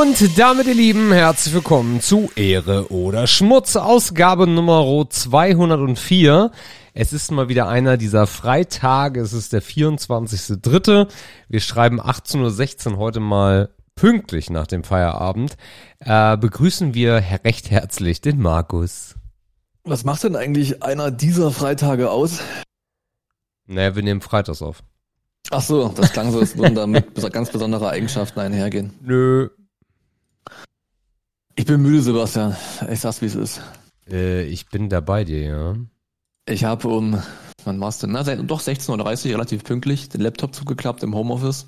Und damit, ihr Lieben, herzlich willkommen zu Ehre oder Schmutz, Ausgabe Nummer 204. Es ist mal wieder einer dieser Freitage, es ist der 24.3. Wir schreiben 18.16 Uhr heute mal pünktlich nach dem Feierabend. Äh, begrüßen wir recht herzlich den Markus. Was macht denn eigentlich einer dieser Freitage aus? Naja, wir nehmen Freitags auf. Ach so, das klang so, als würden da mit ganz besondere Eigenschaften einhergehen. Nö. Ich bin müde, Sebastian. Ich sag's, wie es ist. Äh, ich bin da bei dir, ja. Ich habe um, wann war's denn? Na, seit, doch 16.30 Uhr relativ pünktlich den Laptop zugeklappt im Homeoffice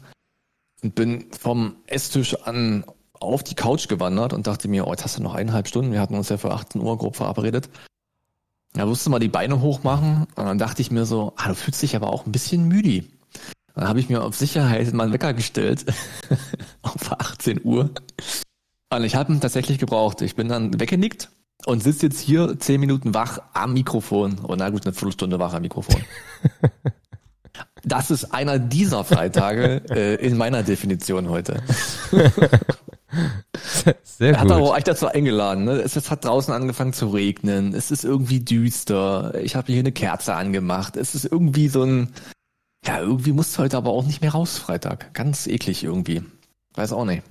und bin vom Esstisch an auf die Couch gewandert und dachte mir, oh, jetzt hast du noch eineinhalb Stunden. Wir hatten uns ja für 18 Uhr grob verabredet. Ja, musste mal die Beine hochmachen und dann dachte ich mir so, ah, du fühlst dich aber auch ein bisschen müde. Dann habe ich mir auf Sicherheit mal einen Wecker gestellt auf 18 Uhr. Und ich habe ihn tatsächlich gebraucht. Ich bin dann weggenickt und sitze jetzt hier zehn Minuten wach am Mikrofon. Oh, na gut, eine Viertelstunde wach am Mikrofon. Das ist einer dieser Freitage äh, in meiner Definition heute. Sehr gut. Hat aber auch echt dazu eingeladen. Ne? Es, es, hat draußen angefangen zu regnen. Es ist irgendwie düster. Ich habe hier eine Kerze angemacht. Es ist irgendwie so ein. Ja, irgendwie musst du heute aber auch nicht mehr raus Freitag. Ganz eklig irgendwie. Weiß auch nicht.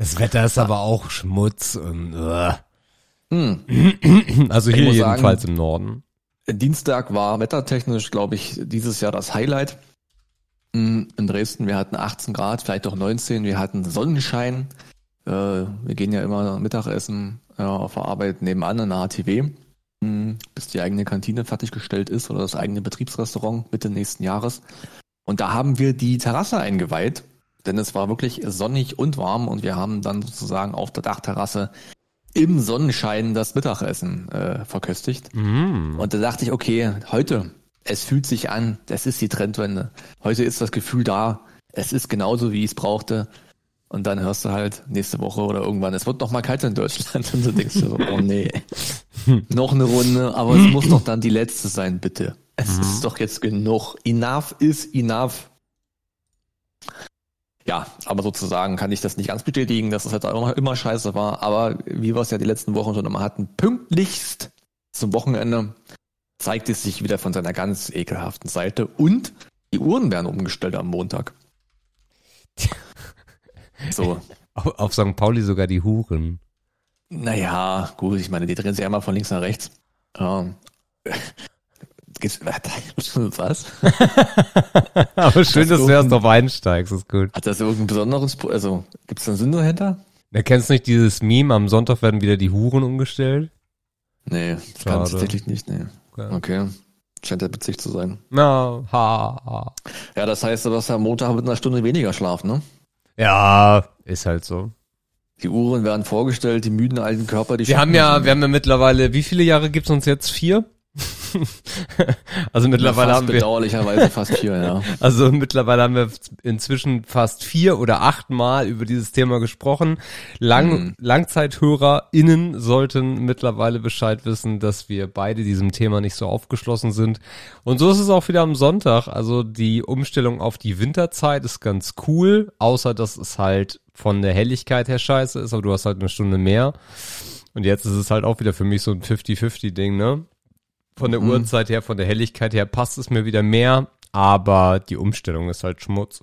Das Wetter ist aber auch Schmutz und. Uh. Hm. Also hier jedenfalls sagen, im Norden. Dienstag war wettertechnisch, glaube ich, dieses Jahr das Highlight. Hm, in Dresden, wir hatten 18 Grad, vielleicht auch 19, wir hatten Sonnenschein. Äh, wir gehen ja immer Mittagessen äh, auf der Arbeit nebenan in der HTW, hm, bis die eigene Kantine fertiggestellt ist oder das eigene Betriebsrestaurant Mitte nächsten Jahres. Und da haben wir die Terrasse eingeweiht, denn es war wirklich sonnig und warm und wir haben dann sozusagen auf der Dachterrasse im Sonnenschein das Mittagessen äh, verköstigt. Mm. Und da dachte ich, okay, heute, es fühlt sich an, das ist die Trendwende. Heute ist das Gefühl da, es ist genauso, wie ich es brauchte. Und dann hörst du halt nächste Woche oder irgendwann, es wird noch mal kalt in Deutschland. Und du denkst so, oh nee, noch eine Runde, aber es muss doch dann die letzte sein, bitte. Es mhm. ist doch jetzt genug. Enough is enough. Ja, aber sozusagen kann ich das nicht ganz bestätigen, dass es halt immer, immer scheiße war. Aber wie wir es ja die letzten Wochen schon immer hatten, pünktlichst zum Wochenende zeigt es sich wieder von seiner ganz ekelhaften Seite. Und die Uhren werden umgestellt am Montag. So. Auf St. Pauli sogar die Huren. Naja, gut, ich meine, die drehen sich einmal von links nach rechts. Ähm, was? Aber schön, das dass du erst drauf einsteigst, ist gut. Hat das irgendein besonderes, also gibt es da einen Sinn dahinter? Da kennst du nicht dieses Meme, am Sonntag werden wieder die Huren umgestellt? Nee, das kann ich tatsächlich nicht, nee. Okay. okay. Scheint ja witzig zu sein. Na, ha, ha. Ja, das heißt, du hast am Montag mit einer Stunde weniger Schlaf, ne? Ja, ist halt so. Die Uhren werden vorgestellt, die müden alten Körper, die Wir haben ja, wir haben ja mittlerweile, wie viele Jahre gibt's uns jetzt? Vier? also mittlerweile haben wir bedauerlicherweise fast vier, ja. Also mittlerweile haben wir inzwischen fast vier oder acht Mal über dieses Thema gesprochen. Lang mhm. LangzeithörerInnen sollten mittlerweile Bescheid wissen, dass wir beide diesem Thema nicht so aufgeschlossen sind. Und so ist es auch wieder am Sonntag. Also die Umstellung auf die Winterzeit ist ganz cool, außer dass es halt von der Helligkeit her scheiße ist, aber du hast halt eine Stunde mehr. Und jetzt ist es halt auch wieder für mich so ein 50-50-Ding, ne? Von der mhm. Uhrzeit her, von der Helligkeit her passt es mir wieder mehr, aber die Umstellung ist halt Schmutz.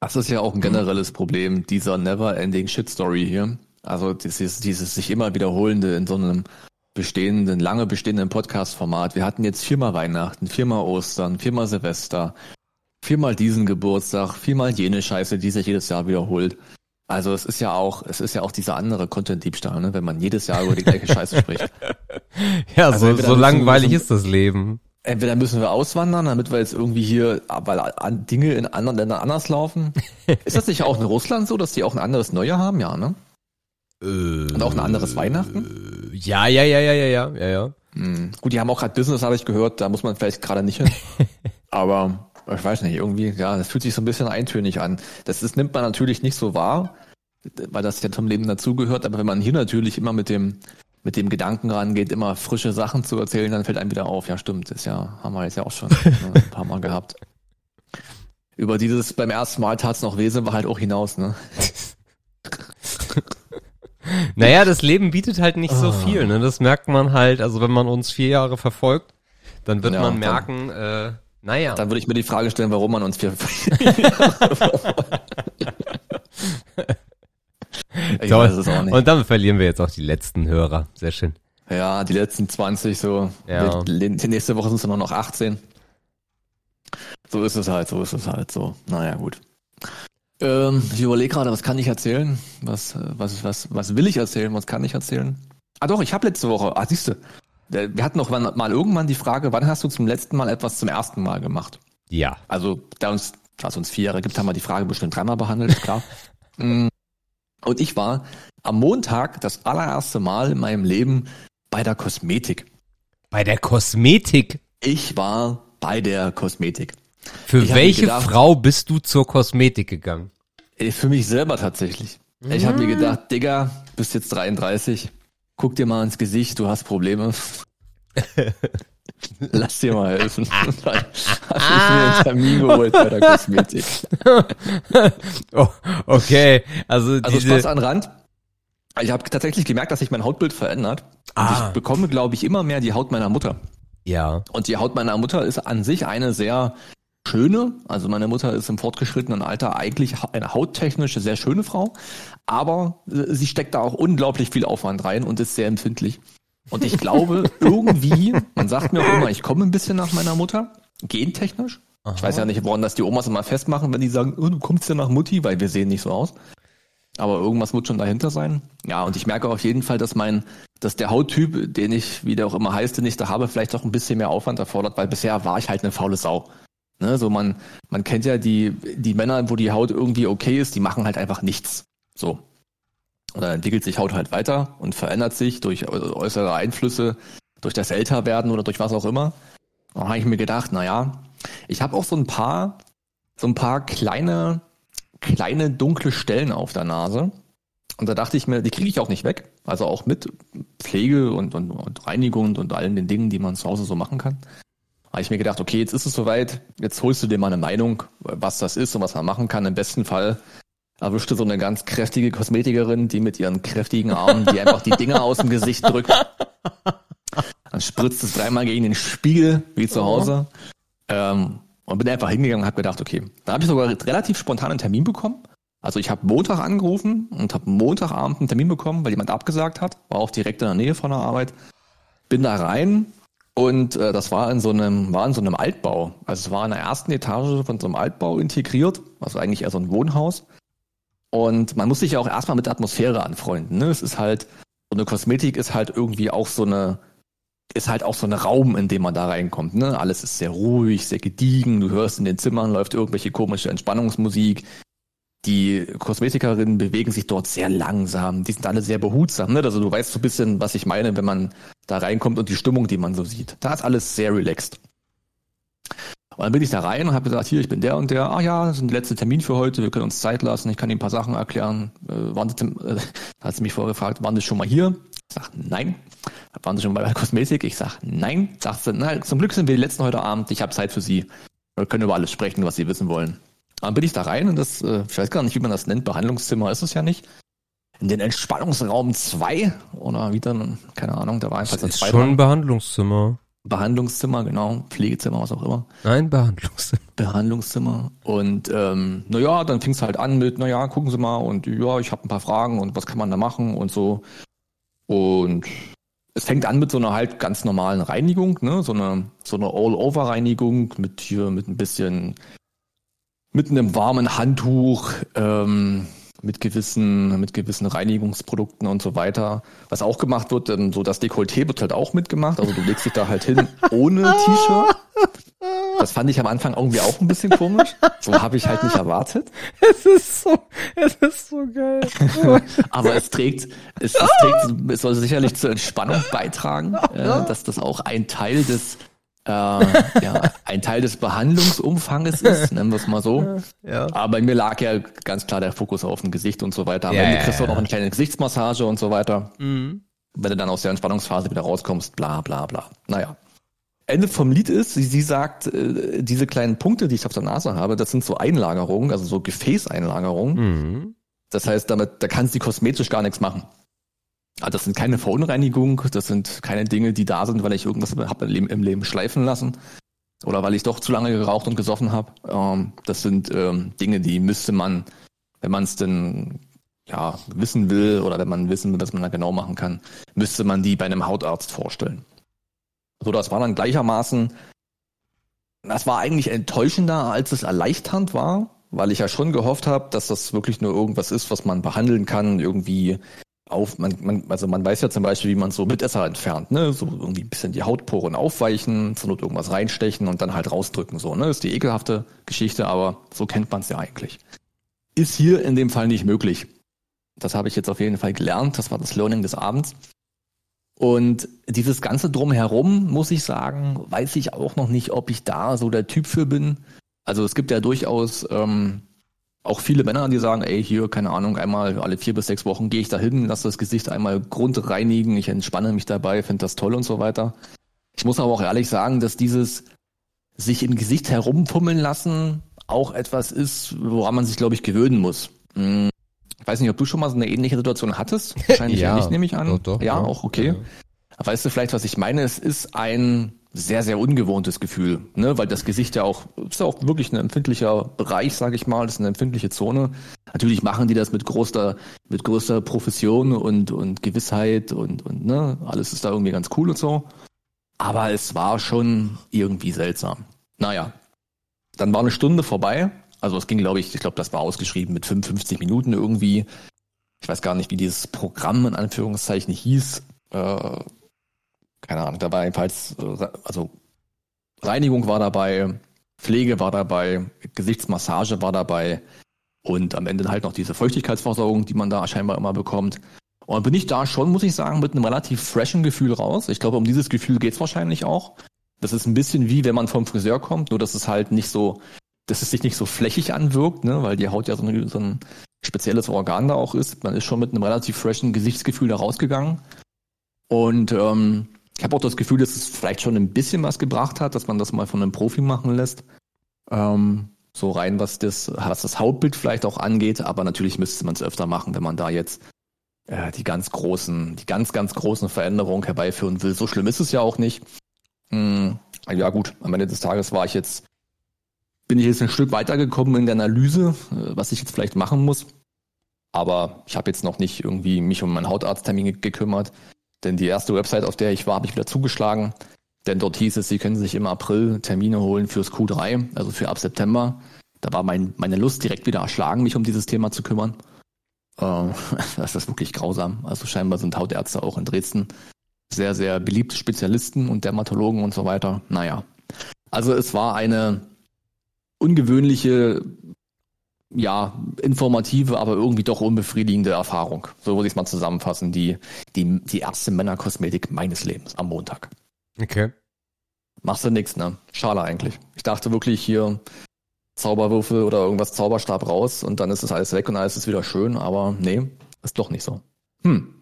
Das ist ja auch ein generelles Problem dieser never-ending Shit-Story hier. Also dieses, dieses sich immer wiederholende in so einem bestehenden, lange bestehenden Podcast-Format. Wir hatten jetzt viermal Weihnachten, viermal Ostern, viermal Silvester, viermal diesen Geburtstag, viermal jene Scheiße, die sich jedes Jahr wiederholt. Also es ist ja auch, es ist ja auch dieser andere Content-Diebstahl, ne? wenn man jedes Jahr über die gleiche Scheiße spricht. Ja, also so, so langweilig müssen, ist das Leben. Entweder müssen wir auswandern, damit wir jetzt irgendwie hier, weil Dinge in anderen Ländern anders laufen. ist das nicht auch in Russland so, dass die auch ein anderes Neujahr haben? Ja, ne? Äh, Und auch ein anderes Weihnachten? Ja, ja, ja, ja, ja, ja, ja, ja. Hm. Gut, die haben auch gerade Business, habe ich gehört, da muss man vielleicht gerade nicht hin. Aber ich weiß nicht, irgendwie, ja, das fühlt sich so ein bisschen eintönig an. Das, das nimmt man natürlich nicht so wahr, weil das ja zum Leben dazugehört, aber wenn man hier natürlich immer mit dem, mit dem Gedanken rangeht, immer frische Sachen zu erzählen, dann fällt einem wieder auf, ja stimmt, das ja, haben wir jetzt ja auch schon ne, ein paar Mal gehabt. Über dieses beim ersten Mal tat's noch weh, sind wir halt auch hinaus, ne? Naja, das Leben bietet halt nicht so Ah. viel, ne? Das merkt man halt, also wenn man uns vier Jahre verfolgt, dann wird Ja, man dann- merken, äh, naja. Dann würde ich mir die Frage stellen, warum man uns vier. ich Toll. weiß es auch nicht. Und dann verlieren wir jetzt auch die letzten Hörer. Sehr schön. Ja, die letzten 20 so. Ja. Die die nächste Woche sind es nur noch 18. So ist es halt, so ist es halt so. Naja, gut. Ähm, ich überlege gerade, was kann ich erzählen? Was, äh, was, was, was will ich erzählen? Was kann ich erzählen? Ah doch, ich habe letzte Woche, ah siehste, wir hatten noch mal irgendwann die Frage, wann hast du zum letzten Mal etwas zum ersten Mal gemacht? Ja. Also, da uns, da es uns vier Jahre gibt, haben wir die Frage bestimmt dreimal behandelt, klar. Mm. Und ich war am Montag das allererste Mal in meinem Leben bei der Kosmetik. Bei der Kosmetik. Ich war bei der Kosmetik. Für Ich welche gedacht- Frau bist du zur Kosmetik gegangen? Äh, Für mich selber tatsächlich. Ich habe mir gedacht, Digga, bist jetzt 33, guck dir mal ins Gesicht, du hast Probleme. Lass dir mal helfen. Dann habe ich mir einen Termin geholt bei der Kosmetik. Oh, okay. Also, Also diese, Spaß an Rand. Ich habe tatsächlich gemerkt, dass sich mein Hautbild verändert. Ah. ich bekomme, glaube ich, immer mehr die Haut meiner Mutter. ja. Und die Haut meiner Mutter ist an sich eine sehr schöne, also meine Mutter ist im fortgeschrittenen Alter eigentlich eine hauttechnische sehr schöne Frau, aber sie steckt da auch unglaublich viel Aufwand rein und ist sehr empfindlich. Und ich glaube, irgendwie, man sagt mir auch immer, ich komme ein bisschen nach meiner Mutter, gentechnisch. Ich weiß ja nicht, woran das die Omas immer festmachen, wenn die sagen, oh, du kommst ja nach Mutti, weil wir sehen nicht so aus. Aber irgendwas wird schon dahinter sein. Ja, und ich merke auf jeden Fall, dass mein, dass der Hauttyp, den ich, wie der auch immer heißt, den ich da habe, vielleicht auch ein bisschen mehr Aufwand erfordert, weil bisher war ich halt eine faule Sau. Ne, so man, man kennt ja die, die Männer, wo die Haut irgendwie okay ist, die machen halt einfach nichts. So. Oder entwickelt sich Haut halt weiter und verändert sich durch äu- äußere Einflüsse, durch das Älterwerden oder durch was auch immer. Da habe ich mir gedacht, na ja, ich habe auch so ein paar, so ein paar kleine, kleine dunkle Stellen auf der Nase. Und da dachte ich mir, die kriege ich auch nicht weg. Also auch mit Pflege und, und, und Reinigung und, und allen den Dingen, die man zu Hause so machen kann. Habe ich mir gedacht, okay, jetzt ist es soweit, jetzt holst du dir mal eine Meinung, was das ist und was man machen kann. Im besten Fall erwischt du so eine ganz kräftige Kosmetikerin, die mit ihren kräftigen Armen, die einfach die Dinger aus dem Gesicht drückt. Dann spritzt es dreimal gegen den Spiegel, wie zu Hause. Ähm, und bin einfach hingegangen und habe gedacht, okay, da habe ich sogar relativ spontan einen Termin bekommen. Also ich habe Montag angerufen und habe Montagabend einen Termin bekommen, weil jemand abgesagt hat. War auch direkt in der Nähe von der Arbeit. Bin da rein und äh, das war in so einem, war in so einem Altbau. Also es war in der ersten Etage von so einem Altbau integriert, also eigentlich eher so ein Wohnhaus. Und man muss sich ja auch erstmal mit der Atmosphäre anfreunden. Ne? Es ist halt, so eine Kosmetik ist halt irgendwie auch so eine, ist halt auch so ein Raum, in dem man da reinkommt. Ne? Alles ist sehr ruhig, sehr gediegen. Du hörst in den Zimmern läuft irgendwelche komische Entspannungsmusik. Die Kosmetikerinnen bewegen sich dort sehr langsam. Die sind alle sehr behutsam. Ne? Also du weißt so ein bisschen, was ich meine, wenn man da reinkommt und die Stimmung, die man so sieht. Da ist alles sehr relaxed. Und dann bin ich da rein und habe gesagt, hier, ich bin der und der. Ah ja, das ist der letzte Termin für heute. Wir können uns Zeit lassen. Ich kann Ihnen ein paar Sachen erklären. Äh, waren Sie, äh, hat sie mich vorgefragt, waren Sie schon mal hier? Ich sag, nein. Waren Sie schon bei der Kosmetik? Ich sag, nein. Sagt sie, na, zum Glück sind wir die letzten heute Abend. Ich habe Zeit für Sie. Wir können über alles sprechen, was Sie wissen wollen. Dann bin ich da rein und das, äh, ich weiß gar nicht, wie man das nennt, Behandlungszimmer ist es ja nicht. In den Entspannungsraum 2 oder wie dann, keine Ahnung, da war einfach Das ein ist zweiter schon ein Behandlungszimmer. Behandlungszimmer, genau, Pflegezimmer, was auch immer. Nein, Behandlungszimmer. Behandlungszimmer. Und ähm, naja, dann fing es halt an mit, naja, gucken Sie mal und ja, ich habe ein paar Fragen und was kann man da machen und so. Und es fängt an mit so einer halt ganz normalen Reinigung, ne? So eine, so eine All-Over-Reinigung mit hier, mit ein bisschen, mit einem warmen Handtuch, ähm, mit gewissen, mit gewissen Reinigungsprodukten und so weiter. Was auch gemacht wird, ähm, so das Dekolleté wird halt auch mitgemacht. Also du legst dich da halt hin ohne T-Shirt. Das fand ich am Anfang irgendwie auch ein bisschen komisch. So habe ich halt nicht erwartet. Es ist so, es ist so geil. Aber es trägt, es, es trägt, es soll sicherlich zur Entspannung beitragen, äh, dass das auch ein Teil des, äh, ja, ein Teil des Behandlungsumfanges ist, nennen wir es mal so. ja. Aber bei mir lag ja ganz klar der Fokus auf dem Gesicht und so weiter. Am Ja, Ende kriegst du noch eine kleine Gesichtsmassage und so weiter. Mhm. Wenn du dann aus der Entspannungsphase wieder rauskommst, bla bla bla. Naja. Ende vom Lied ist, sie, sie sagt, äh, diese kleinen Punkte, die ich auf der Nase habe, das sind so Einlagerungen, also so Gefäßeinlagerungen. Mhm. Das heißt, damit, da kannst du kosmetisch gar nichts machen. Also das sind keine Verunreinigung, das sind keine Dinge, die da sind, weil ich irgendwas habe im Leben schleifen lassen oder weil ich doch zu lange geraucht und gesoffen habe. Ähm, das sind ähm, Dinge, die müsste man, wenn man es denn ja, wissen will oder wenn man wissen will, was man da genau machen kann, müsste man die bei einem Hautarzt vorstellen. So, das war dann gleichermaßen, das war eigentlich enttäuschender, als es erleichternd war, weil ich ja schon gehofft habe, dass das wirklich nur irgendwas ist, was man behandeln kann, irgendwie auf, man, man, also man weiß ja zum Beispiel, wie man so Mitesser entfernt, ne? So irgendwie ein bisschen die Hautporen aufweichen, zur Not irgendwas reinstechen und dann halt rausdrücken, so, ne? ist die ekelhafte Geschichte, aber so kennt man es ja eigentlich. Ist hier in dem Fall nicht möglich. Das habe ich jetzt auf jeden Fall gelernt. Das war das Learning des Abends. Und dieses ganze Drumherum, muss ich sagen, weiß ich auch noch nicht, ob ich da so der Typ für bin. Also es gibt ja durchaus ähm, auch viele Männer, die sagen, ey, hier, keine Ahnung, einmal alle vier bis sechs Wochen gehe ich da hin, lasse das Gesicht einmal grundreinigen, ich entspanne mich dabei, finde das toll und so weiter. Ich muss aber auch ehrlich sagen, dass dieses sich im Gesicht herumpummeln lassen auch etwas ist, woran man sich, glaube ich, gewöhnen muss. Hm, ich weiß nicht, ob du schon mal so eine ähnliche Situation hattest. Wahrscheinlich ja, nicht, nehme ich an. Doch, doch, ja, ja, auch okay. Ja. Weißt du vielleicht, was ich meine? Es ist ein sehr, sehr ungewohntes Gefühl, ne? weil das Gesicht ja auch, ist ja auch wirklich ein empfindlicher Bereich, sage ich mal, ist eine empfindliche Zone. Natürlich machen die das mit großer, mit größter Profession und, und Gewissheit und, und ne, alles ist da irgendwie ganz cool und so. Aber es war schon irgendwie seltsam. Naja, dann war eine Stunde vorbei. Also es ging, glaube ich, ich glaube, das war ausgeschrieben mit 55 Minuten irgendwie. Ich weiß gar nicht, wie dieses Programm in Anführungszeichen hieß. Äh, keine Ahnung, da war jedenfalls, also Reinigung war dabei, Pflege war dabei, Gesichtsmassage war dabei und am Ende halt noch diese Feuchtigkeitsversorgung, die man da scheinbar immer bekommt. Und bin ich da schon, muss ich sagen, mit einem relativ freshen Gefühl raus. Ich glaube, um dieses Gefühl geht's wahrscheinlich auch. Das ist ein bisschen wie, wenn man vom Friseur kommt, nur dass es halt nicht so, dass es sich nicht so flächig anwirkt, ne, weil die Haut ja so ein, so ein spezielles Organ da auch ist. Man ist schon mit einem relativ freshen Gesichtsgefühl da rausgegangen. Und ähm, ich habe auch das Gefühl, dass es vielleicht schon ein bisschen was gebracht hat, dass man das mal von einem Profi machen lässt. Ähm, so rein, was das, was das Hautbild vielleicht auch angeht, aber natürlich müsste man es öfter machen, wenn man da jetzt äh, die ganz großen, die ganz, ganz großen Veränderungen herbeiführen will. So schlimm ist es ja auch nicht. Hm, ja gut, am Ende des Tages war ich jetzt, bin ich jetzt ein Stück weitergekommen in der Analyse, äh, was ich jetzt vielleicht machen muss. Aber ich habe jetzt noch nicht irgendwie mich um meinen Hautarzttermin gekümmert. Denn die erste Website, auf der ich war, habe ich wieder zugeschlagen. Denn dort hieß es, Sie können sich im April Termine holen fürs Q3, also für ab September. Da war mein, meine Lust direkt wieder erschlagen, mich um dieses Thema zu kümmern. Äh, das ist wirklich grausam. Also scheinbar sind Hautärzte auch in Dresden sehr, sehr beliebte Spezialisten und Dermatologen und so weiter. Naja. Also es war eine ungewöhnliche ja, informative, aber irgendwie doch unbefriedigende Erfahrung. So würde ich es mal zusammenfassen. Die, die, die erste Männerkosmetik meines Lebens am Montag. Okay. Machst du nix, ne? Schade eigentlich. Ich dachte wirklich hier Zauberwürfel oder irgendwas Zauberstab raus und dann ist es alles weg und alles ist wieder schön, aber nee, ist doch nicht so. Hm.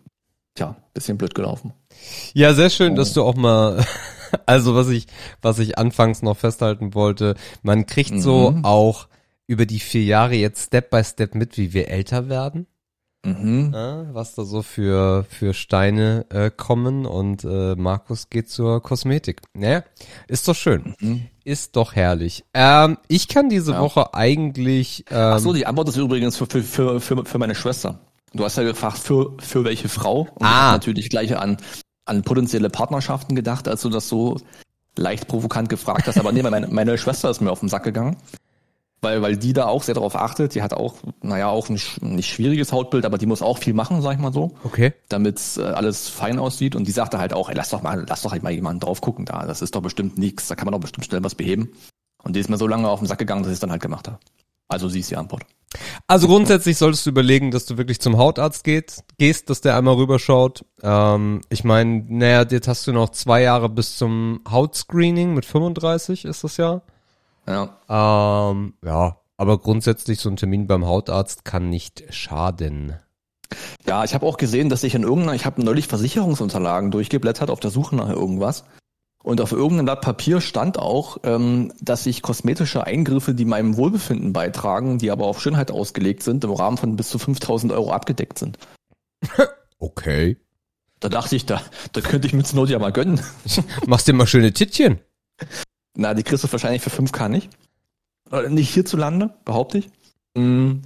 Tja, bisschen blöd gelaufen. Ja, sehr schön, oh. dass du auch mal also was ich, was ich anfangs noch festhalten wollte, man kriegt mhm. so auch über die vier Jahre jetzt Step by Step mit, wie wir älter werden. Mhm. Ja, was da so für, für Steine äh, kommen und äh, Markus geht zur Kosmetik. Naja, ist doch schön. Mhm. Ist doch herrlich. Ähm, ich kann diese ja. Woche eigentlich. Ähm, Ach so, die Antwort ist übrigens für, für, für, für meine Schwester. Du hast ja gefragt, für, für welche Frau. Und ah. natürlich gleich an, an potenzielle Partnerschaften gedacht, als du das so leicht provokant gefragt hast. Aber nee, meine, meine Schwester ist mir auf den Sack gegangen weil, weil die da auch sehr darauf achtet. Die hat auch, naja, auch ein nicht schwieriges Hautbild, aber die muss auch viel machen, sag ich mal so. Okay. Damit äh, alles fein aussieht. Und die sagte halt auch, ey, lass doch mal, lass doch halt mal jemanden drauf gucken da. Das ist doch bestimmt nichts, da kann man doch bestimmt schnell was beheben. Und die ist mir so lange auf den Sack gegangen, dass ich es dann halt gemacht habe. Also sie ist die Antwort. Also grundsätzlich solltest du überlegen, dass du wirklich zum Hautarzt gehst, gehst, dass der einmal rüberschaut. Ähm, ich meine, naja, jetzt hast du noch zwei Jahre bis zum Hautscreening mit 35 ist das ja. Ja. Ähm, ja, aber grundsätzlich so ein Termin beim Hautarzt kann nicht schaden. Ja, ich habe auch gesehen, dass ich in irgendeiner, ich habe neulich Versicherungsunterlagen durchgeblättert auf der Suche nach irgendwas. Und auf irgendeinem Blatt Papier stand auch, ähm, dass sich kosmetische Eingriffe, die meinem Wohlbefinden beitragen, die aber auf Schönheit ausgelegt sind, im Rahmen von bis zu 5000 Euro abgedeckt sind. okay. Da dachte ich, da, da könnte ich mir zur Not ja mal gönnen. Machst dir mal schöne Tittchen. Na, die kriegst du wahrscheinlich für 5K nicht. Nicht hierzulande, behaupte ich. Mhm.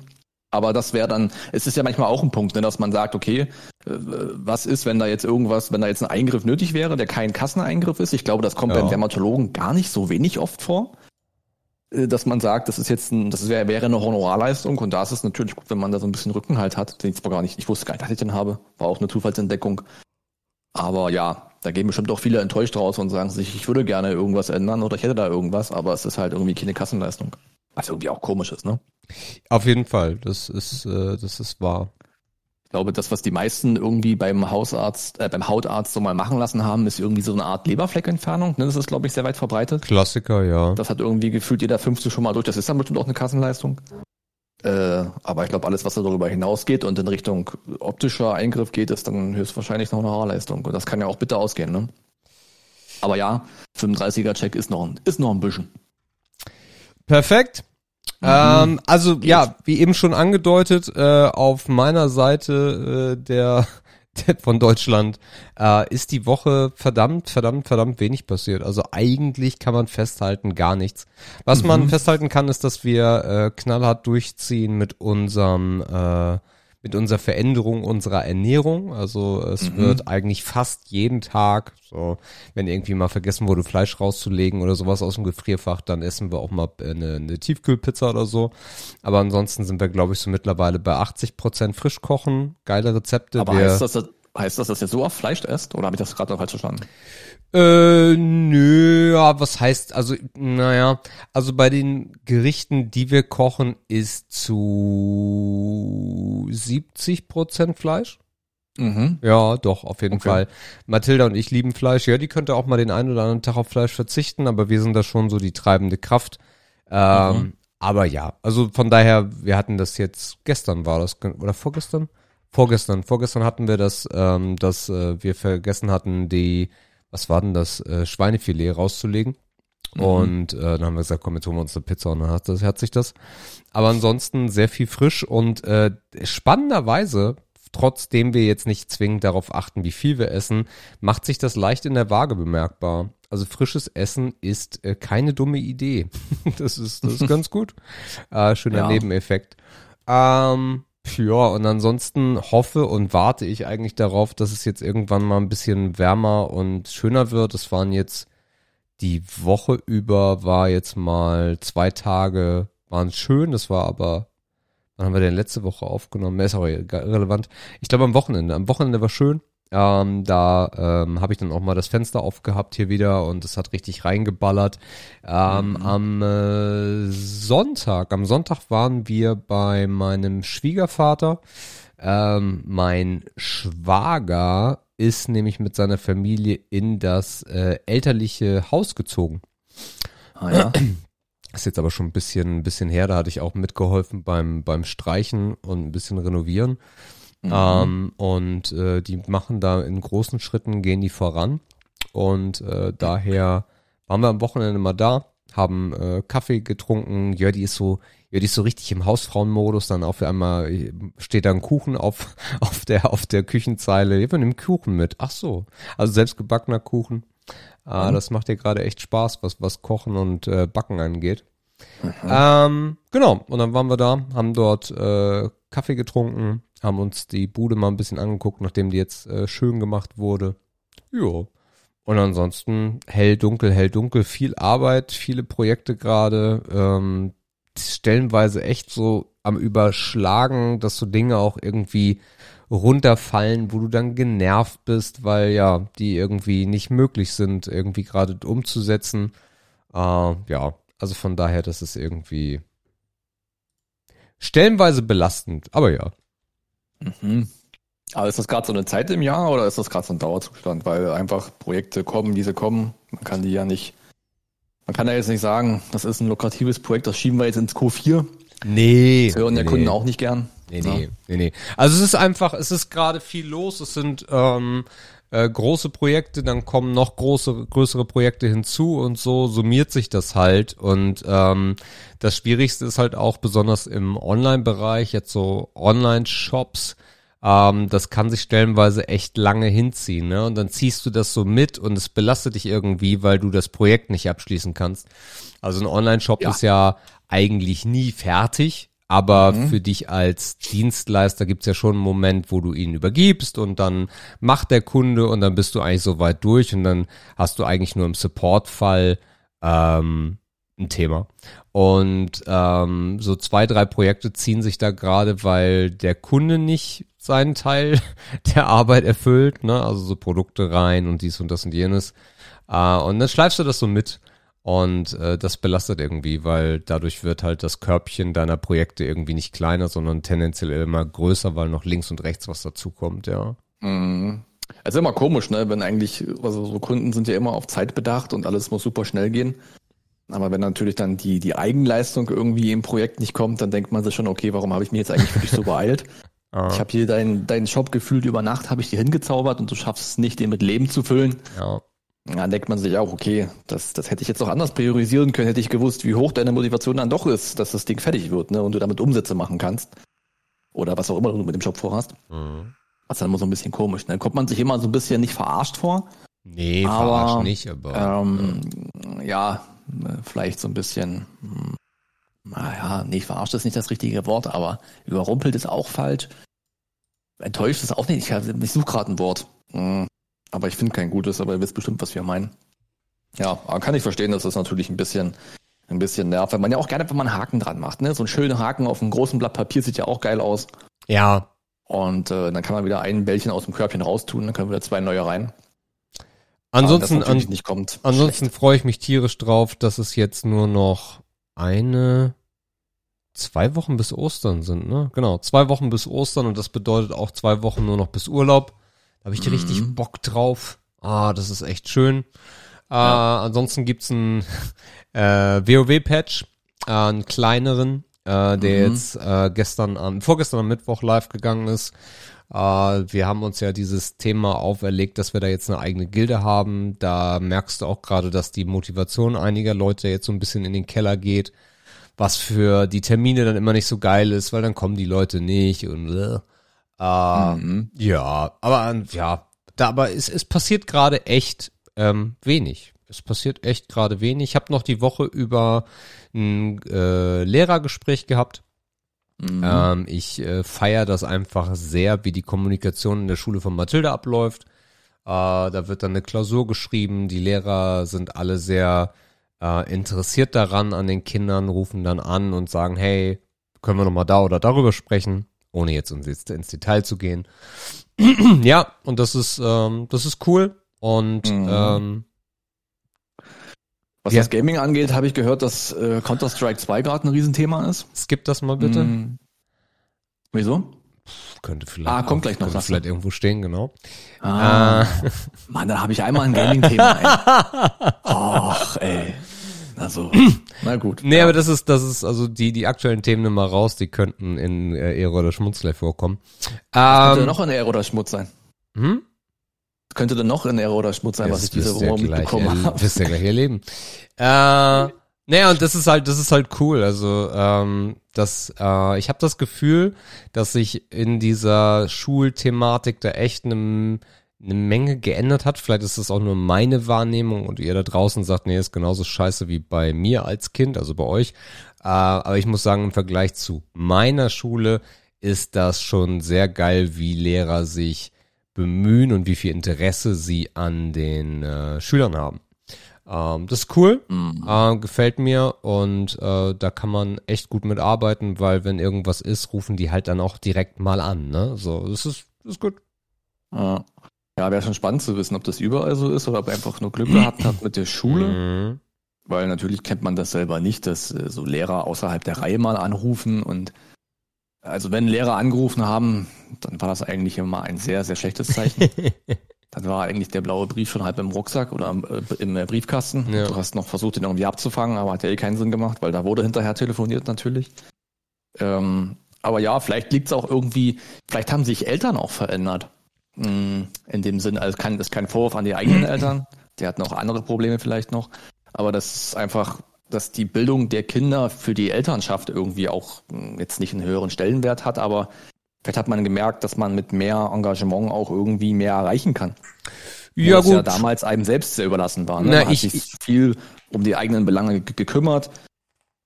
Aber das wäre dann, es ist ja manchmal auch ein Punkt, ne, dass man sagt, okay, äh, was ist, wenn da jetzt irgendwas, wenn da jetzt ein Eingriff nötig wäre, der kein Kasseneingriff ist? Ich glaube, das kommt ja. beim Dermatologen gar nicht so wenig oft vor, äh, dass man sagt, das ist jetzt ein, das wäre, wäre eine Honorarleistung und da ist es natürlich gut, wenn man da so ein bisschen Rückenhalt hat, den ich zwar gar nicht, ich wusste gar nicht, dass ich den habe, war auch eine Zufallsentdeckung. Aber ja, da gehen bestimmt auch viele enttäuscht raus und sagen sich, ich würde gerne irgendwas ändern oder ich hätte da irgendwas, aber es ist halt irgendwie keine Kassenleistung. Was irgendwie auch komisch ist, ne? Auf jeden Fall, das ist, äh, das ist wahr. Ich glaube, das, was die meisten irgendwie beim Hausarzt, äh, beim Hautarzt so mal machen lassen haben, ist irgendwie so eine Art Leberfleckentfernung. Ne? Das ist, glaube ich, sehr weit verbreitet. Klassiker, ja. Das hat irgendwie gefühlt jeder Fünfte schon mal durch. Das ist dann bestimmt auch eine Kassenleistung. Äh, aber ich glaube, alles, was darüber hinausgeht und in Richtung optischer Eingriff geht, ist dann höchstwahrscheinlich noch eine Haarleistung. Und das kann ja auch bitte ausgehen, ne? Aber ja, 35er-Check ist noch, ist noch ein bisschen. Perfekt. Mhm. Ähm, also Geht. ja, wie eben schon angedeutet, äh, auf meiner Seite äh, der von Deutschland äh, ist die Woche verdammt, verdammt, verdammt wenig passiert. Also eigentlich kann man festhalten gar nichts. Was mhm. man festhalten kann, ist, dass wir äh, knallhart durchziehen mit unserem äh, mit unserer Veränderung unserer Ernährung. Also es mhm. wird eigentlich fast jeden Tag, so wenn irgendwie mal vergessen wurde, Fleisch rauszulegen oder sowas aus dem Gefrierfach, dann essen wir auch mal eine, eine Tiefkühlpizza oder so. Aber ansonsten sind wir, glaube ich, so mittlerweile bei 80 Prozent Frischkochen, geile Rezepte. Aber heißt das, heißt das, dass ihr so oft Fleisch esst? Oder habe ich das gerade noch falsch verstanden? Äh, nö, ja, was heißt, also, naja, also bei den Gerichten, die wir kochen, ist zu 70 Prozent Fleisch. Mhm. Ja, doch, auf jeden okay. Fall. Mathilda und ich lieben Fleisch. Ja, die könnte auch mal den einen oder anderen Tag auf Fleisch verzichten, aber wir sind da schon so die treibende Kraft. Ähm, mhm. Aber ja, also von daher, wir hatten das jetzt, gestern war das, oder vorgestern? Vorgestern, vorgestern hatten wir das, ähm, dass äh, wir vergessen hatten, die was war denn das, äh, Schweinefilet rauszulegen. Mhm. Und äh, dann haben wir gesagt, komm, jetzt holen wir uns eine Pizza und dann hat, das, hat sich das. Aber ansonsten sehr viel frisch und äh, spannenderweise, trotzdem wir jetzt nicht zwingend darauf achten, wie viel wir essen, macht sich das leicht in der Waage bemerkbar. Also frisches Essen ist äh, keine dumme Idee. das ist, das ist ganz gut. Äh, schöner ja. Nebeneffekt. Ähm, ja, und ansonsten hoffe und warte ich eigentlich darauf, dass es jetzt irgendwann mal ein bisschen wärmer und schöner wird. Es waren jetzt die Woche über war jetzt mal zwei Tage waren schön. Das war aber, wann haben wir denn letzte Woche aufgenommen? Ist auch relevant. Ich glaube am Wochenende. Am Wochenende war schön. Ähm, da ähm, habe ich dann auch mal das Fenster aufgehabt hier wieder und es hat richtig reingeballert. Ähm, mhm. Am äh, Sonntag, am Sonntag waren wir bei meinem Schwiegervater. Ähm, mein Schwager ist nämlich mit seiner Familie in das äh, elterliche Haus gezogen. Ah ja. ist jetzt aber schon ein bisschen, ein bisschen her, da hatte ich auch mitgeholfen beim, beim Streichen und ein bisschen renovieren. Mhm. Ähm, und äh, die machen da in großen Schritten, gehen die voran. Und äh, daher waren wir am Wochenende mal da, haben äh, Kaffee getrunken. Die ist so, die ist so richtig im Hausfrauenmodus. Dann auf einmal äh, steht da ein Kuchen auf, auf der, auf der Küchenzeile. Ja, wir nehmen Kuchen mit. Ach so. Also selbstgebackener Kuchen. Äh, mhm. Das macht dir gerade echt Spaß, was, was Kochen und äh, Backen angeht. Mhm. Ähm, genau. Und dann waren wir da, haben dort äh, Kaffee getrunken, haben uns die Bude mal ein bisschen angeguckt, nachdem die jetzt äh, schön gemacht wurde. Ja. Und ansonsten hell, dunkel, hell, dunkel, viel Arbeit, viele Projekte gerade, ähm, stellenweise echt so am Überschlagen, dass so Dinge auch irgendwie runterfallen, wo du dann genervt bist, weil ja, die irgendwie nicht möglich sind, irgendwie gerade umzusetzen. Äh, ja, also von daher, das ist irgendwie stellenweise belastend, aber ja. Mhm. Aber ist das gerade so eine Zeit im Jahr oder ist das gerade so ein Dauerzustand? Weil einfach Projekte kommen, diese kommen. Man kann die ja nicht, man kann ja jetzt nicht sagen, das ist ein lukratives Projekt, das schieben wir jetzt ins Q4. Nee. Das hören nee, ja Kunden auch nicht gern. Nee, nee, ja. nee, nee. Also es ist einfach, es ist gerade viel los. Es sind ähm, äh, große Projekte, dann kommen noch große, größere Projekte hinzu und so summiert sich das halt. Und ähm, das Schwierigste ist halt auch besonders im Online-Bereich, jetzt so Online-Shops, ähm, das kann sich stellenweise echt lange hinziehen, ne? Und dann ziehst du das so mit und es belastet dich irgendwie, weil du das Projekt nicht abschließen kannst. Also ein Online-Shop ja. ist ja eigentlich nie fertig, aber mhm. für dich als Dienstleister gibt's ja schon einen Moment, wo du ihn übergibst und dann macht der Kunde und dann bist du eigentlich so weit durch und dann hast du eigentlich nur im Support-Fall ähm, ein Thema. Und ähm, so zwei, drei Projekte ziehen sich da gerade, weil der Kunde nicht seinen Teil der Arbeit erfüllt, ne? Also so Produkte rein und dies und das und jenes. Äh, und dann schleifst du das so mit. Und äh, das belastet irgendwie, weil dadurch wird halt das Körbchen deiner Projekte irgendwie nicht kleiner, sondern tendenziell immer größer, weil noch links und rechts was dazukommt, ja. Mhm. Also immer komisch, ne? Wenn eigentlich, also so Kunden sind ja immer auf Zeit bedacht und alles muss super schnell gehen. Aber wenn natürlich dann die, die Eigenleistung irgendwie im Projekt nicht kommt, dann denkt man sich schon, okay, warum habe ich mir jetzt eigentlich wirklich so beeilt? ah. Ich habe hier deinen dein Shop gefühlt über Nacht, habe ich dir hingezaubert und du schaffst es nicht, den mit Leben zu füllen. Ja. Dann denkt man sich auch, okay, das, das hätte ich jetzt auch anders priorisieren können, hätte ich gewusst, wie hoch deine Motivation dann doch ist, dass das Ding fertig wird, ne, und du damit Umsätze machen kannst. Oder was auch immer du mit dem Shop vorhast. Mhm. Was dann immer so ein bisschen komisch, ne? Kommt man sich immer so ein bisschen nicht verarscht vor. Nee, aber, verarscht nicht, aber. Ähm, ja, vielleicht so ein bisschen, hm, naja, nee, verarscht ist nicht das richtige Wort, aber überrumpelt ist auch falsch. Enttäuscht ist auch nicht. Ich, ich suche gerade ein Wort. Hm. Aber ich finde kein gutes, aber ihr wisst bestimmt, was wir meinen. Ja, kann ich verstehen, dass das natürlich ein bisschen, ein bisschen nervt, weil man ja auch gerne, wenn man einen Haken dran macht, ne? So ein schöner Haken auf einem großen Blatt Papier sieht ja auch geil aus. Ja. Und äh, dann kann man wieder ein Bällchen aus dem Körbchen raustun, dann können wieder zwei neue rein. Ansonsten, an, ansonsten freue ich mich tierisch drauf, dass es jetzt nur noch eine, zwei Wochen bis Ostern sind, ne? Genau, zwei Wochen bis Ostern und das bedeutet auch zwei Wochen nur noch bis Urlaub. Da habe ich mhm. richtig Bock drauf. Ah, das ist echt schön. Äh, ansonsten gibt's einen äh, WoW-Patch, äh, einen kleineren, äh, der mhm. jetzt äh, gestern am, vorgestern am Mittwoch live gegangen ist. Äh, wir haben uns ja dieses Thema auferlegt, dass wir da jetzt eine eigene Gilde haben. Da merkst du auch gerade, dass die Motivation einiger Leute jetzt so ein bisschen in den Keller geht, was für die Termine dann immer nicht so geil ist, weil dann kommen die Leute nicht und äh, äh, mhm. Ja, aber ja, da, aber es, es passiert gerade echt ähm, wenig. Es passiert echt gerade wenig. Ich habe noch die Woche über ein äh, Lehrergespräch gehabt. Mhm. Ähm, ich äh, feiere das einfach sehr, wie die Kommunikation in der Schule von Mathilde abläuft. Äh, da wird dann eine Klausur geschrieben. Die Lehrer sind alle sehr äh, interessiert daran an den Kindern, rufen dann an und sagen, hey, können wir noch mal da oder darüber sprechen ohne jetzt ins Detail zu gehen. ja, und das ist, ähm, das ist cool. Und mhm. ähm, was ja. das Gaming angeht, habe ich gehört, dass äh, Counter-Strike 2 gerade ein Riesenthema ist. Skip das mal bitte. Mhm. Wieso? Könnte vielleicht. Ah, kommt gleich noch. Könnte vielleicht irgendwo stehen, genau. Ah, äh. Mann, da habe ich einmal ein Gaming-Thema. Och, ey. Also, na gut. Nee, ja. aber das ist, das ist, also die, die aktuellen Themen mal raus, die könnten in äh, Ehre oder Schmutz gleich vorkommen. Was könnte ähm, noch in Ehre oder Schmutz sein? Hm? Könnte denn noch in Ehre oder Schmutz sein, das was ich diese Woche mitbekommen habe? Wirst ja gleich erleben. äh, naja, und das ist halt, das ist halt cool. Also, ähm, das, äh, ich habe das Gefühl, dass sich in dieser Schulthematik da echt einem eine Menge geändert hat. Vielleicht ist das auch nur meine Wahrnehmung und ihr da draußen sagt, nee, ist genauso scheiße wie bei mir als Kind, also bei euch. Äh, aber ich muss sagen, im Vergleich zu meiner Schule ist das schon sehr geil, wie Lehrer sich bemühen und wie viel Interesse sie an den äh, Schülern haben. Ähm, das ist cool, mhm. äh, gefällt mir und äh, da kann man echt gut mitarbeiten, weil wenn irgendwas ist, rufen die halt dann auch direkt mal an. Ne? So, das ist, das ist gut. Ja. Ja, wäre schon spannend zu wissen, ob das überall so ist oder ob er einfach nur Glück gehabt hat mit der Schule. Mhm. Weil natürlich kennt man das selber nicht, dass äh, so Lehrer außerhalb der Reihe mal anrufen und also wenn Lehrer angerufen haben, dann war das eigentlich immer ein sehr, sehr schlechtes Zeichen. dann war eigentlich der blaue Brief schon halb im Rucksack oder äh, im äh, Briefkasten. Ja. Du hast noch versucht, ihn irgendwie abzufangen, aber hat ja eh keinen Sinn gemacht, weil da wurde hinterher telefoniert natürlich. Ähm, aber ja, vielleicht liegt es auch irgendwie, vielleicht haben sich Eltern auch verändert. Mm, in dem Sinn, also kann, das ist kein Vorwurf an die eigenen Eltern. Die hatten auch andere Probleme vielleicht noch. Aber das ist einfach, dass die Bildung der Kinder für die Elternschaft irgendwie auch mm, jetzt nicht einen höheren Stellenwert hat, aber vielleicht hat man gemerkt, dass man mit mehr Engagement auch irgendwie mehr erreichen kann. Ja, gut. ja damals einem selbst sehr überlassen war. Ne? Na, man hat ich- sich viel um die eigenen Belange ge- gekümmert.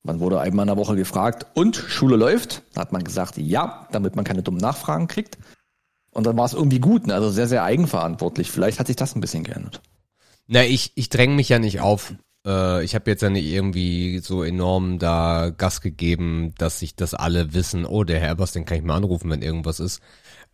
Man wurde einmal in der Woche gefragt, und Schule läuft? Da hat man gesagt, ja, damit man keine dummen Nachfragen kriegt. Und dann war es irgendwie gut, ne? also sehr, sehr eigenverantwortlich. Vielleicht hat sich das ein bisschen geändert. Na, ich, ich dränge mich ja nicht auf. Äh, ich habe jetzt ja nicht irgendwie so enorm da Gas gegeben, dass sich das alle wissen, oh, der Herr Ebers, den kann ich mal anrufen, wenn irgendwas ist.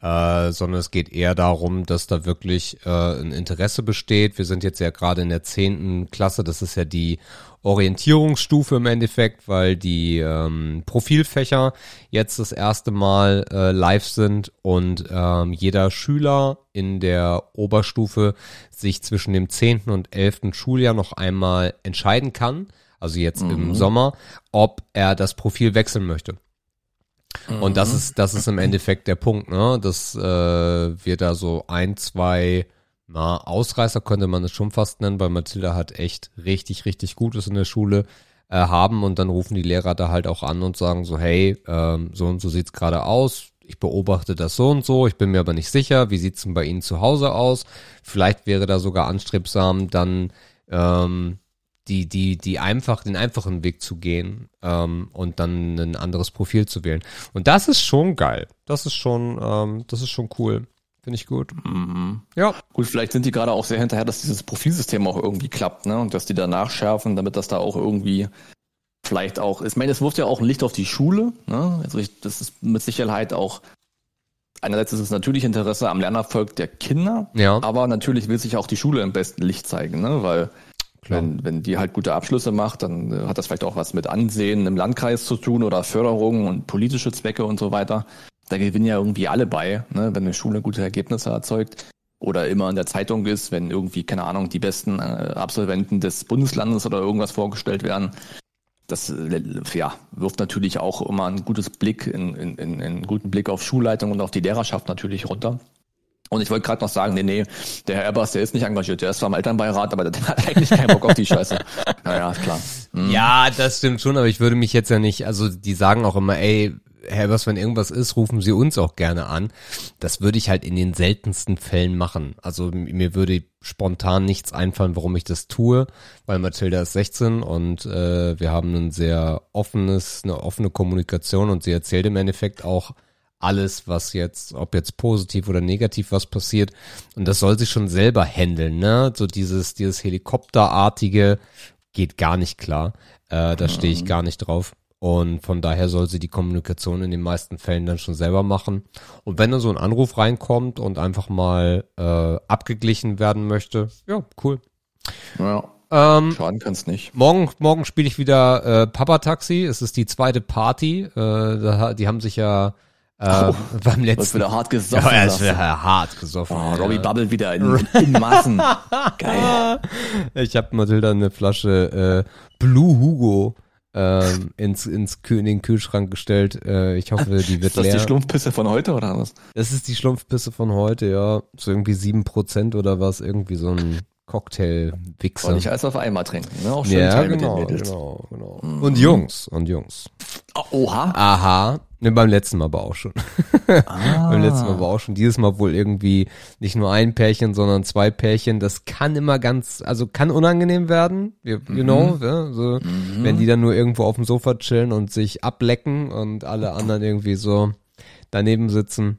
Äh, sondern es geht eher darum, dass da wirklich äh, ein Interesse besteht. Wir sind jetzt ja gerade in der zehnten Klasse, das ist ja die Orientierungsstufe im Endeffekt, weil die ähm, Profilfächer jetzt das erste Mal äh, live sind und ähm, jeder Schüler in der Oberstufe sich zwischen dem zehnten und elften Schuljahr noch einmal entscheiden kann, also jetzt im Sommer, ob er das Profil wechseln möchte. Und das ist, das ist im Endeffekt der Punkt, ne? Dass äh, wir da so ein, zwei, na, Ausreißer könnte man es schon fast nennen, weil Mathilda hat echt richtig, richtig Gutes in der Schule äh, haben und dann rufen die Lehrer da halt auch an und sagen so, hey, ähm, so und so sieht's gerade aus. Ich beobachte das so und so, ich bin mir aber nicht sicher, wie sieht's denn bei Ihnen zu Hause aus? Vielleicht wäre da sogar anstrebsam, dann ähm, die, die, die einfach, den einfachen Weg zu gehen ähm, und dann ein anderes Profil zu wählen. Und das ist schon geil. Das ist schon, ähm, das ist schon cool. Finde ich gut. Ja. Gut, vielleicht sind die gerade auch sehr hinterher, dass dieses Profilsystem auch irgendwie klappt, ne? Und dass die da nachschärfen, damit das da auch irgendwie vielleicht auch, ich meine, es wirft ja auch ein Licht auf die Schule, ne? Also ich, das ist mit Sicherheit auch, einerseits ist es natürlich Interesse am Lernerfolg der Kinder, Ja. aber natürlich will sich auch die Schule im besten Licht zeigen, ne? Weil Klar. wenn, wenn die halt gute Abschlüsse macht, dann äh, hat das vielleicht auch was mit Ansehen im Landkreis zu tun oder Förderung und politische Zwecke und so weiter. Da gewinnen ja irgendwie alle bei, ne? wenn eine Schule gute Ergebnisse erzeugt oder immer in der Zeitung ist, wenn irgendwie, keine Ahnung, die besten äh, Absolventen des Bundeslandes oder irgendwas vorgestellt werden. Das äh, ja, wirft natürlich auch immer ein gutes Blick, in, in, in, einen guten Blick auf Schulleitung und auf die Lehrerschaft natürlich runter. Und ich wollte gerade noch sagen, nee, nee, der Herr Ebbers, der ist nicht engagiert, der ist zwar im Elternbeirat, aber der hat eigentlich keinen Bock auf die Scheiße. Naja, klar. Hm. Ja, das stimmt schon, aber ich würde mich jetzt ja nicht, also die sagen auch immer, ey, Herr was, wenn irgendwas ist, rufen Sie uns auch gerne an. Das würde ich halt in den seltensten Fällen machen. Also mir würde spontan nichts einfallen, warum ich das tue, weil Mathilda ist 16 und äh, wir haben ein sehr offenes, eine offene Kommunikation und sie erzählt im Endeffekt auch alles, was jetzt, ob jetzt positiv oder negativ was passiert. Und das soll sie schon selber handeln, ne? So dieses, dieses Helikopterartige geht gar nicht klar. Äh, da stehe ich gar nicht drauf. Und von daher soll sie die Kommunikation in den meisten Fällen dann schon selber machen. Und wenn da so ein Anruf reinkommt und einfach mal äh, abgeglichen werden möchte, ja, cool. Ja, Ähm, schaden kann's nicht. Morgen, morgen spiele ich wieder äh, Papa Taxi. Es ist die zweite Party. Äh, da, die haben sich ja äh, beim Wird letzten wieder hart gesoffen. ja, du. wäre hart gesoffen. Oh, ja. Robbie Bubble wieder in, in, in Massen. Geil. Ich habe Mathilda eine Flasche äh, Blue Hugo ähm, ins, ins Kühl, in den Kühlschrank gestellt. Äh, ich hoffe, die wird Ist das leer. die Schlumpfpisse von heute oder was? das ist die Schlumpfpisse von heute, ja. So irgendwie sieben Prozent oder was, irgendwie so ein Cocktail-Wichser. Und nicht alles auf einmal trinken. Ne? Auch schön Ja, genau, den Mädels. genau, genau. Und Jungs, und Jungs. Oh, Oha. Aha. Ne, beim letzten Mal aber auch schon. Ah. Beim letzten Mal aber auch schon. Dieses Mal wohl irgendwie nicht nur ein Pärchen, sondern zwei Pärchen. Das kann immer ganz, also kann unangenehm werden. You, you know, ja, so, wenn die dann nur irgendwo auf dem Sofa chillen und sich ablecken und alle anderen irgendwie so daneben sitzen.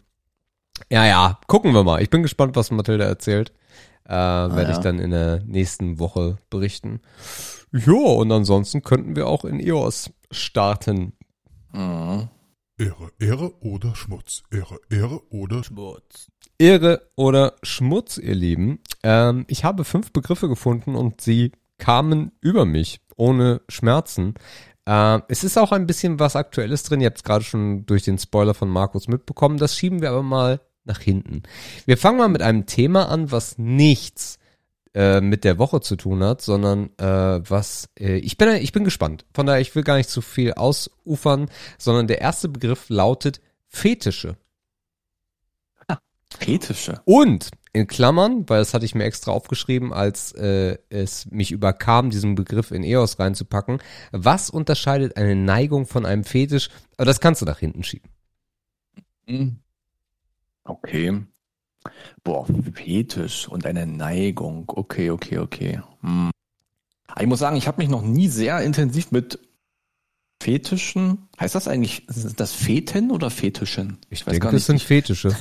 Ja, ja, gucken wir mal. Ich bin gespannt, was Mathilda erzählt. Äh, werde ich ja. dann in der nächsten Woche berichten. Ja, und ansonsten könnten wir auch in EOS starten. Mhm. Ehre, Ehre oder Schmutz. Ehre, Ehre oder Schmutz. Ehre oder Schmutz, ihr Lieben. Ähm, ich habe fünf Begriffe gefunden und sie kamen über mich ohne Schmerzen. Ähm, es ist auch ein bisschen was Aktuelles drin. Ihr habt es gerade schon durch den Spoiler von Markus mitbekommen. Das schieben wir aber mal nach hinten. Wir fangen mal mit einem Thema an, was nichts äh, mit der Woche zu tun hat, sondern äh, was äh, ich bin ich bin gespannt. Von daher ich will gar nicht zu viel ausufern, sondern der erste Begriff lautet Fetische. Fetische. Und in Klammern, weil das hatte ich mir extra aufgeschrieben, als äh, es mich überkam, diesen Begriff in EOS reinzupacken. Was unterscheidet eine Neigung von einem Fetisch? Aber das kannst du nach hinten schieben. Mhm. Okay. Boah, Fetisch und eine Neigung. Okay, okay, okay. Hm. Ich muss sagen, ich habe mich noch nie sehr intensiv mit Fetischen. Heißt das eigentlich ist das Feten oder Fetischen? Ich weiß denke, gar nicht. Das sind Fetische.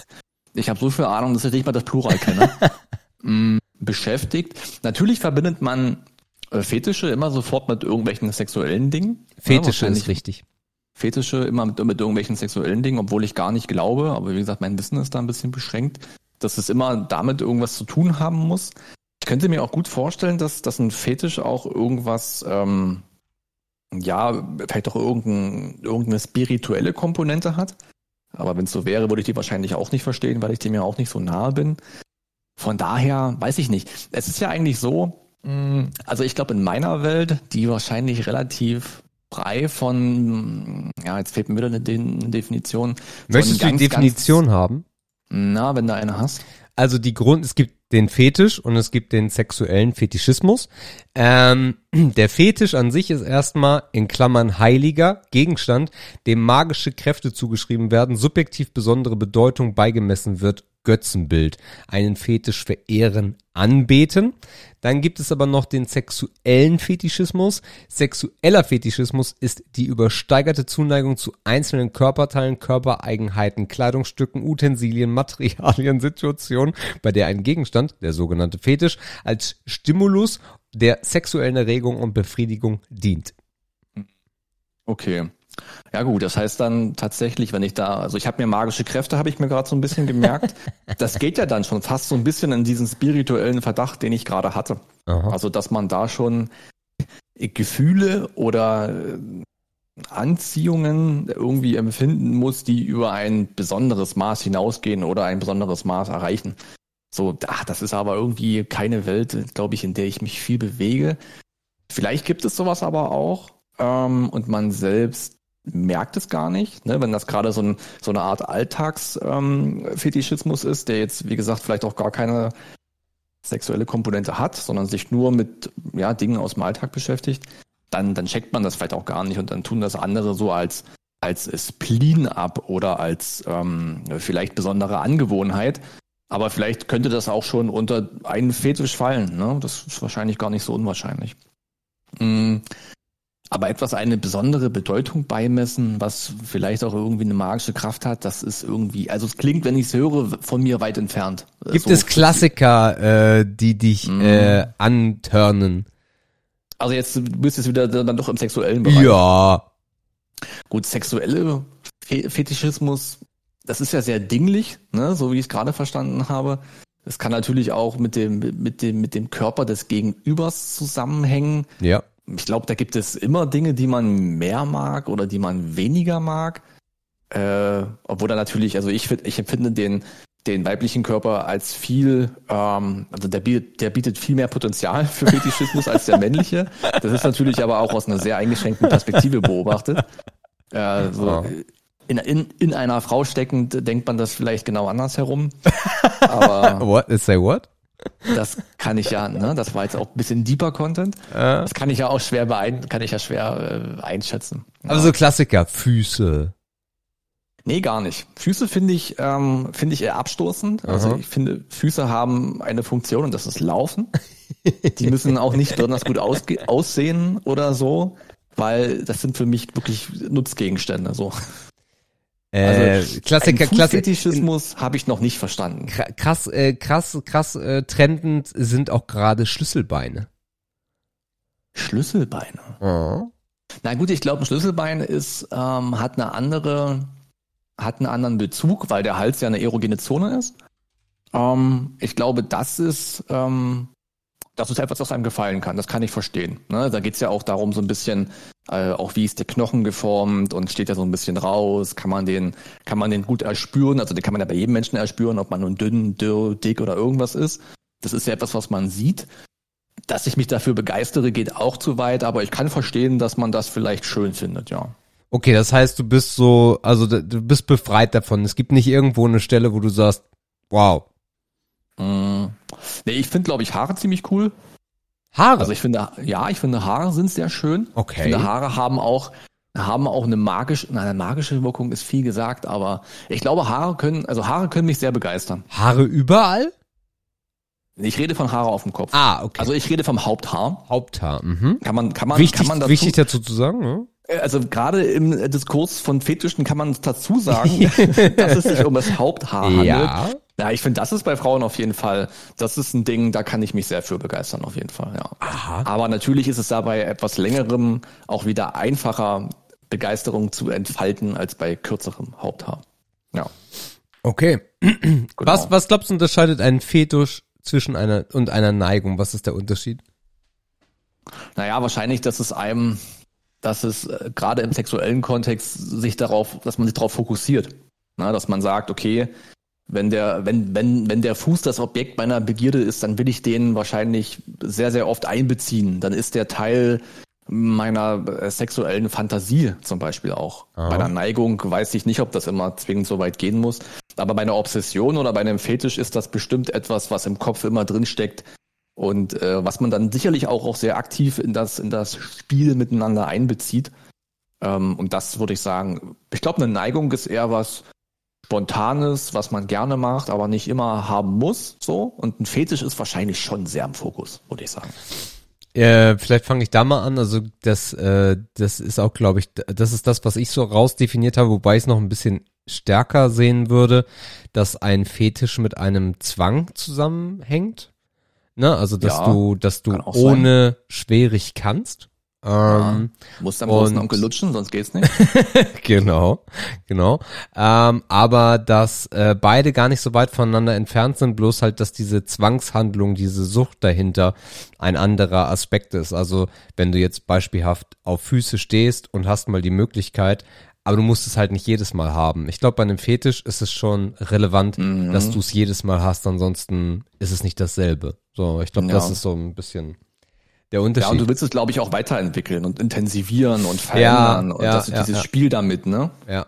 Ich habe so viel Ahnung, dass ich nicht mal das Plural kenne. hm, beschäftigt. Natürlich verbindet man äh, Fetische immer sofort mit irgendwelchen sexuellen Dingen. Fetische ja, ist richtig. Fetische immer mit, mit irgendwelchen sexuellen Dingen, obwohl ich gar nicht glaube, aber wie gesagt, mein Wissen ist da ein bisschen beschränkt, dass es immer damit irgendwas zu tun haben muss. Ich könnte mir auch gut vorstellen, dass, dass ein Fetisch auch irgendwas, ähm, ja, vielleicht auch irgendein, irgendeine spirituelle Komponente hat. Aber wenn es so wäre, würde ich die wahrscheinlich auch nicht verstehen, weil ich dem ja auch nicht so nahe bin. Von daher weiß ich nicht. Es ist ja eigentlich so, mm, also ich glaube in meiner Welt, die wahrscheinlich relativ frei von, ja, jetzt fehlt mir wieder eine, eine Definition. Möchtest du die Definition ganz, haben? Na, wenn du eine hast. Also die Grund, es gibt den Fetisch und es gibt den sexuellen Fetischismus. Ähm, der Fetisch an sich ist erstmal in Klammern heiliger Gegenstand, dem magische Kräfte zugeschrieben werden, subjektiv besondere Bedeutung beigemessen wird Götzenbild, einen Fetisch verehren, anbeten. Dann gibt es aber noch den sexuellen Fetischismus. Sexueller Fetischismus ist die übersteigerte Zuneigung zu einzelnen Körperteilen, Körpereigenheiten, Kleidungsstücken, Utensilien, Materialien, Situationen, bei der ein Gegenstand, der sogenannte Fetisch, als Stimulus der sexuellen Erregung und Befriedigung dient. Okay. Ja gut, das heißt dann tatsächlich, wenn ich da, also ich habe mir magische Kräfte, habe ich mir gerade so ein bisschen gemerkt. das geht ja dann schon fast so ein bisschen in diesen spirituellen Verdacht, den ich gerade hatte. Aha. Also dass man da schon Gefühle oder äh, Anziehungen irgendwie empfinden muss, die über ein besonderes Maß hinausgehen oder ein besonderes Maß erreichen. So, ach, das ist aber irgendwie keine Welt, glaube ich, in der ich mich viel bewege. Vielleicht gibt es sowas aber auch ähm, und man selbst merkt es gar nicht, ne? wenn das gerade so, ein, so eine Art Alltagsfetischismus ähm, ist, der jetzt, wie gesagt, vielleicht auch gar keine sexuelle Komponente hat, sondern sich nur mit ja, Dingen aus dem Alltag beschäftigt, dann, dann checkt man das vielleicht auch gar nicht und dann tun das andere so als, als Spleen ab oder als ähm, vielleicht besondere Angewohnheit. Aber vielleicht könnte das auch schon unter einen Fetisch fallen. Ne? Das ist wahrscheinlich gar nicht so unwahrscheinlich. Mhm aber etwas eine besondere Bedeutung beimessen, was vielleicht auch irgendwie eine magische Kraft hat, das ist irgendwie, also es klingt, wenn ich es höre, von mir weit entfernt. Gibt so es Klassiker, äh, die dich mm. äh, antörnen? Also jetzt bist du jetzt wieder dann doch im sexuellen Bereich. Ja. Gut, sexuelle Fetischismus, das ist ja sehr dinglich, ne, so wie ich es gerade verstanden habe. Es kann natürlich auch mit dem, mit dem, mit dem Körper des Gegenübers zusammenhängen. Ja ich glaube, da gibt es immer Dinge, die man mehr mag oder die man weniger mag. Äh, obwohl da natürlich, also ich, ich empfinde den, den weiblichen Körper als viel, ähm, also der bietet, der bietet viel mehr Potenzial für Fetischismus als der männliche. Das ist natürlich aber auch aus einer sehr eingeschränkten Perspektive beobachtet. Äh, so, oh. In, in, in einer Frau steckend denkt man das vielleicht genau andersherum. Aber what? Say what? Das kann ich ja, ne? Das war jetzt auch ein bisschen deeper Content. Äh. Das kann ich ja auch schwer beein kann ich ja schwer äh, einschätzen. Aber ja. so Klassiker, Füße. Nee, gar nicht. Füße finde ich, ähm, finde ich eher abstoßend. Also Aha. ich finde, Füße haben eine Funktion und das ist Laufen. Die müssen auch nicht besonders gut aussehen oder so, weil das sind für mich wirklich Nutzgegenstände. So. Äh, also Klassiker, Fetischismus habe ich noch nicht verstanden. Krass, äh, krass, krass äh, trendend sind auch gerade Schlüsselbeine. Schlüsselbeine. Ja. Na gut, ich glaube, ein Schlüsselbein ist ähm, hat eine andere, hat einen anderen Bezug, weil der Hals ja eine erogene Zone ist. Ähm, ich glaube, das ist ähm, das ist etwas, was einem gefallen kann. Das kann ich verstehen. Ne? Da geht's ja auch darum, so ein bisschen, äh, auch wie ist der Knochen geformt und steht ja so ein bisschen raus. Kann man den, kann man den gut erspüren? Also den kann man ja bei jedem Menschen erspüren, ob man nun dünn, dürr, dick oder irgendwas ist. Das ist ja etwas, was man sieht. Dass ich mich dafür begeistere, geht auch zu weit, aber ich kann verstehen, dass man das vielleicht schön findet, ja. Okay, das heißt, du bist so, also du bist befreit davon. Es gibt nicht irgendwo eine Stelle, wo du sagst, wow, Mm. Nee, ich finde, glaube ich, Haare ziemlich cool. Haare? Also ich finde, ja, ich finde Haare sind sehr schön. Okay. Ich finde, Haare haben auch haben auch eine magische, na, eine magische Wirkung ist viel gesagt, aber ich glaube, Haare können, also Haare können mich sehr begeistern. Haare überall? Ich rede von Haare auf dem Kopf. Ah, okay. Also ich rede vom Haupthaar. Haupthaar. Mhm. Kann man, kann man, Wichtig, kann man dazu, wichtig dazu zu sagen, ne? also gerade im Diskurs von Fetischen kann man dazu sagen, dass es sich um das Haupthaar handelt. Ja. Ja, ich finde, das ist bei Frauen auf jeden Fall, das ist ein Ding, da kann ich mich sehr für begeistern, auf jeden Fall, ja. Aha. Aber natürlich ist es da bei etwas längerem auch wieder einfacher, Begeisterung zu entfalten, als bei kürzerem Haupthaar. Ja. Okay. Genau. Was, was glaubst du unterscheidet einen Fetisch zwischen einer und einer Neigung? Was ist der Unterschied? Naja, wahrscheinlich, dass es einem, dass es äh, gerade im sexuellen Kontext sich darauf, dass man sich darauf fokussiert. Na, dass man sagt, okay, wenn der, wenn, wenn, wenn der Fuß das Objekt meiner Begierde ist, dann will ich den wahrscheinlich sehr, sehr oft einbeziehen. Dann ist der Teil meiner äh, sexuellen Fantasie zum Beispiel auch. Aha. Bei einer Neigung weiß ich nicht, ob das immer zwingend so weit gehen muss. Aber bei einer Obsession oder bei einem Fetisch ist das bestimmt etwas, was im Kopf immer drin steckt und äh, was man dann sicherlich auch, auch sehr aktiv in das, in das Spiel miteinander einbezieht. Ähm, und das würde ich sagen, ich glaube, eine Neigung ist eher was Spontanes, was man gerne macht, aber nicht immer haben muss. So. Und ein Fetisch ist wahrscheinlich schon sehr im Fokus, würde ich sagen. Äh, vielleicht fange ich da mal an. Also das, äh, das ist auch, glaube ich, das ist das, was ich so rausdefiniert habe, wobei ich es noch ein bisschen stärker sehen würde, dass ein Fetisch mit einem Zwang zusammenhängt. Ne? Also dass Ja, du, dass du auch sein. ohne schwierig kannst. Ähm, Muss am großen Onkel lutschen, sonst geht's nicht. genau, genau. Ähm, aber dass äh, beide gar nicht so weit voneinander entfernt sind, bloß halt, dass diese Zwangshandlung, diese Sucht dahinter ein anderer Aspekt ist. Also wenn du jetzt beispielhaft auf Füße stehst und hast mal die Möglichkeit, aber du musst es halt nicht jedes Mal haben. Ich glaube, bei einem Fetisch ist es schon relevant, Mhm. dass du es jedes Mal hast, ansonsten ist es nicht dasselbe. So, ich glaube, das Ja. ist so ein bisschen der Ja, Unterschied. und du willst es, glaube ich, auch weiterentwickeln und intensivieren und verändern. und ja, das ja, dieses ja. Spiel damit, ne? Ja.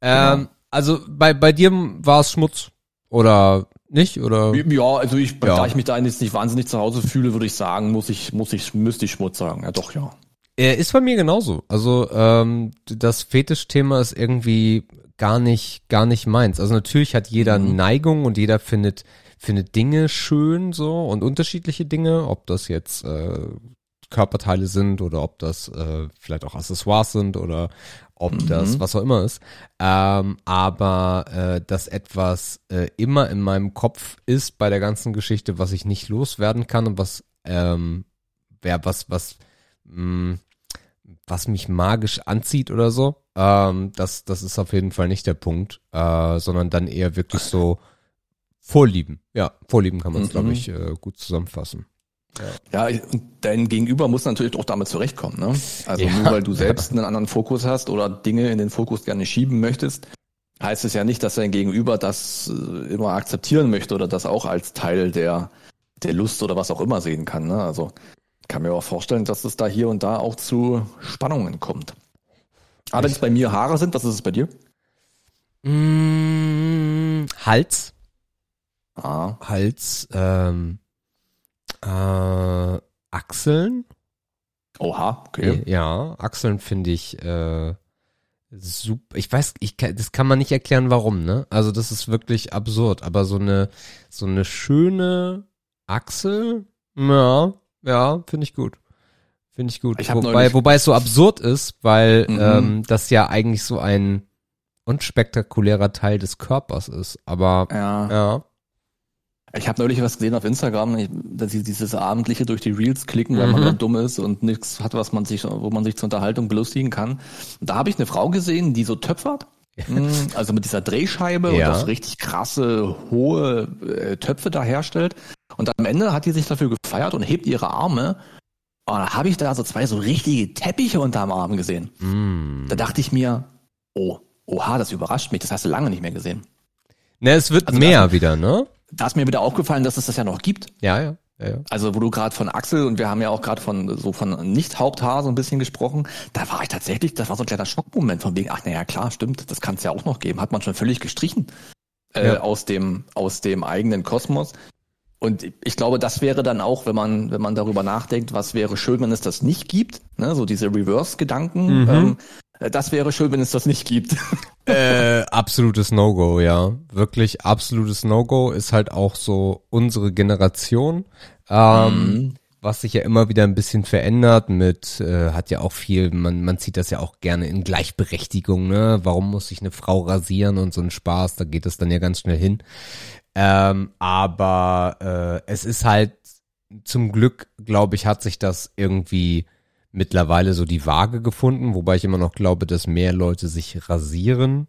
Ähm, Also bei, bei dir war es Schmutz oder nicht? Oder? Ja, also ich, Ja. da ich mich da jetzt nicht wahnsinnig zu Hause fühle, würde ich sagen, muss ich, muss ich, müsste ich Schmutz sagen. Ja, doch, ja. Er ist bei mir genauso. Also ähm, das Fetischthema ist irgendwie gar nicht, gar nicht meins. Also natürlich hat jeder Mhm. Neigung und jeder findet, findet Dinge schön so und unterschiedliche Dinge, ob das jetzt äh, Körperteile sind oder ob das äh, vielleicht auch Accessoires sind oder ob Mhm. das was auch immer ist. Ähm, aber äh, dass etwas äh, immer in meinem Kopf ist bei der ganzen Geschichte, was ich nicht loswerden kann und was ähm, wer was was mh, was mich magisch anzieht oder so, ähm, das das ist auf jeden Fall nicht der Punkt, äh, sondern dann eher wirklich so Vorlieben. Ja, Vorlieben kann man es Mhm. glaube ich äh, gut zusammenfassen. Ja, und dein Gegenüber muss natürlich auch damit zurechtkommen, ne? Also Ja. nur weil du selbst einen anderen Fokus hast oder Dinge in den Fokus gerne schieben möchtest, heißt es ja nicht, dass dein Gegenüber das äh, immer akzeptieren möchte oder das auch als Teil der, der Lust oder was auch immer sehen kann, ne? Also kann mir auch vorstellen, dass es da hier und da auch zu Spannungen kommt. Aber wenn es bei mir Haare sind, was ist es bei dir? Mm, Hals, Ah, Hals, ähm, äh, Achseln. oha, okay. Ja, Achseln finde ich äh, super. Ich weiß, ich kann, das kann man nicht erklären, warum, ne? Also das ist wirklich absurd. Aber so eine so eine schöne Achsel, ja, ja, finde ich gut. Finde ich gut. Ich wobei, wobei es so absurd ist, weil Mhm. ähm, das ja eigentlich so ein unspektakulärer Teil des Körpers ist. Aber Ja. ja, Ich habe neulich was gesehen auf Instagram, dass sie dieses abendliche durch die Reels klicken, weil man Mhm. dann dumm ist und nichts hat, was man sich, wo man sich zur Unterhaltung belustigen kann. Und da habe ich eine Frau gesehen, die so töpfert. Mm, Also mit dieser Drehscheibe Ja. und das richtig krasse, hohe äh, Töpfe da herstellt. Und am Ende hat die sich dafür gefeiert und hebt ihre Arme. Und da habe ich da so zwei so richtige Teppiche unterm Arm gesehen. mm. Da dachte ich mir, oh, oha, das überrascht mich, das hast du lange nicht mehr gesehen. Ne, es wird Also mehr wieder, ne? Da ist mir wieder aufgefallen, dass es das ja noch gibt. Ja, ja, ja, ja. Also wo du gerade von Axel und wir haben ja auch gerade von so von Nicht-Haupthaar so ein bisschen gesprochen, da war ich tatsächlich, das war so ein kleiner Schockmoment von wegen, ach naja, klar, stimmt, das kann es ja auch noch geben, hat man schon völlig gestrichen äh, Ja. aus dem aus dem eigenen Kosmos. Und ich glaube, das wäre dann auch, wenn man wenn man darüber nachdenkt, was wäre schön, wenn es das nicht gibt, ne? so diese Reverse-Gedanken. Mhm. Ähm, Äh, Das wäre schön, wenn es das nicht gibt. Äh, absolutes No-Go, ja. Wirklich absolutes No-Go ist halt auch so unsere Generation. Ähm, Mhm. Was sich ja immer wieder ein bisschen verändert mit, äh, hat ja auch viel, man, man zieht das ja auch gerne in Gleichberechtigung, ne? Warum muss sich eine Frau rasieren und so ein Spaß, da geht es dann ja ganz schnell hin. Ähm, aber äh, es ist halt zum Glück, glaube ich, hat sich das irgendwie mittlerweile so die Waage gefunden, wobei ich immer noch glaube, dass mehr Leute sich rasieren.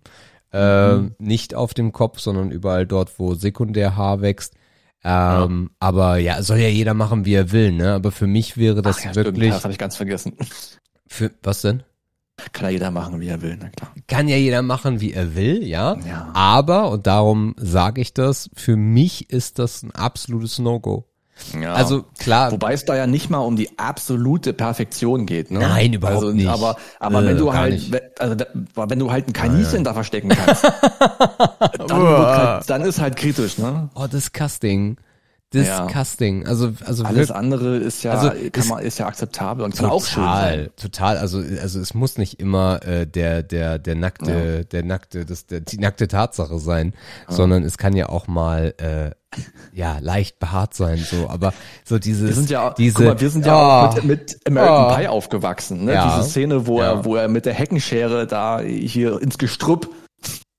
Äh, Nicht auf dem Kopf, sondern überall dort, wo Sekundärhaar wächst. Ähm, Aber ja, soll ja jeder machen, wie er will, ne? Aber für mich wäre das Ach ja, stimmt, wirklich. das habe ich ganz vergessen. Für, was denn? Kann ja jeder machen, wie er will, na klar. Kann ja jeder machen, wie er will, ja. Ja. Aber, und darum sage ich das, für mich ist das ein absolutes No-Go. Ja. Also klar, Wobei es da ja nicht mal um die absolute Perfektion geht, ne? Nein, überhaupt also, nicht. Aber, aber Äh, wenn du halt, nicht. also wenn du halt ein Kaninchen da verstecken kannst, dann, halt, dann ist halt kritisch, ne? oh, disgusting. Ja. Also, also Alles andere ist ja, Also, kann es- man, ist ja akzeptabel und kann auch schön Total, sein. total. Also, also es muss nicht immer äh, der der der nackte der nackte das der, die nackte Tatsache sein, sondern es kann ja auch mal äh, ja leicht behaart sein so. Aber so dieses Wir sind ja, diese guck mal, wir sind ja Oh, auch mit, mit American Oh. Pie aufgewachsen, ne? Ja. Diese Szene, wo Ja. er, wo er mit der Heckenschere da hier ins Gestrüpp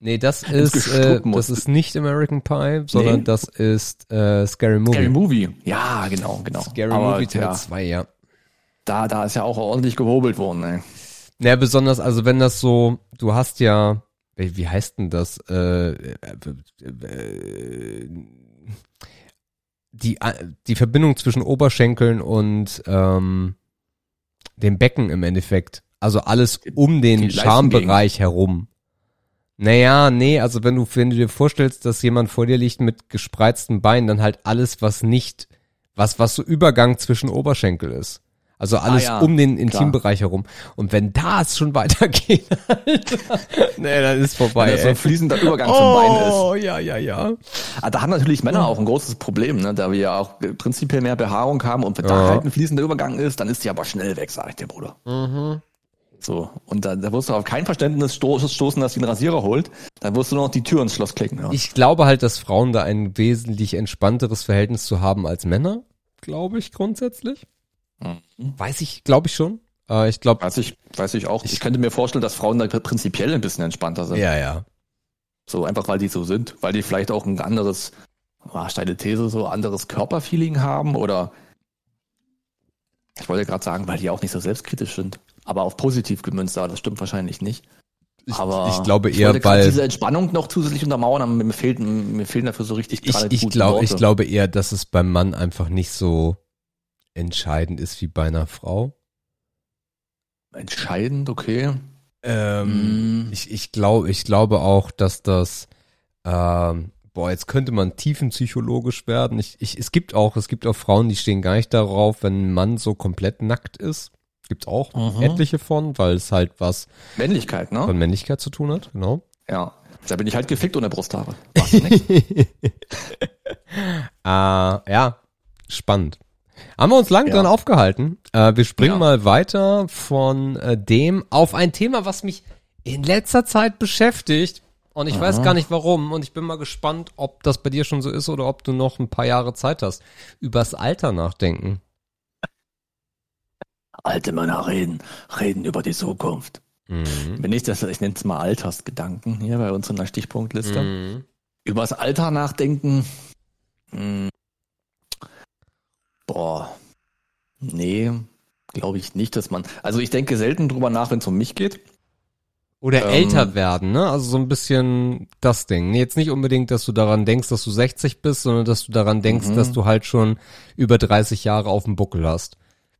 nee, das ist äh, das ist nicht American Pie, sondern Nee. das ist äh, Scary Movie. Scary Movie. Ja, genau, genau. Scary Aber, Movie Teil ja, 2, ja. da, da ist ja auch ordentlich gehobelt worden, ey. Ja, besonders, also wenn das so, du hast ja, wie heißt denn das? Äh, äh, äh, die, äh, die Verbindung zwischen Oberschenkeln und ähm, dem Becken im Endeffekt. Also alles um den Schambereich herum. Naja, nee, also wenn du, wenn du dir vorstellst, dass jemand vor dir liegt mit gespreizten Beinen, dann halt alles, was nicht, was, was so Übergang zwischen Oberschenkel ist. Also alles ja, um den klar. Intimbereich herum. Und wenn das schon weitergeht, Alter, nee, dann ist vorbei. Das so ein fließender Übergang zum Bein ist. Oh, ja, ja, ja. Ah, Da haben natürlich Männer auch ein großes Problem, ne? da wir ja auch prinzipiell mehr Behaarung haben und wenn da Ja. halt ein fließender Übergang ist, dann ist die aber schnell weg, sag ich dir, Bruder. Mhm. So, und da, da wirst du auf kein Verständnis sto stoßen, dass sie einen Rasierer holt. Dann wirst du nur noch die Tür ins Schloss klicken. Ja. Ich glaube halt, dass Frauen da ein wesentlich entspannteres Verhältnis zu haben als Männer, glaube ich grundsätzlich. Mhm. Weiß ich, glaube ich schon. Äh, ich glaube, Weiß ich, weiß ich auch. Ich könnte mir vorstellen, dass Frauen da prinzipiell ein bisschen entspannter sind. ja, ja. So einfach, weil die so sind, weil die vielleicht auch ein anderes, ah, steile These, so anderes Körperfeeling haben oder ich wollte gerade sagen, weil die auch nicht so selbstkritisch sind. Aber auf positiv gemünzt, aber das stimmt wahrscheinlich nicht. Ich, Aber ich glaube ich eher, gerade weil diese Entspannung noch zusätzlich untermauern, aber mir fehlen, mir fehlen dafür so richtig ich, ich glaube, ich glaube eher, dass es beim Mann einfach nicht so entscheidend ist wie bei einer Frau. Entscheidend, okay. Ähm, Mm. ich, ich glaube, ich glaube auch, dass das, ähm, boah, jetzt könnte man tiefenpsychologisch werden. Ich, ich, es gibt auch, es gibt auch Frauen, die stehen gar nicht darauf, wenn ein Mann so komplett nackt ist. Gibt's auch Mhm. etliche von, weil es halt was Männlichkeit, ne? von Männlichkeit zu tun hat, genau. Ja. Da bin ich halt gefickt ohne Brusthaare. Machst du nicht? Äh, ja, spannend. Haben wir uns lang Ja. dran aufgehalten. Äh, wir springen Ja. mal weiter von äh, dem auf ein Thema, was mich in letzter Zeit beschäftigt. Und ich weiß gar nicht warum. Und ich bin mal gespannt, ob das bei dir schon so ist oder ob du noch ein paar Jahre Zeit hast. Übers Alter nachdenken. Alte Männer reden, reden über die Zukunft. Mhm. Wenn ich das, ich nenne es mal Altersgedanken hier bei uns in der Stichpunktliste. Mhm. Übers Alter nachdenken. Hm. Boah. Nee, glaube ich nicht, dass man. Also ich denke selten drüber nach, wenn es um mich geht. Oder Ähm. älter werden, ne? Also so ein bisschen das Ding. Nee, jetzt nicht unbedingt, dass du daran denkst, dass du 60 bist, sondern dass du daran denkst, Mhm. dass du halt schon über 30 Jahre auf dem Buckel hast.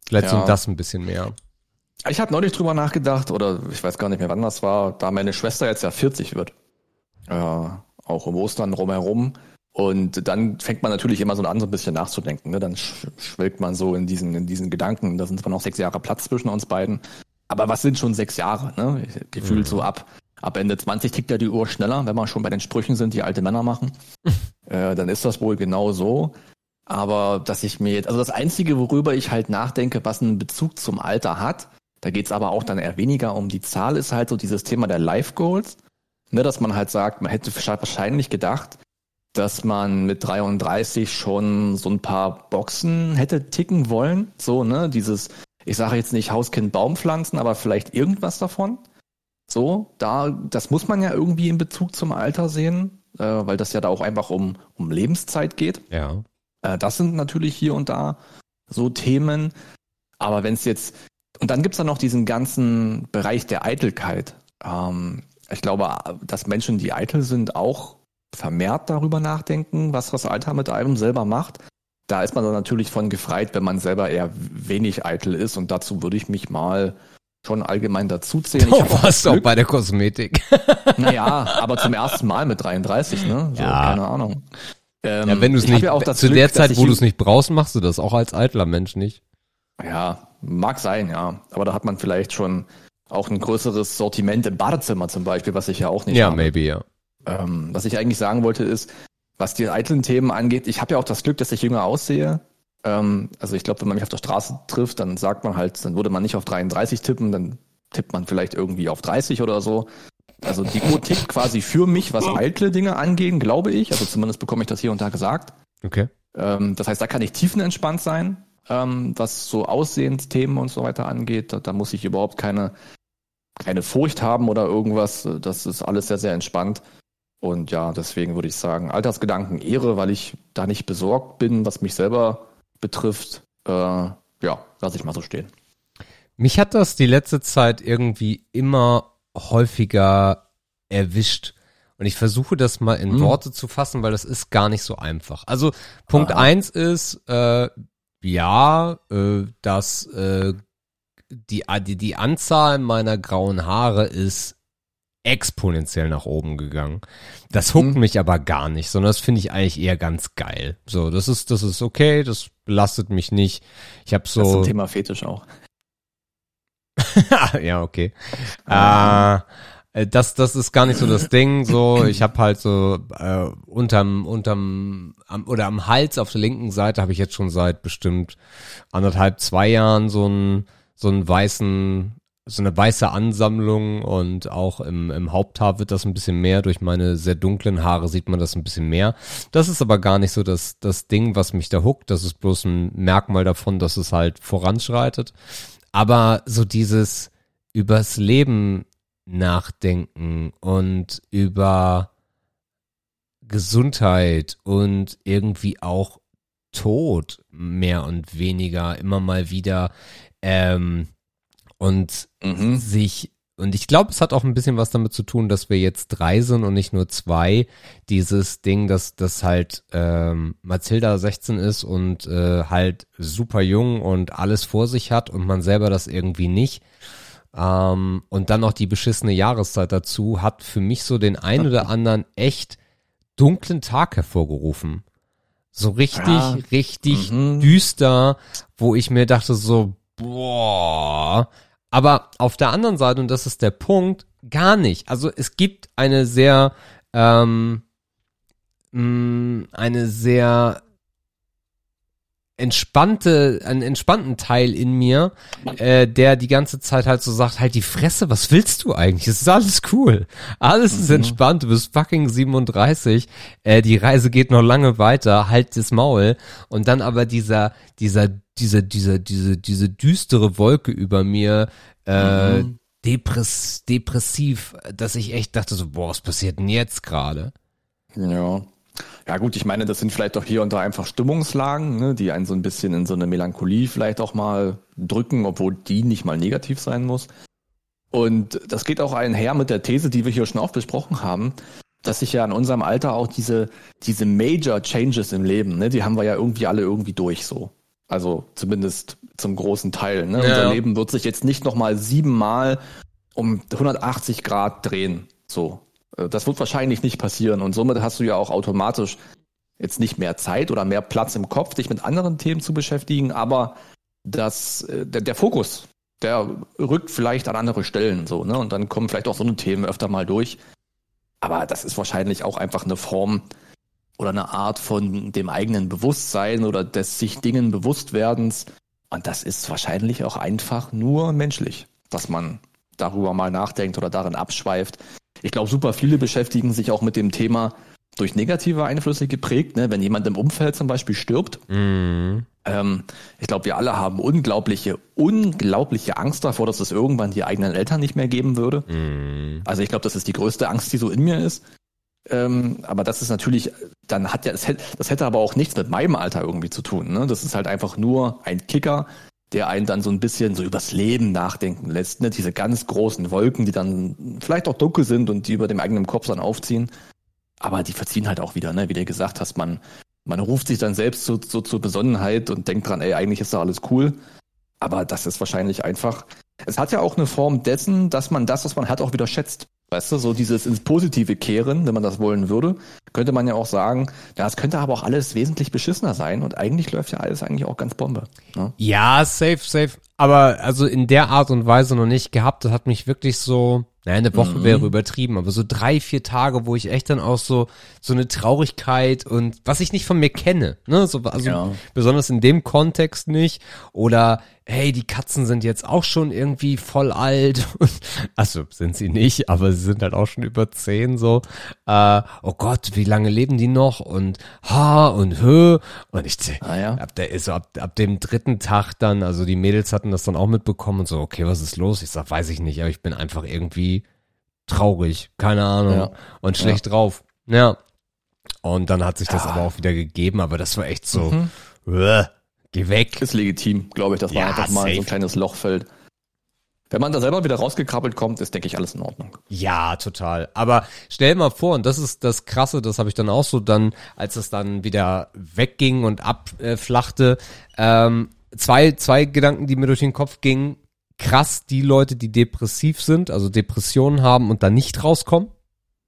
Vielleicht Ja. so das ein bisschen mehr. Ich habe neulich drüber nachgedacht, oder ich weiß gar nicht mehr, wann das war, da meine Schwester jetzt ja 40 wird. Ja, auch um Ostern rumherum. Und dann fängt man natürlich immer so an, so ein bisschen nachzudenken. Ne? Dann sch schwelgt man so in diesen, in diesen Gedanken. Da sind zwar noch sechs Jahre Platz zwischen uns beiden. Aber was sind schon sechs Jahre? Ne? Gefühlt so ab, ab Ende 20 tickt ja die Uhr schneller, wenn wir schon bei den Sprüchen sind, die alte Männer machen. äh, dann ist das wohl genau so. Aber dass ich mir jetzt, also das Einzige, worüber ich halt nachdenke, was einen Bezug zum Alter hat, Da geht's aber auch dann eher weniger um die Zahl, ist halt so dieses Thema der Life Goals. Ne, dass man halt sagt, man hätte wahrscheinlich gedacht, dass man mit 33 schon so ein paar Boxen hätte ticken wollen. So, ne, dieses, ich sage jetzt nicht Hauskind Baumpflanzen, aber vielleicht irgendwas davon. So, da, das muss man ja irgendwie in Bezug zum Alter sehen, äh, weil das ja da auch einfach um, um Lebenszeit geht. Ja. Äh, das sind natürlich hier und da so Themen. Aber wenn es jetzt, und dann gibt's da noch diesen ganzen Bereich der Eitelkeit. Ähm, ich glaube, dass Menschen, die eitel sind, auch vermehrt darüber nachdenken, was das Alter mit einem selber macht. Da ist man dann natürlich von gefreit, wenn man selber eher wenig eitel ist. Und dazu würde ich mich mal schon allgemein dazuzählen. Du warst auch bei der Kosmetik. Naja, aber zum ersten Mal mit 33, ne? So, Ja. keine Ahnung. Ähm, Ja, wenn du es nicht, ja zu Glück, der Zeit, wo du es nicht brauchst, machst du das auch als eitler Mensch nicht. Ja, mag sein, ja. Aber da hat man vielleicht schon auch ein größeres Sortiment im Badezimmer zum Beispiel, was ich ja auch nicht Ja, habe. maybe, ja. Ähm, was ich eigentlich sagen wollte ist, was die eitlen Themen angeht, ich habe ja auch das Glück, dass ich jünger aussehe. Ähm, also ich glaube, wenn man mich auf der Straße trifft, dann sagt man halt, dann würde man nicht auf 33 tippen, dann tippt man vielleicht irgendwie auf 30 oder so. Also die Uhr tickt quasi für mich, was eitle Dinge angehen, glaube ich. Also zumindest bekomme ich das hier und da gesagt. Okay. Ähm, das heißt, da kann ich tiefenentspannt sein, ähm, was so Aussehensthemen und so weiter angeht. Da, da muss ich überhaupt keine, keine Furcht haben oder irgendwas. Das ist alles sehr, sehr entspannt. Und ja, deswegen würde ich sagen, Altersgedanken Ehre, weil ich da nicht besorgt bin, was mich selber betrifft. Äh, ja, lasse ich mal so stehen. Mich hat das die letzte Zeit irgendwie immer häufiger erwischt. Und ich versuche das mal in Hm. Worte zu fassen, weil das ist gar nicht so einfach. Also Punkt Aha. eins ist, äh, ja, äh, dass äh, die, die, die Anzahl meiner grauen Haare ist exponentiell nach oben gegangen. Das huckt Mhm. mich aber gar nicht, sondern das finde ich eigentlich eher ganz geil. So, das ist, das ist okay, das belastet mich nicht. Ich habe so. Das ist ein Thema Fetisch auch. ja, okay. Äh, das, das ist gar nicht so das Ding. So, ich habe halt so äh, unterm, unterm am, oder am Hals auf der linken Seite habe ich jetzt schon seit bestimmt anderthalb, zwei Jahren so einen so einen weißen, so eine weiße Ansammlung und auch im, im Haupthaar wird das ein bisschen mehr. Durch meine sehr dunklen Haare sieht man das ein bisschen mehr. Das ist aber gar nicht so das, das Ding, was mich da huckt. Das ist bloß ein Merkmal davon, dass es halt voranschreitet. Aber so dieses übers Leben nachdenken und über Gesundheit und irgendwie auch Tod mehr und weniger immer mal wieder ähm, und Mhm. sich und ich glaube, es hat auch ein bisschen was damit zu tun, dass wir jetzt drei sind und nicht nur zwei. Dieses Ding, dass das halt ähm, Mathilda 16 ist und äh, halt super jung und alles vor sich hat und man selber das irgendwie nicht. Ähm, und dann noch die beschissene Jahreszeit dazu hat für mich so den ein oder anderen echt dunklen Tag hervorgerufen. So richtig, Ja. richtig Mhm. düster, wo ich mir dachte so, boah. Aber auf der anderen Seite, und das ist der Punkt, gar nicht. Also es gibt eine sehr, ähm, mh, eine sehr entspannte, einen entspannten Teil in mir, äh, der die ganze Zeit halt so sagt, halt die Fresse, was willst du eigentlich? Es ist alles cool. Alles ist Mhm. entspannt, du bist fucking 37, äh, die Reise geht noch lange weiter, halt das Maul. Und dann aber dieser, dieser, dieser, dieser, diese, diese düstere Wolke über mir, äh, Mhm. depress, depressiv, dass ich echt dachte so, boah, was passiert denn jetzt gerade? Ja. Ja gut, ich meine, das sind vielleicht doch hier und da einfach Stimmungslagen, ne, die einen so ein bisschen in so eine Melancholie vielleicht auch mal drücken, obwohl die nicht mal negativ sein muss. Und das geht auch einher mit der These, die wir hier schon oft besprochen haben, dass sich ja in unserem Alter auch diese, diese Major Changes im Leben, ne, die haben wir ja irgendwie alle irgendwie durch so. Also zumindest zum großen Teil. Ne? Ja. Unser Leben wird sich jetzt nicht nochmal siebenmal um 180 Grad drehen. So. Das wird wahrscheinlich nicht passieren. Und somit hast du ja auch automatisch jetzt nicht mehr Zeit oder mehr Platz im Kopf, dich mit anderen Themen zu beschäftigen, aber das, äh, der, der Fokus, der rückt vielleicht an andere Stellen so, ne? Und dann kommen vielleicht auch so eine Themen öfter mal durch. Aber das ist wahrscheinlich auch einfach eine Form oder eine Art von dem eigenen Bewusstsein oder des sich Dingen Bewusstwerdens, Und das ist wahrscheinlich auch einfach nur menschlich, dass man darüber mal nachdenkt oder darin abschweift. Ich glaube, super viele beschäftigen sich auch mit dem Thema durch negative Einflüsse geprägt, ne? wenn jemand im Umfeld zum Beispiel stirbt. Mhm. Ähm, ich glaube, wir alle haben unglaubliche, unglaubliche Angst davor, dass es irgendwann die eigenen Eltern nicht mehr geben würde. Mhm. Also ich glaube, das ist die größte Angst, die so in mir ist. Ähm, aber das ist natürlich, dann hat ja, das hätte, das hätte aber auch nichts mit meinem Alter irgendwie zu tun. Ne? Das ist halt einfach nur ein Kicker, der einen dann so ein bisschen so übers Leben nachdenken lässt. Ne? Diese ganz großen Wolken, die dann vielleicht auch dunkel sind und die über dem eigenen Kopf dann aufziehen. Aber die verziehen halt auch wieder, ne? wie du gesagt hast, man, man ruft sich dann selbst so, so zur Besonnenheit und denkt dran, ey, eigentlich ist da alles cool. Aber das ist wahrscheinlich einfach. Es hat ja auch eine Form dessen, dass man das, was man hat, auch wieder schätzt. Weißt du, so dieses ins Positive kehren, wenn man das wollen würde, könnte man ja auch sagen, ja, es könnte aber auch alles wesentlich beschissener sein und eigentlich läuft ja alles eigentlich auch ganz Bombe. Ne? Ja, safe, safe. Aber also in der Art und Weise noch nicht gehabt. Das hat mich wirklich so, naja, eine Woche Mhm. wäre übertrieben, aber so drei, vier Tage, wo ich echt dann auch so, so eine Traurigkeit und was ich nicht von mir kenne, ne, so, also Ja. besonders in dem Kontext nicht. Oder, hey, die Katzen sind jetzt auch schon irgendwie voll alt. also sind sie nicht, aber sie sind halt auch schon über zehn so. Äh, oh Gott, wie lange leben die noch? Und ha und hö. Und ich, Ah ja. ab der so ab, ab dem dritten Tag dann, also die Mädels hatten das dann auch mitbekommen und so, okay, was ist los? Ich sag, weiß ich nicht, aber ich bin einfach irgendwie traurig, keine Ahnung Ja. und schlecht drauf. Ja. Und dann hat sich das Ja. aber auch wieder gegeben, aber das war echt so, Mhm. "Uah, geh weg. Ist legitim, glaube ich, dass man Ja, einfach mal in so safe. ein kleines Loch fällt. Wenn man da selber wieder rausgekrabbelt kommt, ist, denke ich, alles in Ordnung. Ja, total. Aber stell mal vor, und das ist das Krasse, das habe ich dann auch so dann, als es dann wieder wegging und abflachte, ähm, zwei, zwei Gedanken, die mir durch den Kopf gingen. Krass, die Leute, die depressiv sind, also Depressionen haben und da nicht rauskommen.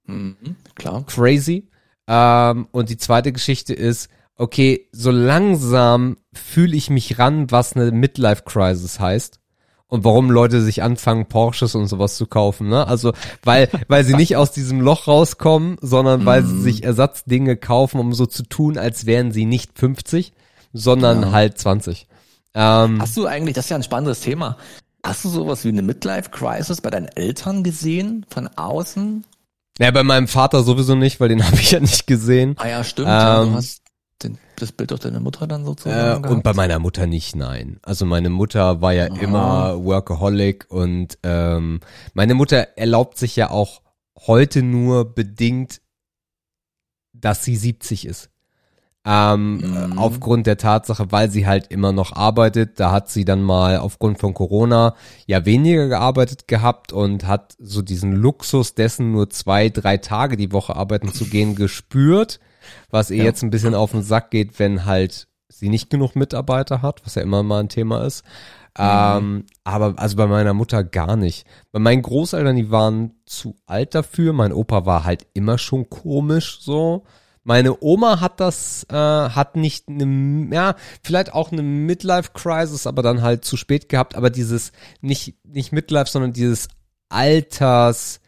Mhm. Klar. Crazy. Ähm, und die zweite Geschichte ist, okay, so langsam fühle ich mich ran, was eine Midlife-Crisis heißt. Und warum Leute sich anfangen, Porsches und sowas zu kaufen, ne? Also, weil, weil sie nicht aus diesem Loch rauskommen, sondern weil sie sich Ersatzdinge kaufen, um so zu tun, als wären sie nicht 50, sondern Ja. halt 20. Ähm, Hast du eigentlich, das ist ja ein spannendes Thema, hast du sowas wie eine Midlife-Crisis bei deinen Eltern gesehen, von außen? ja, bei meinem Vater sowieso nicht, weil den habe ich ja nicht gesehen. Ah ja, stimmt. ja, Ähm, du hast den, das Bild auf deine Mutter dann Äh, sozusagen und bei meiner Mutter nicht, nein. Also meine Mutter war ja immer Workaholic und ähm, meine Mutter erlaubt sich ja auch heute nur bedingt, dass sie 70 ist. Ähm, Mhm. Aufgrund der Tatsache, weil sie halt immer noch arbeitet, da hat sie dann mal aufgrund von Corona ja weniger gearbeitet gehabt und hat so diesen Luxus dessen nur zwei, drei Tage die Woche arbeiten zu gehen gespürt, was ihr Ja. jetzt ein bisschen auf den Sack geht, wenn halt sie nicht genug Mitarbeiter hat, was ja immer mal ein Thema ist. Ähm, aber also bei meiner Mutter gar nicht. Bei meinen Großeltern, die waren zu alt dafür. Mein Opa war halt immer schon komisch so. Meine Oma hat das, äh, hat nicht eine, ja, vielleicht auch eine Midlife-Crisis, aber dann halt zu spät gehabt. Aber dieses, nicht, nicht Midlife, sondern dieses Alters,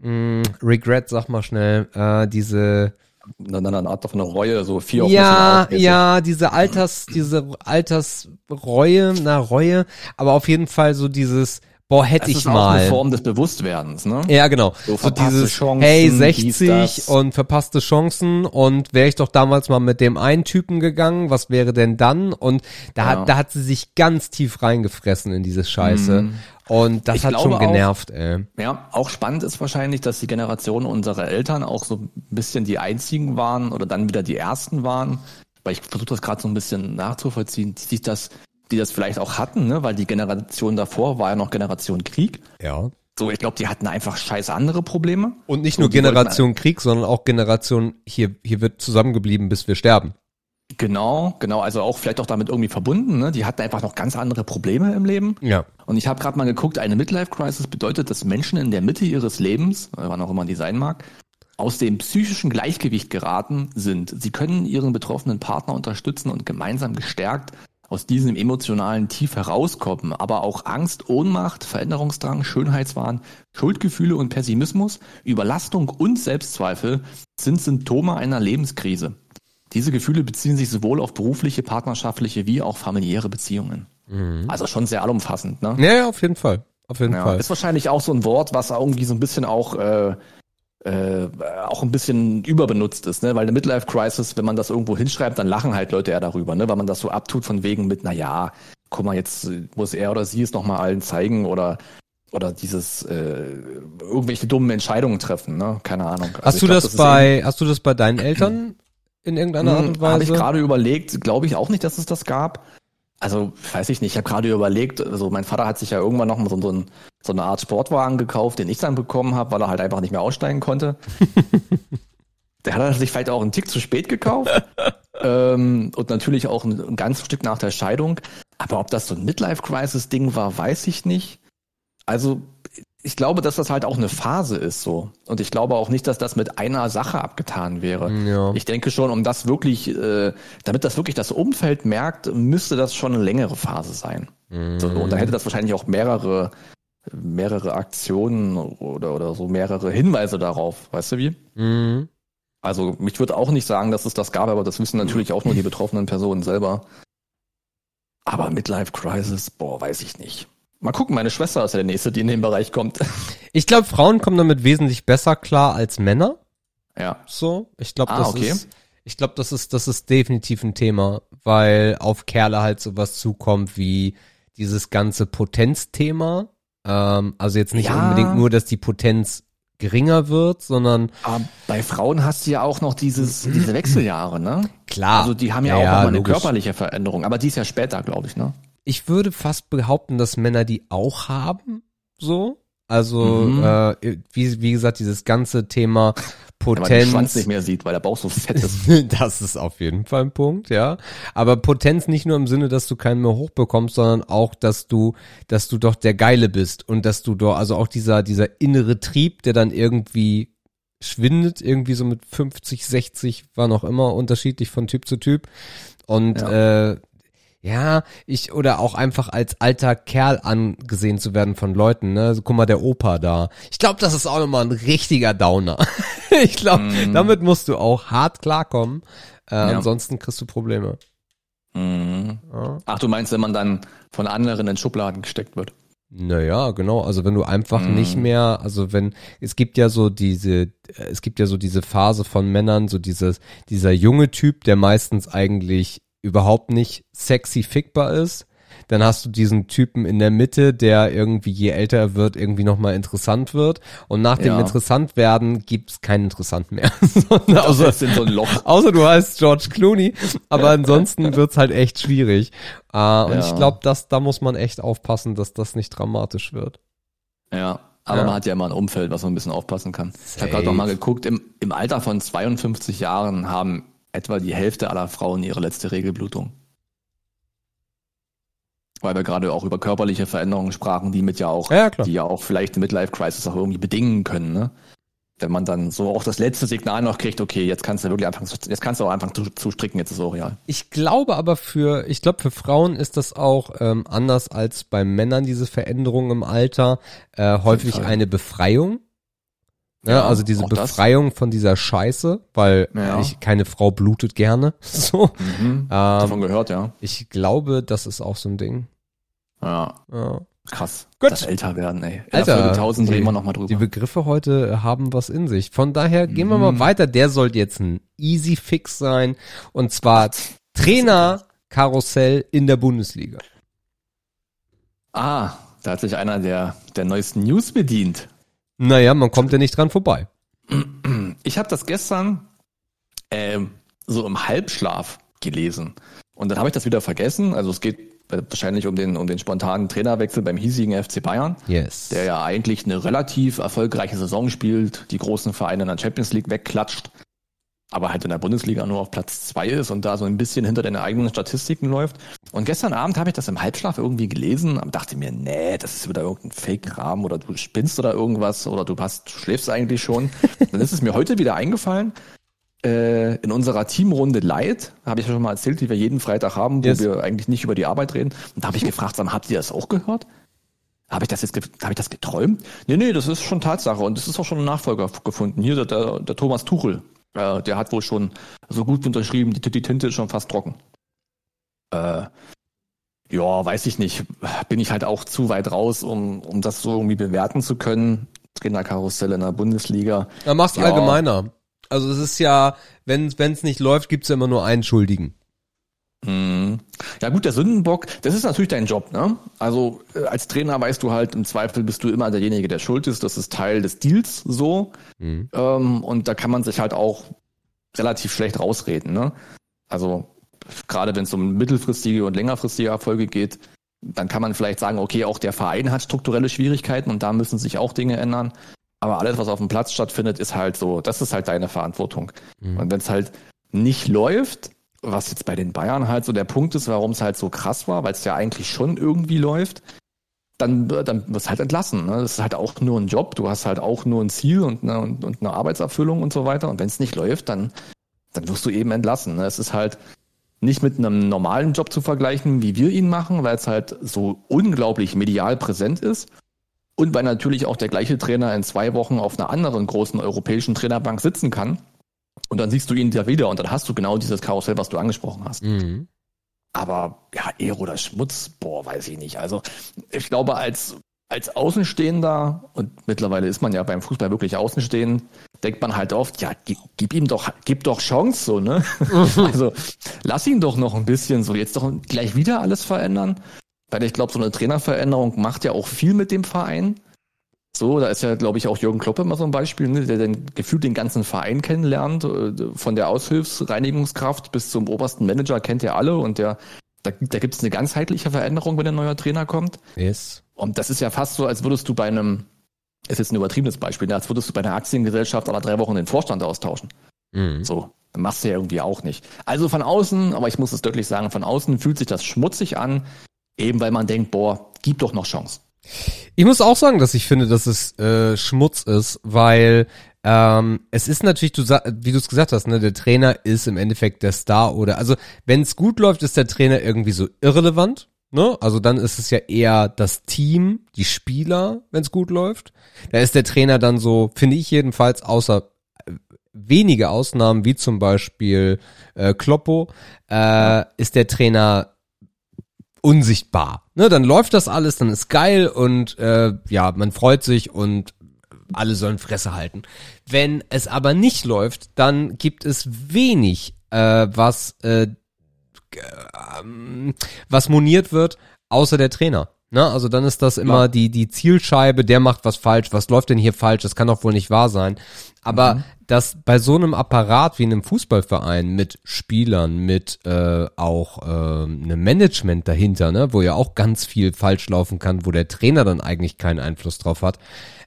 mh, Regret, sag mal schnell, äh, diese, dann, eine Art von einer Reue, so vier auf ja, ja, diese Alters, diese Altersreue, na Reue, aber auf jeden Fall so dieses, boah, hätte Das ich ist auch mal. eine Form des Bewusstwerdens, ne? Ja, genau. So So, dieses, Chancen, hey, dies, 60 das. und verpasste Chancen und wäre ich doch damals mal mit dem einen Typen gegangen, was wäre denn dann? Und da Ja. hat, da hat sie sich ganz tief reingefressen in diese Scheiße. Und das Mhm. Ich hat schon glaube auch- genervt, ey. Ja, auch spannend ist wahrscheinlich, dass die Generation unserer Eltern auch so ein bisschen die einzigen waren oder dann wieder die ersten waren, weil ich versuche das gerade so ein bisschen nachzuvollziehen, die sich das, die das vielleicht auch hatten, ne? weil die Generation davor war ja noch Generation Krieg. Ja. So, ich glaube, die hatten einfach scheiß andere Probleme. Und nicht So, nur Generation Krieg, sondern auch Generation, hier, hier wird zusammengeblieben, bis wir sterben. Genau, genau, also auch vielleicht auch damit irgendwie verbunden. Ne? Die hatten einfach noch ganz andere Probleme im Leben. Ja. Und ich habe gerade mal geguckt, eine Midlife-Crisis bedeutet, dass Menschen in der Mitte ihres Lebens, äh, wann auch immer die sein mag, aus dem psychischen Gleichgewicht geraten sind. Sie können ihren betroffenen Partner unterstützen und gemeinsam gestärkt aus diesem emotionalen Tief herauskommen. Aber auch Angst, Ohnmacht, Veränderungsdrang, Schönheitswahn, Schuldgefühle und Pessimismus, Überlastung und Selbstzweifel sind Symptome einer Lebenskrise. Diese Gefühle beziehen sich sowohl auf berufliche, partnerschaftliche wie auch familiäre Beziehungen. Mhm. Also schon sehr allumfassend, ne? Ja, auf jeden Fall. Auf jeden ja, Fall. Ist wahrscheinlich auch so ein Wort, was irgendwie so ein bisschen auch äh, äh, auch ein bisschen überbenutzt ist, ne? Weil eine Midlife Crisis, wenn man das irgendwo hinschreibt, dann lachen halt Leute eher darüber, ne? Weil man das so abtut von wegen mit, na ja, guck mal, jetzt muss er oder sie es noch mal allen zeigen oder oder dieses äh, irgendwelche dummen Entscheidungen treffen, ne? Keine Ahnung. Also hast du glaub, das, das bei hast du das bei deinen Eltern in irgendeiner Art und Weise? Habe ich gerade überlegt, glaube ich auch nicht, dass es das gab. Also, weiß ich nicht, ich habe gerade überlegt, also mein Vater hat sich ja irgendwann noch so, so, ein, so eine Art Sportwagen gekauft, den ich dann bekommen habe, weil er halt einfach nicht mehr aussteigen konnte. Der hat er sich vielleicht auch einen Tick zu spät gekauft. ähm, und natürlich auch ein, ein ganzes Stück nach der Scheidung. Aber ob das so ein Midlife-Crisis-Ding war, weiß ich nicht. Also ich glaube, dass das halt auch eine Phase ist so. Und ich glaube auch nicht, dass das mit einer Sache abgetan wäre. Ja. Ich denke schon, um das wirklich, äh, damit das wirklich das Umfeld merkt, müsste das schon eine längere Phase sein. Mhm. So, und da hätte das wahrscheinlich auch mehrere, mehrere Aktionen oder, oder so mehrere Hinweise darauf. Weißt du wie? Mhm. Also mich würde auch nicht sagen, dass es das gab, aber das wissen natürlich auch nur die betroffenen Personen selber. Aber Midlife Crisis, boah, weiß ich nicht. Mal gucken, meine Schwester ist ja der nächste, die in den Bereich kommt. Ich glaube, Frauen kommen damit wesentlich besser klar als Männer. Ja. So, ich glaube, ah, das okay. ist ich glaube, das ist das ist definitiv ein Thema, weil auf Kerle halt sowas zukommt wie dieses ganze Potenzthema. Ähm, also jetzt nicht ja. unbedingt nur, dass die Potenz geringer wird, sondern Aber bei Frauen hast du ja auch noch dieses diese Wechseljahre, ne? Klar. Also die haben ja, ja auch noch mal eine körperliche Veränderung, aber die ist ja später, glaube ich, ne? Ich würde fast behaupten, dass Männer die auch haben, so. Also, mhm. äh, wie, wie gesagt, dieses ganze Thema Potenz. Wenn man den Schwanz nicht mehr sieht, weil der Bauch so fett ist. das ist auf jeden Fall ein Punkt, ja. Aber Potenz nicht nur im Sinne, dass du keinen mehr hochbekommst, sondern auch, dass du, dass du doch der Geile bist und dass du doch, also auch dieser, dieser innere Trieb, der dann irgendwie schwindet, irgendwie so mit 50, 60, war noch immer unterschiedlich von Typ zu Typ. Und ja. äh, ja, ich oder auch einfach als alter Kerl angesehen zu werden von Leuten, ne? Guck mal, der Opa da. Ich glaube, das ist auch nochmal ein richtiger Downer. ich glaube, mm. damit musst du auch hart klarkommen. Äh, ja. Ansonsten kriegst du Probleme. Mm. Ja. Ach, du meinst, wenn man dann von anderen in Schubladen gesteckt wird? Naja, genau. Also wenn du einfach mm. nicht mehr, also wenn, es gibt ja so diese, es gibt ja so diese Phase von Männern, so dieses, dieser junge Typ, der meistens eigentlich überhaupt nicht sexy fickbar ist. Dann hast du diesen Typen in der Mitte, der irgendwie je älter er wird, irgendwie nochmal interessant wird. Und nach dem ja. interessant werden gibt's kein interessant mehr. außer, in so ein Loch. außer du heißt George Clooney. Aber ansonsten wird's halt echt schwierig. Uh, und ja. ich glaube, dass da muss man echt aufpassen, dass das nicht dramatisch wird. Ja, aber ja. man hat ja immer ein Umfeld, was man ein bisschen aufpassen kann. Safe. Ich habe gerade noch mal geguckt, im, im Alter von 52 Jahren haben etwa die Hälfte aller Frauen ihre letzte Regelblutung. Weil wir gerade auch über körperliche Veränderungen sprachen, die mit ja auch, ja, die ja auch vielleicht eine Midlife-Crisis auch irgendwie bedingen können, ne? Wenn man dann so auch das letzte Signal noch kriegt, okay, jetzt kannst du wirklich anfangen, jetzt kannst du auch anfangen zu, zu stricken, jetzt ist es auch real. Ich glaube aber für, ich glaube für Frauen ist das auch ähm, anders als bei Männern, diese Veränderung im Alter, äh, häufig eine Befreiung. Ja, ja, also diese Befreiung das. von dieser Scheiße, weil ja. ich, keine Frau blutet gerne. So. Mhm, ähm, davon gehört, ja. Ich glaube, das ist auch so ein Ding. Ja. ja. Krass. Gut. Das älter werden, ey. Alter, 1000 reden wir noch mal drüber. Die Begriffe heute haben was in sich. Von daher gehen wir mal mhm. weiter. Der sollte jetzt ein Easy Fix sein. Und zwar Trainer Karussell in der Bundesliga. Ah, da hat sich einer der, der neuesten News bedient. Naja, man kommt ja nicht dran vorbei. Ich habe das gestern ähm, so im Halbschlaf gelesen. Und dann habe ich das wieder vergessen. Also es geht wahrscheinlich um den, um den spontanen Trainerwechsel beim hiesigen FC Bayern. Yes. Der ja eigentlich eine relativ erfolgreiche Saison spielt, die großen Vereine in der Champions League wegklatscht aber halt in der Bundesliga nur auf Platz zwei ist und da so ein bisschen hinter den eigenen Statistiken läuft. Und gestern Abend habe ich das im Halbschlaf irgendwie gelesen und dachte mir, nee, das ist wieder irgendein Fake-Kram oder du spinnst oder irgendwas oder du hast, du schläfst eigentlich schon. Dann ist es mir heute wieder eingefallen, äh, in unserer Teamrunde Light, habe ich ja schon mal erzählt, die wir jeden Freitag haben, wo yes. wir eigentlich nicht über die Arbeit reden. Und da habe ich gefragt, habt ihr das auch gehört? Habe ich das jetzt, habe ich das geträumt? Nee, nee, das ist schon Tatsache und es ist auch schon ein Nachfolger gefunden. Hier der, der Thomas Tuchel, äh, der hat wohl schon so gut unterschrieben, die, die Tinte ist schon fast trocken. Äh, Ja, weiß ich nicht. Bin ich halt auch zu weit raus, um, um das so irgendwie bewerten zu können. Trainerkarussell in der Bundesliga. Na, mach's ja. allgemeiner. Also es ist ja, wenn es nicht läuft, gibt's ja immer nur einen Schuldigen. Mhm. Ja gut, der Sündenbock, das ist natürlich dein Job, ne? Also äh, als Trainer weißt du halt, im Zweifel bist du immer derjenige, der schuld ist. Das ist Teil des Deals so. Mhm. Ähm, und da kann man sich halt auch relativ schlecht rausreden, ne? Also gerade wenn es um mittelfristige und längerfristige Erfolge geht, dann kann man vielleicht sagen, okay, auch der Verein hat strukturelle Schwierigkeiten und da müssen sich auch Dinge ändern. Aber alles, was auf dem Platz stattfindet, ist halt so, das ist halt deine Verantwortung. Mhm. Und wenn es halt nicht läuft, was jetzt bei den Bayern halt so der Punkt ist, warum es halt so krass war, weil es ja eigentlich schon irgendwie läuft, dann, dann wirst du halt entlassen. Ne? Das ist halt auch nur ein Job, du hast halt auch nur ein Ziel und eine, und, und eine Arbeitserfüllung und so weiter. Und wenn es nicht läuft, dann, dann wirst du eben entlassen. Ne? Es ist halt nicht mit einem normalen Job zu vergleichen, wie wir ihn machen, weil es halt so unglaublich medial präsent ist. Und weil natürlich auch der gleiche Trainer in zwei Wochen auf einer anderen großen europäischen Trainerbank sitzen kann und dann siehst du ihn da wieder und dann hast du genau dieses Karussell, was du angesprochen hast. Mhm. Aber ja, Ehre oder Schmutz, boah, weiß ich nicht. Also ich glaube, als, als Außenstehender, und mittlerweile ist man ja beim Fußball wirklich außenstehend, denkt man halt oft, ja, gib, gib ihm doch, gib doch Chance, so, ne? also lass ihn doch noch ein bisschen so, jetzt doch gleich wieder alles verändern. Weil ich glaube, so eine Trainerveränderung macht ja auch viel mit dem Verein. So, da ist ja, glaube ich, auch Jürgen Klopp immer so ein Beispiel, ne, der dann gefühlt den ganzen Verein kennenlernt, äh, von der Aushilfsreinigungskraft bis zum obersten Manager kennt er alle und der, da, da gibt es eine ganzheitliche Veränderung, wenn ein neuer Trainer kommt. Yes. Und das ist ja fast so, als würdest du bei einem, ist jetzt ein übertriebenes Beispiel, ne, als würdest du bei einer Aktiengesellschaft alle drei Wochen den Vorstand austauschen. Mhm. So, machst du ja irgendwie auch nicht. Also von außen, aber ich muss es deutlich sagen, von außen fühlt sich das schmutzig an, eben weil man denkt, boah, gib doch noch Chance. Ich muss auch sagen, dass ich finde, dass es äh, Schmutz ist, weil ähm, es ist natürlich, du wie du es gesagt hast, ne, der Trainer ist im Endeffekt der Star oder also wenn es gut läuft, ist der Trainer irgendwie so irrelevant. Ne? Also dann ist es ja eher das Team, die Spieler, wenn es gut läuft. Da ist der Trainer dann so, finde ich jedenfalls, außer äh, wenige Ausnahmen, wie zum Beispiel äh, Kloppo, äh, ist der Trainer unsichtbar. Ne, dann läuft das alles, dann ist geil und äh, ja, man freut sich und alle sollen Fresse halten. Wenn es aber nicht läuft, dann gibt es wenig, äh, was äh, äh, was moniert wird, außer der Trainer. Ne? Also dann ist das immer ja. die, die Zielscheibe, der macht was falsch, was läuft denn hier falsch, das kann doch wohl nicht wahr sein. Aber mhm. Dass bei so einem Apparat wie einem Fußballverein mit Spielern, mit äh, auch äh, einem Management dahinter, ne, wo ja auch ganz viel falsch laufen kann, wo der Trainer dann eigentlich keinen Einfluss drauf hat,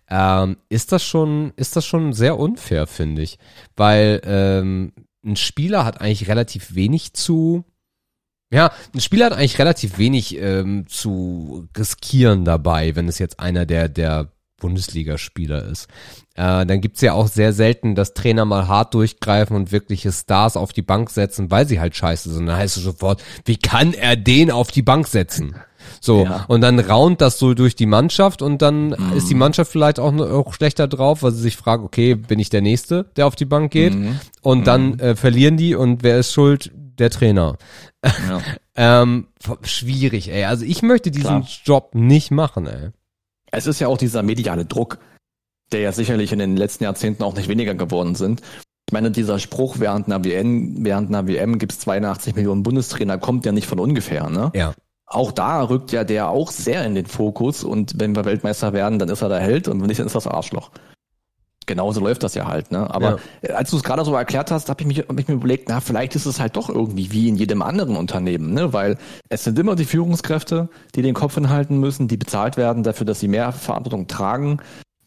ähm, ist das schon, ist das schon sehr unfair, finde ich. Weil ähm, ein Spieler hat eigentlich relativ wenig zu ja, ein Spieler hat eigentlich relativ wenig ähm, zu riskieren dabei, wenn es jetzt einer der, der Bundesligaspieler ist. Äh, dann gibt's ja auch sehr selten, dass Trainer mal hart durchgreifen und wirkliche Stars auf die Bank setzen, weil sie halt scheiße sind. Dann heißt es sofort, wie kann er den auf die Bank setzen? So, ja. und dann raunt das so durch die Mannschaft und dann mhm. ist die Mannschaft vielleicht auch, auch schlechter drauf, weil sie sich fragt, okay, bin ich der Nächste, der auf die Bank geht? Mhm. Und dann mhm. äh, verlieren die und wer ist schuld? Der Trainer. Ja. ähm, schwierig, ey. Also ich möchte diesen Klar. Job nicht machen, ey. Es ist ja auch dieser mediale Druck, der ja sicherlich in den letzten Jahrzehnten auch nicht weniger geworden sind. Ich meine, dieser Spruch während einer WM, während einer WM gibt es 82 Millionen Bundestrainer, kommt ja nicht von ungefähr, ne? Ja. Auch da rückt ja der auch sehr in den Fokus und wenn wir Weltmeister werden, dann ist er der Held und wenn nicht, dann ist das Arschloch genauso läuft das ja halt. Ne? Aber ja. als du es gerade so erklärt hast, habe ich, mich, hab ich mir überlegt, na, vielleicht ist es halt doch irgendwie wie in jedem anderen Unternehmen, ne? weil es sind immer die Führungskräfte, die den Kopf hinhalten müssen, die bezahlt werden dafür, dass sie mehr Verantwortung tragen.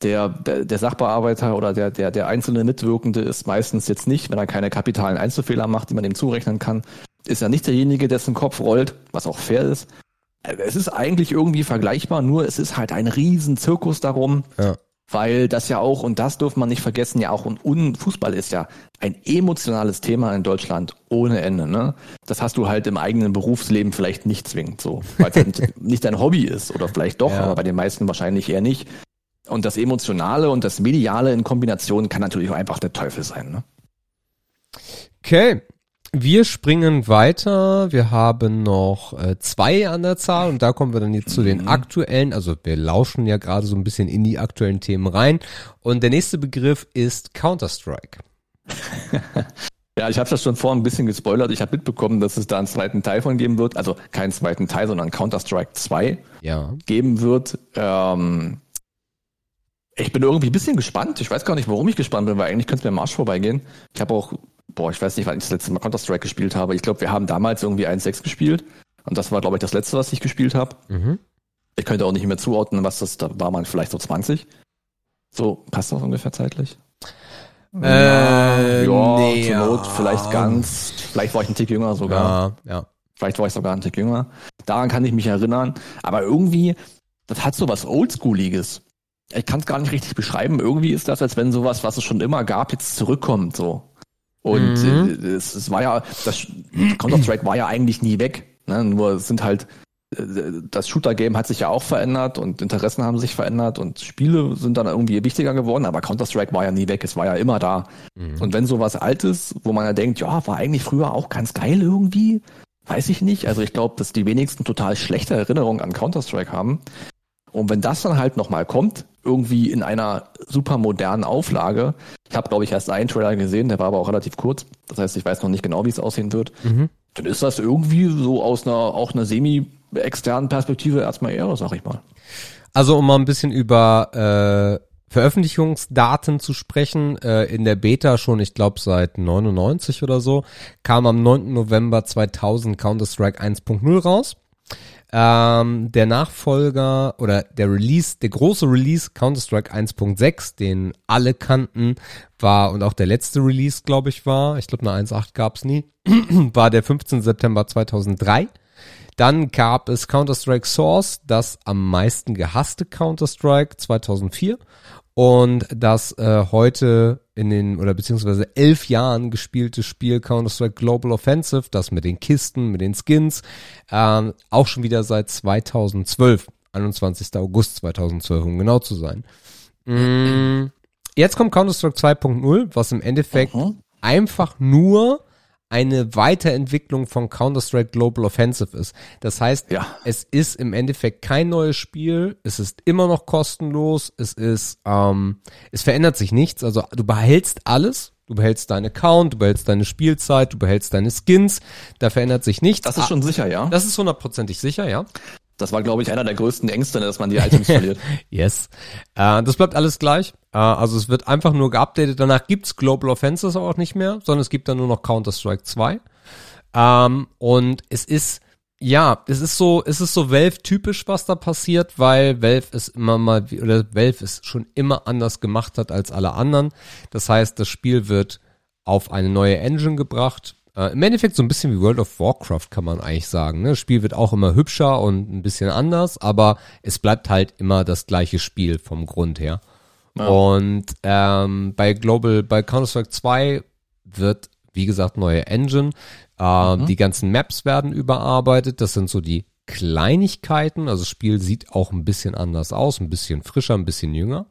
Der, der, der Sachbearbeiter oder der, der, der einzelne Mitwirkende ist meistens jetzt nicht, wenn er keine kapitalen Einzelfehler macht, die man ihm zurechnen kann, ist er nicht derjenige, dessen Kopf rollt, was auch fair ist. Es ist eigentlich irgendwie vergleichbar, nur es ist halt ein riesen Zirkus darum, ja weil das ja auch, und das darf man nicht vergessen, ja auch, und, und Fußball ist ja ein emotionales Thema in Deutschland ohne Ende. Ne? Das hast du halt im eigenen Berufsleben vielleicht nicht zwingend so, weil es halt nicht dein Hobby ist oder vielleicht doch, ja. aber bei den meisten wahrscheinlich eher nicht. Und das Emotionale und das Mediale in Kombination kann natürlich auch einfach der Teufel sein. Ne? Okay. Wir springen weiter. Wir haben noch äh, zwei an der Zahl und da kommen wir dann jetzt zu den aktuellen. Also wir lauschen ja gerade so ein bisschen in die aktuellen Themen rein. Und der nächste Begriff ist Counter-Strike. Ja, ich habe das schon vorhin ein bisschen gespoilert. Ich habe mitbekommen, dass es da einen zweiten Teil von geben wird. Also keinen zweiten Teil, sondern Counter-Strike 2 Ja. geben wird. Ähm, ich bin irgendwie ein bisschen gespannt. Ich weiß gar nicht, warum ich gespannt bin, weil eigentlich könnte es mir am Arsch vorbeigehen. Ich habe auch, boah, ich weiß nicht, wann ich das letzte Mal Counter-Strike gespielt habe. Ich glaube, wir haben damals irgendwie 1.6 gespielt. Und das war, glaube ich, das letzte, was ich gespielt habe. Mhm. Ich könnte auch nicht mehr zuordnen, was das, da war man vielleicht so 20. So, passt das ungefähr zeitlich? Äh, ja, nee, zur Not ja. vielleicht ganz, vielleicht war ich ein Tick jünger sogar. Ja, ja. Vielleicht war ich sogar ein Tick jünger. Daran kann ich mich erinnern. Aber irgendwie, das hat so was Oldschooliges. Ich kann es gar nicht richtig beschreiben. Irgendwie ist das, als wenn sowas, was es schon immer gab, jetzt zurückkommt. So. Und Mhm. äh, es, es war ja, das Counter-Strike war ja eigentlich nie weg. Ne? Nur es sind halt, äh, das Shooter-Game hat sich ja auch verändert und Interessen haben sich verändert und Spiele sind dann irgendwie wichtiger geworden, aber Counter-Strike war ja nie weg, es war ja immer da. Und wenn sowas Altes, wo man ja denkt, ja, war eigentlich früher auch ganz geil irgendwie, weiß ich nicht. Also ich glaube, dass die wenigsten total schlechte Erinnerungen an Counter-Strike haben. Und wenn das dann halt nochmal kommt, irgendwie in einer super modernen Auflage, ich habe, glaube ich, erst einen Trailer gesehen, der war aber auch relativ kurz. Das heißt, ich weiß noch nicht genau, wie es aussehen wird. Mhm. Dann ist das irgendwie so aus einer auch einer semi-externen Perspektive erstmal eher, sag ich mal. Also um mal ein bisschen über äh, Veröffentlichungsdaten zu sprechen, äh, in der Beta schon, ich glaube seit 99 oder so, kam am 9. November 2000 Counter-Strike 1.0 raus. Ähm, der Nachfolger oder der Release, der große Release Counter-Strike 1.6, den alle kannten, war und auch der letzte Release, glaube ich, war, ich glaube eine 1.8 gab's nie, war der 15. September 2003. Dann gab es Counter-Strike Source, das am meisten gehasste Counter-Strike 2004 und das äh, heute in den oder beziehungsweise elf Jahren gespielte Spiel Counter-Strike Global Offensive, das mit den Kisten, mit den Skins, ähm, auch schon wieder seit 2012, 21. August 2012, um genau zu sein. Mm, jetzt kommt Counter-Strike 2.0, was im Endeffekt Mhm. einfach nur eine Weiterentwicklung von Counter-Strike Global Offensive ist. Das heißt, Ja. es ist im Endeffekt kein neues Spiel, es ist immer noch kostenlos, es ist, ähm, es verändert sich nichts, also du behältst alles, du behältst deinen Account, du behältst deine Spielzeit, du behältst deine Skins, da verändert sich nichts. Das ist schon sicher, ja. das ist hundertprozentig sicher, ja. Das war, glaube ich, einer der größten Ängste, ne, dass man die Items verliert. Yes. Äh, das bleibt alles gleich. Äh, also es wird einfach nur geupdatet. Danach gibt's Global Offenses auch nicht mehr, sondern es gibt dann nur noch Counter-Strike 2. Ähm, und es ist, ja, es ist so, es ist so Valve-typisch, was da passiert, weil Valve es immer mal, oder Valve es schon immer anders gemacht hat als alle anderen. Das heißt, das Spiel wird auf eine neue Engine gebracht. Äh, Im Endeffekt so ein bisschen wie World of Warcraft kann man eigentlich sagen. Ne? Das Spiel wird auch immer hübscher und ein bisschen anders, aber es bleibt halt immer das gleiche Spiel vom Grund her. Ja. Und ähm, bei Global, bei Counter-Strike 2 wird, wie gesagt, neue Engine. Äh, Die ganzen Maps werden überarbeitet. Das sind so die Kleinigkeiten. Also das Spiel sieht auch ein bisschen anders aus, ein bisschen frischer, ein bisschen jünger.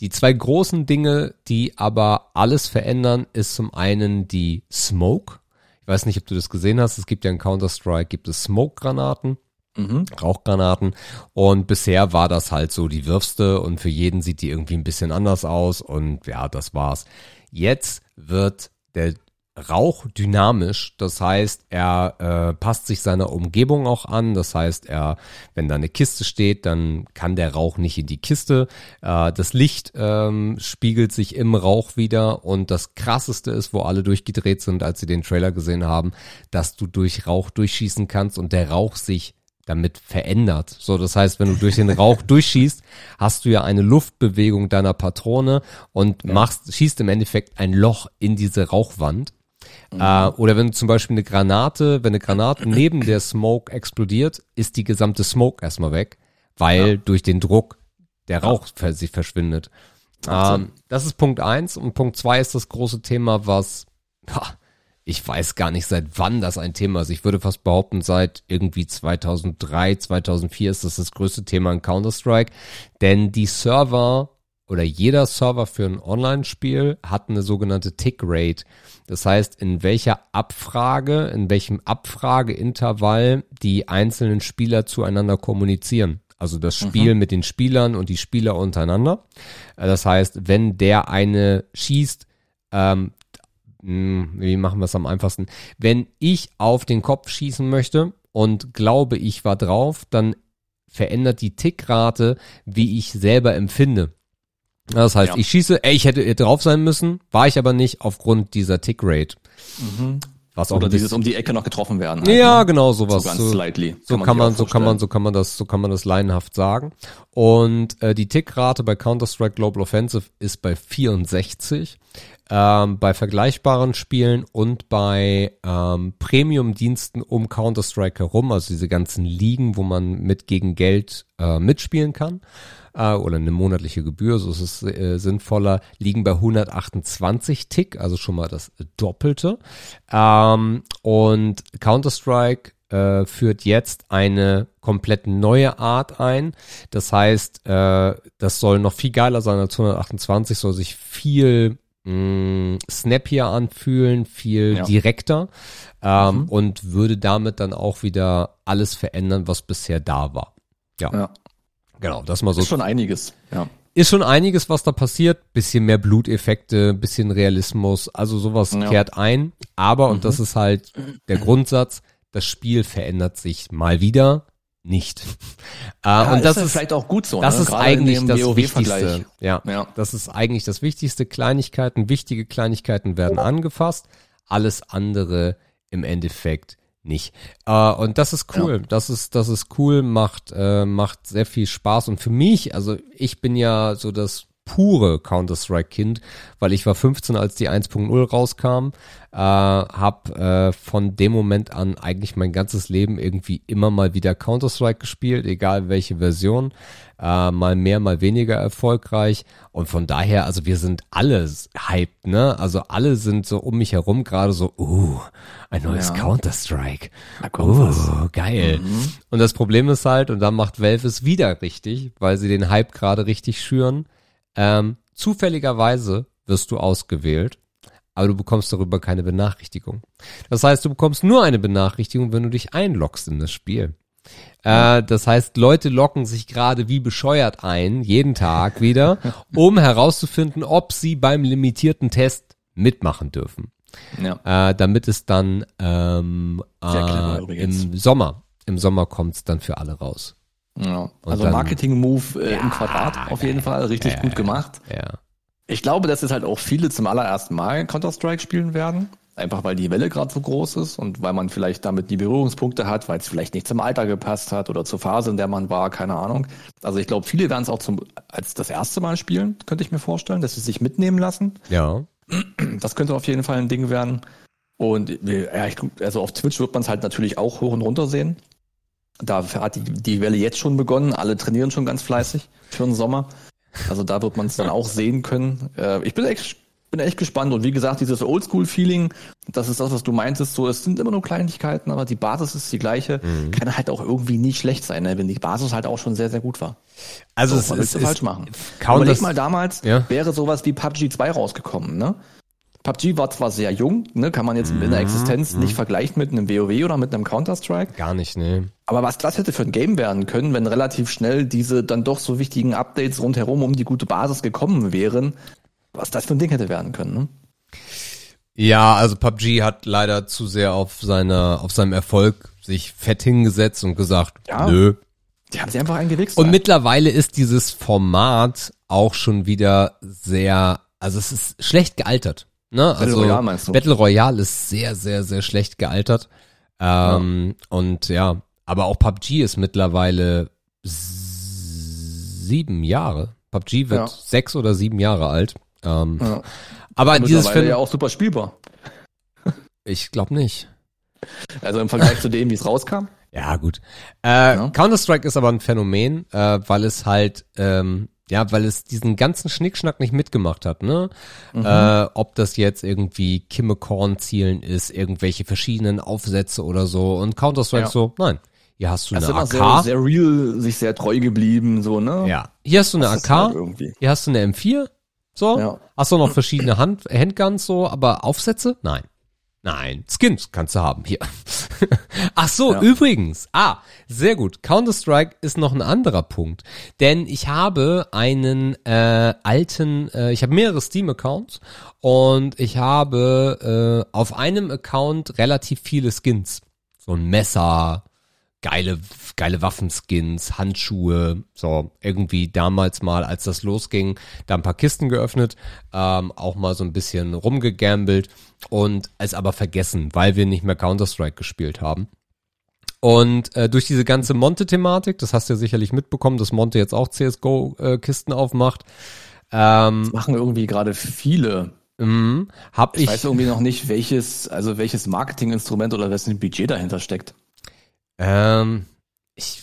Die zwei großen Dinge, die aber alles verändern, ist zum einen die Smoke. Ich weiß nicht, ob du das gesehen hast. Es gibt ja in Counter-Strike, gibt es Smoke-Granaten. Mhm. Rauchgranaten. Und bisher war das halt so, die wirfst du und für jeden sieht die irgendwie ein bisschen anders aus und ja, das war's. Jetzt wird der Rauch dynamisch, das heißt, er äh, passt sich seiner Umgebung auch an, das heißt, er, wenn da eine Kiste steht, dann kann der Rauch nicht in die Kiste. Äh, das Licht ähm, spiegelt sich im Rauch wieder und das krasseste ist, wo alle durchgedreht sind, als sie den Trailer gesehen haben, dass du durch Rauch durchschießen kannst und der Rauch sich damit verändert. So, das heißt, wenn du durch den Rauch durchschießt, hast du ja eine Luftbewegung deiner Patrone und machst, schießt im Endeffekt ein Loch in diese Rauchwand. Äh, oder wenn du zum Beispiel eine Granate, wenn eine Granate neben der Smoke explodiert, ist die gesamte Smoke erstmal weg, weil durch den Druck der Rauch ver sich verschwindet. Ähm, das ist Punkt eins und Punkt zwei ist das große Thema, was ha, ich weiß gar nicht, seit wann das ein Thema ist. Ich würde fast behaupten, seit irgendwie 2003, 2004 ist das das größte Thema in Counter-Strike. Denn die Server oder jeder Server für ein Online-Spiel hat eine sogenannte Tick-Rate. Das heißt, in welcher Abfrage, in welchem Abfrageintervall die einzelnen Spieler zueinander kommunizieren. Also das Spiel mhm. mit den Spielern und die Spieler untereinander. Äh, das heißt, wenn der eine schießt, ähm, hm, wie machen wir es am einfachsten? Wenn ich auf den Kopf schießen möchte und glaube, ich war drauf, dann verändert die Tickrate, wie ich selber empfinde. Das heißt, ja. ich schieße, ey, ich hätte drauf sein müssen, war ich aber nicht aufgrund dieser Tickrate. Mhm. Was auch Oder dieses um die Ecke noch getroffen werden. Halt, ja, ne? genau sowas. So ganz so, slightly. So kann man, so kann man, so kann man das, so kann man das laienhaft sagen. Und äh, die Tickrate bei Counter Strike Global Offensive ist bei 64. Ähm, bei vergleichbaren Spielen und bei ähm, Premium-Diensten um Counter Strike herum, also diese ganzen Ligen, wo man mit gegen Geld äh, mitspielen kann äh, oder eine monatliche Gebühr, so ist es äh, sinnvoller, liegen bei 128 Tick, also schon mal das Doppelte. Ähm, und Counter-Strike äh, führt jetzt eine komplett neue Art ein. Das heißt, äh, das soll noch viel geiler sein als 128, soll sich viel mh, mm, snappier anfühlen, viel ja. direkter ähm, mhm. und würde damit dann auch wieder alles verändern, was bisher da war. Ja. ja. Genau, das mal so. Ist schon einiges, ja. Ist schon einiges, was da passiert. Bisschen mehr Bluteffekte, bisschen Realismus, also sowas ja. kehrt ein. Aber, und das mhm. ist halt der Grundsatz, das Spiel verändert sich mal wieder nicht. Äh, ja, und das ist, vielleicht auch gut so. Das ne? ist Gerade eigentlich das Wichtigste. Ja, ja, das ist eigentlich das Wichtigste. Kleinigkeiten, wichtige Kleinigkeiten werden angefasst. Alles andere im Endeffekt nicht. Äh, und das ist cool. Ja. Das ist, das ist cool, macht, äh, macht sehr viel Spaß. Und für mich, also ich bin ja so das pure Counter-Strike-Kind, weil ich war 15, als die 1.0 rauskam, äh, habe äh, von dem Moment an eigentlich mein ganzes Leben irgendwie immer mal wieder Counter-Strike gespielt, egal welche Version äh, mal mehr, mal weniger erfolgreich. Und von daher, also wir sind alle hyped, ne? Also alle sind so um mich herum gerade so, uh, ein neues ja. Counter-Strike. Uh, geil. Mhm. Und das Problem ist halt, und dann macht Valve es wieder richtig, weil sie den Hype gerade richtig schüren. Ähm, zufälligerweise wirst du ausgewählt aber du bekommst darüber keine Benachrichtigung. Das heißt, du bekommst nur eine Benachrichtigung, wenn du dich einloggst in das Spiel. Äh, das heißt, Leute locken sich gerade wie bescheuert ein, jeden Tag wieder, um herauszufinden, ob sie beim limitierten Test mitmachen dürfen. Ja. Äh, damit es dann ähm, äh, im Sommer, im Sommer kommt es dann für alle raus. Ja. Also Marketing-Move äh, ja, im Quadrat auf jeden Fall, richtig ja, gut gemacht. Ja. Ich glaube, dass es halt auch viele zum allerersten Mal Counter-Strike spielen werden. Einfach weil die Welle gerade so groß ist und weil man vielleicht damit die Berührungspunkte hat, weil es vielleicht nicht zum Alter gepasst hat oder zur Phase, in der man war, keine Ahnung. Also ich glaube, viele werden es auch zum, als das erste Mal spielen, könnte ich mir vorstellen, dass sie sich mitnehmen lassen. Ja. Das könnte auf jeden Fall ein Ding werden. Und ja, ich, also auf Twitch wird man es halt natürlich auch hoch und runter sehen. Da hat die, die Welle jetzt schon begonnen. Alle trainieren schon ganz fleißig für den Sommer. Also da wird man es dann auch sehen können. Äh, ich bin echt bin echt gespannt. Und wie gesagt, dieses Oldschool-Feeling, das ist das, was du meintest. So, es sind immer nur Kleinigkeiten, aber die Basis ist die gleiche. Mhm. Kann halt auch irgendwie nie schlecht sein, ne? wenn die Basis halt auch schon sehr, sehr gut war. Also so, es ist, falsch machen. Kaum Überleg mal damals, ja. wäre sowas wie PUBG 2 rausgekommen, ne? PUBG war zwar sehr jung, ne, kann man jetzt mhm. in der Existenz mhm. nicht vergleichen mit einem WoW oder mit einem Counter-Strike. Gar nicht, ne. Aber was das hätte für ein Game werden können, wenn relativ schnell diese dann doch so wichtigen Updates rundherum um die gute Basis gekommen wären, was das für ein Ding hätte werden können. Ne? Ja, also PUBG hat leider zu sehr auf seiner, auf seinem Erfolg sich fett hingesetzt und gesagt, ja, nö. Die haben sie einfach eingewichst. Und mittlerweile ist dieses Format auch schon wieder sehr, also es ist schlecht gealtert. Ne? Battle also, Royale meinst du? Battle Royale ist sehr, sehr, sehr schlecht gealtert. Ähm, ja. Und ja, aber auch PUBG ist mittlerweile sieben Jahre. PUBG wird ja. sechs oder sieben Jahre alt. Ähm, ja. Aber dieses Film ja auch super spielbar. Ich glaube nicht. Also im Vergleich zu dem, wie es rauskam. Ja gut. Äh. Counter Strike ist aber ein Phänomen, äh, weil es halt ähm, ja, weil es diesen ganzen Schnickschnack nicht mitgemacht hat, ne? Mhm. Äh, ob das jetzt irgendwie Kimmekorn-Zielen ist, irgendwelche verschiedenen Aufsätze oder so. Und Counter-Strike ja. so, nein, Hier hast du Das eine AK. sehr, sehr real, sich sehr treu geblieben, so, ne? ja. Hier hast du eine Das AK. halt irgendwie. Hier hast du eine M4. So. Ja. Hast du noch verschiedene Hand Handguns so, aber Aufsätze? Nein. Nein. Skins kannst du haben. Hier. Ach so, Ja. übrigens. Ah, sehr gut. Counter-Strike ist noch ein anderer Punkt. Denn ich habe einen äh, alten, äh, ich habe mehrere Steam-Accounts und ich habe äh, auf einem Account relativ viele Skins. So ein Messer, geile, geile Waffenskins, Handschuhe, so irgendwie damals mal, als das losging, da ein paar Kisten geöffnet, ähm, auch mal so ein bisschen rumgegambelt und es aber vergessen, weil wir nicht mehr Counter-Strike gespielt haben. Und äh, durch diese ganze Monte-Thematik, das hast du ja sicherlich mitbekommen, dass Monte jetzt auch CSGO-Kisten aufmacht, ähm, Machen irgendwie gerade viele. mh, hab Ich, ich, weiß irgendwie noch nicht, welches, also welches Marketinginstrument oder wessen Budget dahinter steckt. Ähm, ich,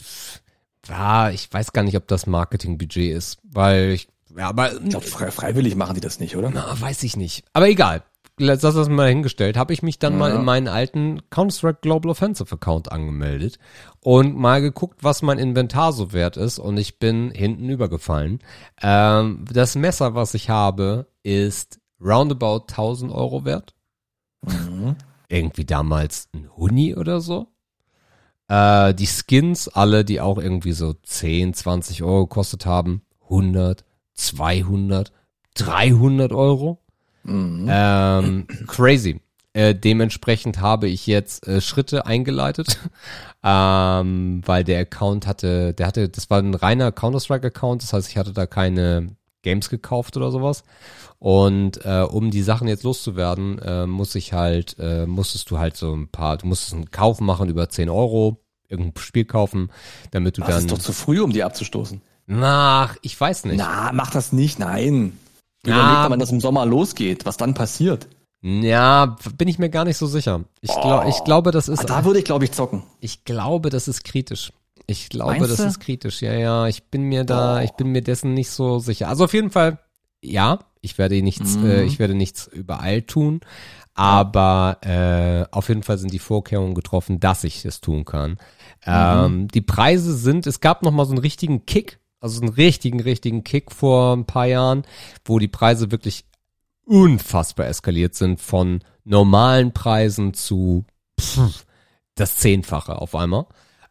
ja, ich weiß gar nicht, ob das Marketingbudget ist, weil ich, ja, aber Ich glaube, frei, freiwillig machen die das nicht, oder? na, weiß ich nicht. Aber egal. Das das mal hingestellt, habe ich mich dann mal Ja. in meinen alten Counter-Strike Global Offensive Account angemeldet und mal geguckt, was mein Inventar so wert ist und ich bin hinten übergefallen. Ähm, das Messer, was ich habe, ist roundabout 1000 Euro wert. Mhm. irgendwie damals ein Huni oder so. Äh, die Skins, alle, die auch irgendwie so 10, 20 Euro gekostet haben, 100, 200, 300 Euro. Mhm. Ähm, crazy. Äh, dementsprechend habe ich jetzt äh, Schritte eingeleitet, ähm, weil der Account hatte, der hatte, das war ein reiner Counter-Strike-Account, das heißt, ich hatte da keine Games gekauft oder sowas. Und äh, um die Sachen jetzt loszuwerden, äh, muss ich halt, äh, musstest du halt so ein paar, du musstest einen Kauf machen über 10 Euro, irgendein Spiel kaufen, damit du Das dann. ist doch zu früh, um die abzustoßen. Nach, ich weiß nicht. Na, mach das nicht, nein. Ja. Überleg mal, wenn das im Sommer losgeht, was dann passiert. Ja, bin ich mir gar nicht so sicher. Ich, glaub, ich glaube, das Ah, ist. da würde ich, glaube ich, zocken. Ich glaube, das ist kritisch. Ich glaube, Meinst das du? ist kritisch. Ja, ja, ich bin mir da, Boah. ich bin mir dessen nicht so sicher. Also auf jeden Fall, ja, ich werde nichts, Mhm. äh, ich werde nichts übereilt tun, aber äh, auf jeden Fall sind die Vorkehrungen getroffen, dass ich es tun kann. Ähm, die Preise sind, es gab noch mal so einen richtigen Kick, also einen richtigen, richtigen Kick vor ein paar Jahren, wo die Preise wirklich unfassbar eskaliert sind von normalen Preisen zu pff, das Zehnfache auf einmal.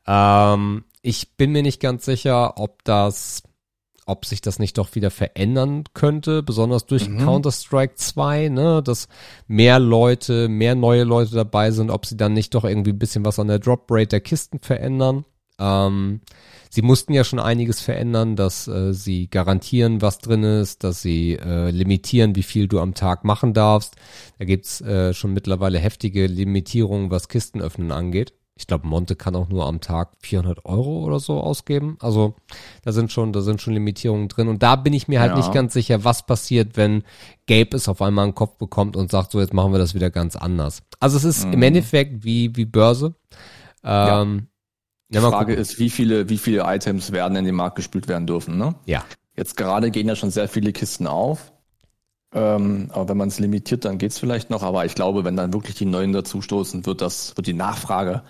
Ähm, ich bin mir nicht ganz sicher, ob das, ob sich das nicht doch wieder verändern könnte, besonders durch Mhm. Counter-Strike 2, ne, dass mehr Leute, mehr neue Leute dabei sind, ob sie dann nicht doch irgendwie ein bisschen was an der Drop-Rate der Kisten verändern. Ähm, sie mussten ja schon einiges verändern, dass äh, sie garantieren, was drin ist, dass sie äh, limitieren, wie viel du am Tag machen darfst. Da gibt's äh, schon mittlerweile heftige Limitierungen, was Kistenöffnen angeht. Ich glaube, Monte kann auch nur am Tag 400 Euro oder so ausgeben. Also da sind schon, da sind schon Limitierungen drin. Und da bin ich mir halt Ja. nicht ganz sicher, was passiert, wenn Gabe es auf einmal einen Kopf bekommt und sagt, so jetzt machen wir das wieder ganz anders. Also es ist im Mhm. Endeffekt wie wie Börse. Ähm, Die ja, mal Frage ist, wie viele, wie viele Items werden in den Markt gespült werden dürfen, ne? Ja. Jetzt gerade gehen ja schon sehr viele Kisten auf. Ähm, aber wenn man es limitiert, dann geht's vielleicht noch. Aber ich glaube, wenn dann wirklich die neuen dazustoßen, wird das, wird die Nachfrage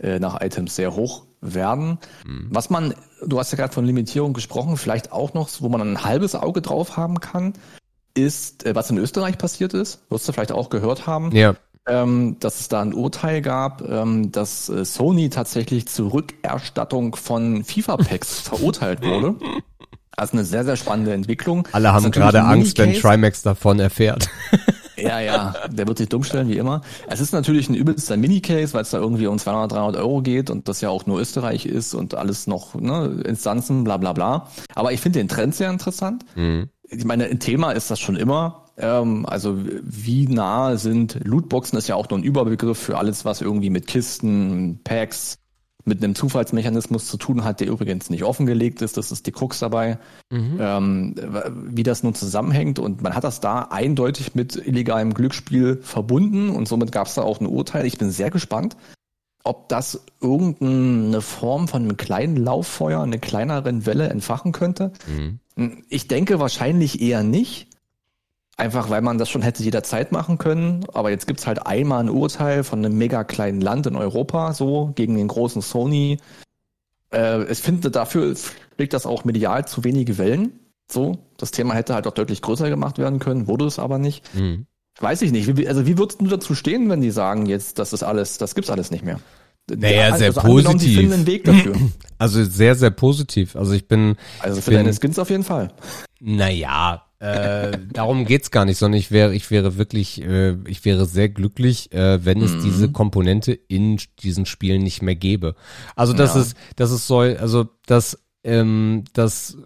äh, nach Items sehr hoch werden. Mhm. Was man, du hast ja gerade von Limitierung gesprochen, vielleicht auch noch, wo man ein halbes Auge drauf haben kann, ist, äh, was in Österreich passiert ist. Wirst du vielleicht auch gehört haben Ja. ähm, dass es da ein Urteil gab, ähm, dass äh, Sony tatsächlich zur Rückerstattung von FIFA-Packs verurteilt wurde. Also eine sehr, sehr spannende Entwicklung. Alle haben gerade Angst, wenn. Trimax davon erfährt. Ja, ja, der wird sich dumm stellen, wie immer. Es ist natürlich ein übelster Minicase, weil es da irgendwie um 200, 300 Euro geht und das ja auch nur Österreich ist und alles noch, ne, Instanzen, bla, bla, bla. Aber ich finde den Trend sehr interessant. Mhm. Ich meine, ein Thema ist das schon immer. Ähm, also wie nah sind Lootboxen ist ja auch nur ein Überbegriff für alles, was irgendwie mit Kisten, Packs, mit einem Zufallsmechanismus zu tun hat, der übrigens nicht offengelegt ist. Das ist die Krux dabei. Mhm. Ähm, wie das nun zusammenhängt. Und man hat das da eindeutig mit illegalem Glücksspiel verbunden und somit gab es da auch ein Urteil. Ich bin sehr gespannt, ob das irgendeine Form von einem kleinen Lauffeuer, eine kleineren Welle entfachen könnte. Mhm. Ich denke wahrscheinlich eher nicht. Einfach weil man das schon hätte jederzeit machen können. Aber jetzt gibt's halt einmal ein Urteil von einem mega kleinen Land in Europa, so, gegen den großen Sony. Äh, ich finde, dafür schlägt das auch medial zu wenige Wellen. So, das Thema hätte halt auch deutlich größer gemacht werden können, wurde es aber nicht. Mhm. Weiß ich nicht. Wie, also wie würdest du dazu stehen, wenn die sagen jetzt, das ist alles, das gibt's alles nicht mehr? Naja, also sehr positiv. Die einen Weg dafür. Also sehr, sehr positiv. Also ich bin. Also für bin, deine Skins auf jeden Fall. Naja, äh, darum geht's gar nicht, sondern ich wäre, ich wäre wirklich, äh, ich wäre sehr glücklich, äh, wenn es mhm. diese Komponente in diesen Spielen nicht mehr gäbe. Also das ja. ist, das ist soll, also dass, ähm, dass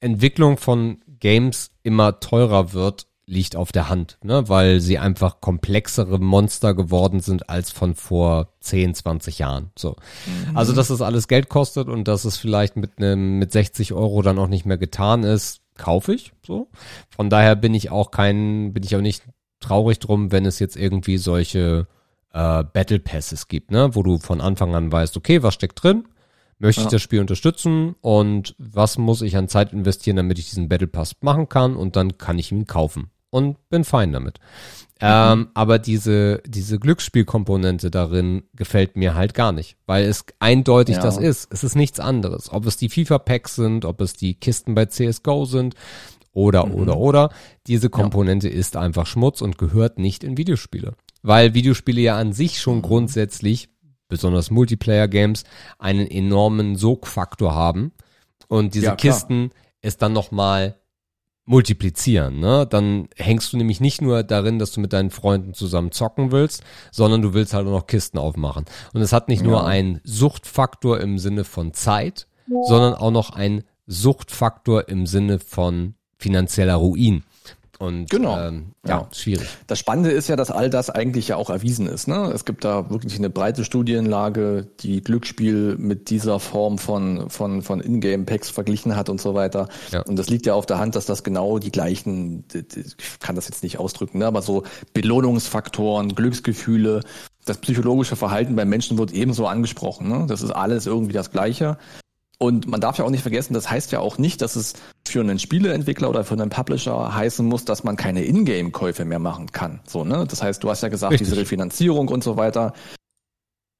Entwicklung von Games immer teurer wird, liegt auf der Hand, ne? weil sie einfach komplexere Monster geworden sind als von vor 10, 20 Jahren. So. Mhm. Also, dass das alles Geld kostet und dass es vielleicht mit einem, mit 60 Euro dann auch nicht mehr getan ist, kaufe ich, so. Von daher bin ich auch kein, bin ich auch nicht traurig drum, wenn es jetzt irgendwie solche äh, Battle Passes gibt, ne, wo du von Anfang an weißt, okay, was steckt drin? Möchte ja. ich das Spiel unterstützen und was muss ich an Zeit investieren, damit ich diesen Battle Pass machen kann und dann kann ich ihn kaufen und bin fein damit. Ähm, aber diese, diese Glücksspielkomponente darin gefällt mir halt gar nicht, weil es eindeutig ja. das ist. Es ist nichts anderes. Ob es die FIFA-Packs sind, ob es die Kisten bei CSGO sind oder, mhm. oder, oder. Diese Komponente ja. ist einfach Schmutz und gehört nicht in Videospiele. Weil Videospiele ja an sich schon mhm. grundsätzlich, besonders Multiplayer-Games, einen enormen Sogfaktor haben. Und diese ja, Kisten es dann nochmal multiplizieren, ne? Dann hängst du nämlich nicht nur darin, dass du mit deinen Freunden zusammen zocken willst, sondern du willst halt auch noch Kisten aufmachen. Und es hat nicht ja. nur einen Suchtfaktor im Sinne von Zeit, sondern auch noch einen Suchtfaktor im Sinne von finanzieller Ruin. Und genau. Ähm, ja, ja, schwierig. Das Spannende ist ja, dass all das eigentlich ja auch erwiesen ist. Ne? Es gibt da wirklich eine breite Studienlage, die Glücksspiel mit dieser Form von, von, von Ingame-Packs verglichen hat und so weiter. Ja. Und das liegt ja auf der Hand, dass das genau die gleichen, ich kann das jetzt nicht ausdrücken, ne? aber so Belohnungsfaktoren, Glücksgefühle, das psychologische Verhalten beim Menschen wird ebenso angesprochen. Ne? Das ist alles irgendwie das Gleiche. Und man darf ja auch nicht vergessen, das heißt ja auch nicht, dass es für einen Spieleentwickler oder für einen Publisher heißen muss, dass man keine Ingame-Käufe mehr machen kann. So, ne? Das heißt, du hast ja gesagt, Richtig. diese Refinanzierung und so weiter.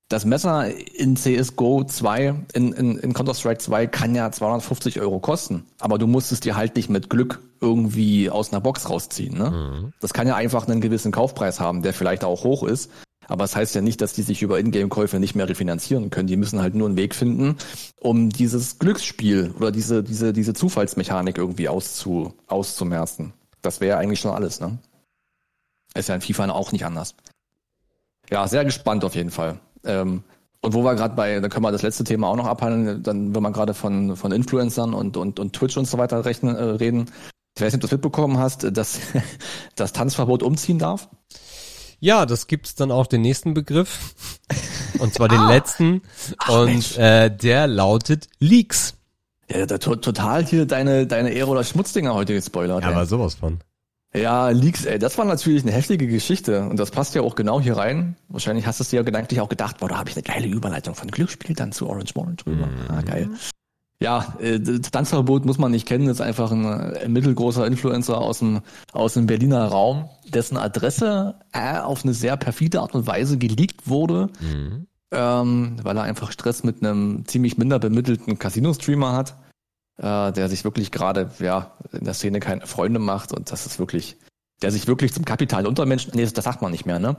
Das Messer in CSGO 2, in, in, in Counter-Strike 2 kann ja 250 Euro kosten. Aber du musst es dir halt nicht mit Glück irgendwie aus einer Box rausziehen. Ne? Mhm. Das kann ja einfach einen gewissen Kaufpreis haben, der vielleicht auch hoch ist. Aber es das heißt ja nicht, dass die sich über Ingame-Käufe nicht mehr refinanzieren können. Die müssen halt nur einen Weg finden, um dieses Glücksspiel oder diese, diese, diese Zufallsmechanik irgendwie auszu, auszumerzen. Das wäre eigentlich schon alles, ne? Ist ja in FIFA auch nicht anders. Ja, sehr gespannt auf jeden Fall. Ähm, und wo wir gerade bei, da können wir das letzte Thema auch noch abhandeln, dann, wenn man gerade von, von Influencern und, und, und Twitch und so weiter rechnen, äh, reden. Ich weiß nicht, ob du das mitbekommen hast, dass das Tanzverbot umziehen darf. Ja, das gibt's dann auch den nächsten Begriff. Und zwar den ah. letzten. Ach, und äh, der lautet Leaks. Ja, da to total hier deine, deine Ehre- oder Schmutzdinger heute gespoilert. Ja, ey. aber sowas von. Ja, Leaks, ey, das war natürlich eine heftige Geschichte und das passt ja auch genau hier rein. Wahrscheinlich hast du es dir ja gedanklich auch gedacht, boah, da habe ich eine geile Überleitung von Glücksspiel dann zu Orange Morning drüber. Mhm. Ah, geil. Ja, äh, Tanzverbot muss man nicht kennen, ist einfach ein, äh, mittelgroßer Influencer aus dem, aus dem Berliner Raum, dessen Adresse äh, auf eine sehr perfide Art und Weise geleakt wurde, mhm. ähm, weil er einfach Stress mit einem ziemlich minder bemittelten Casino-Streamer hat, äh, der sich wirklich gerade ja in der Szene keine Freunde macht und das ist wirklich, der sich wirklich zum kapitalen Untermenschen, nee, das sagt man nicht mehr, ne?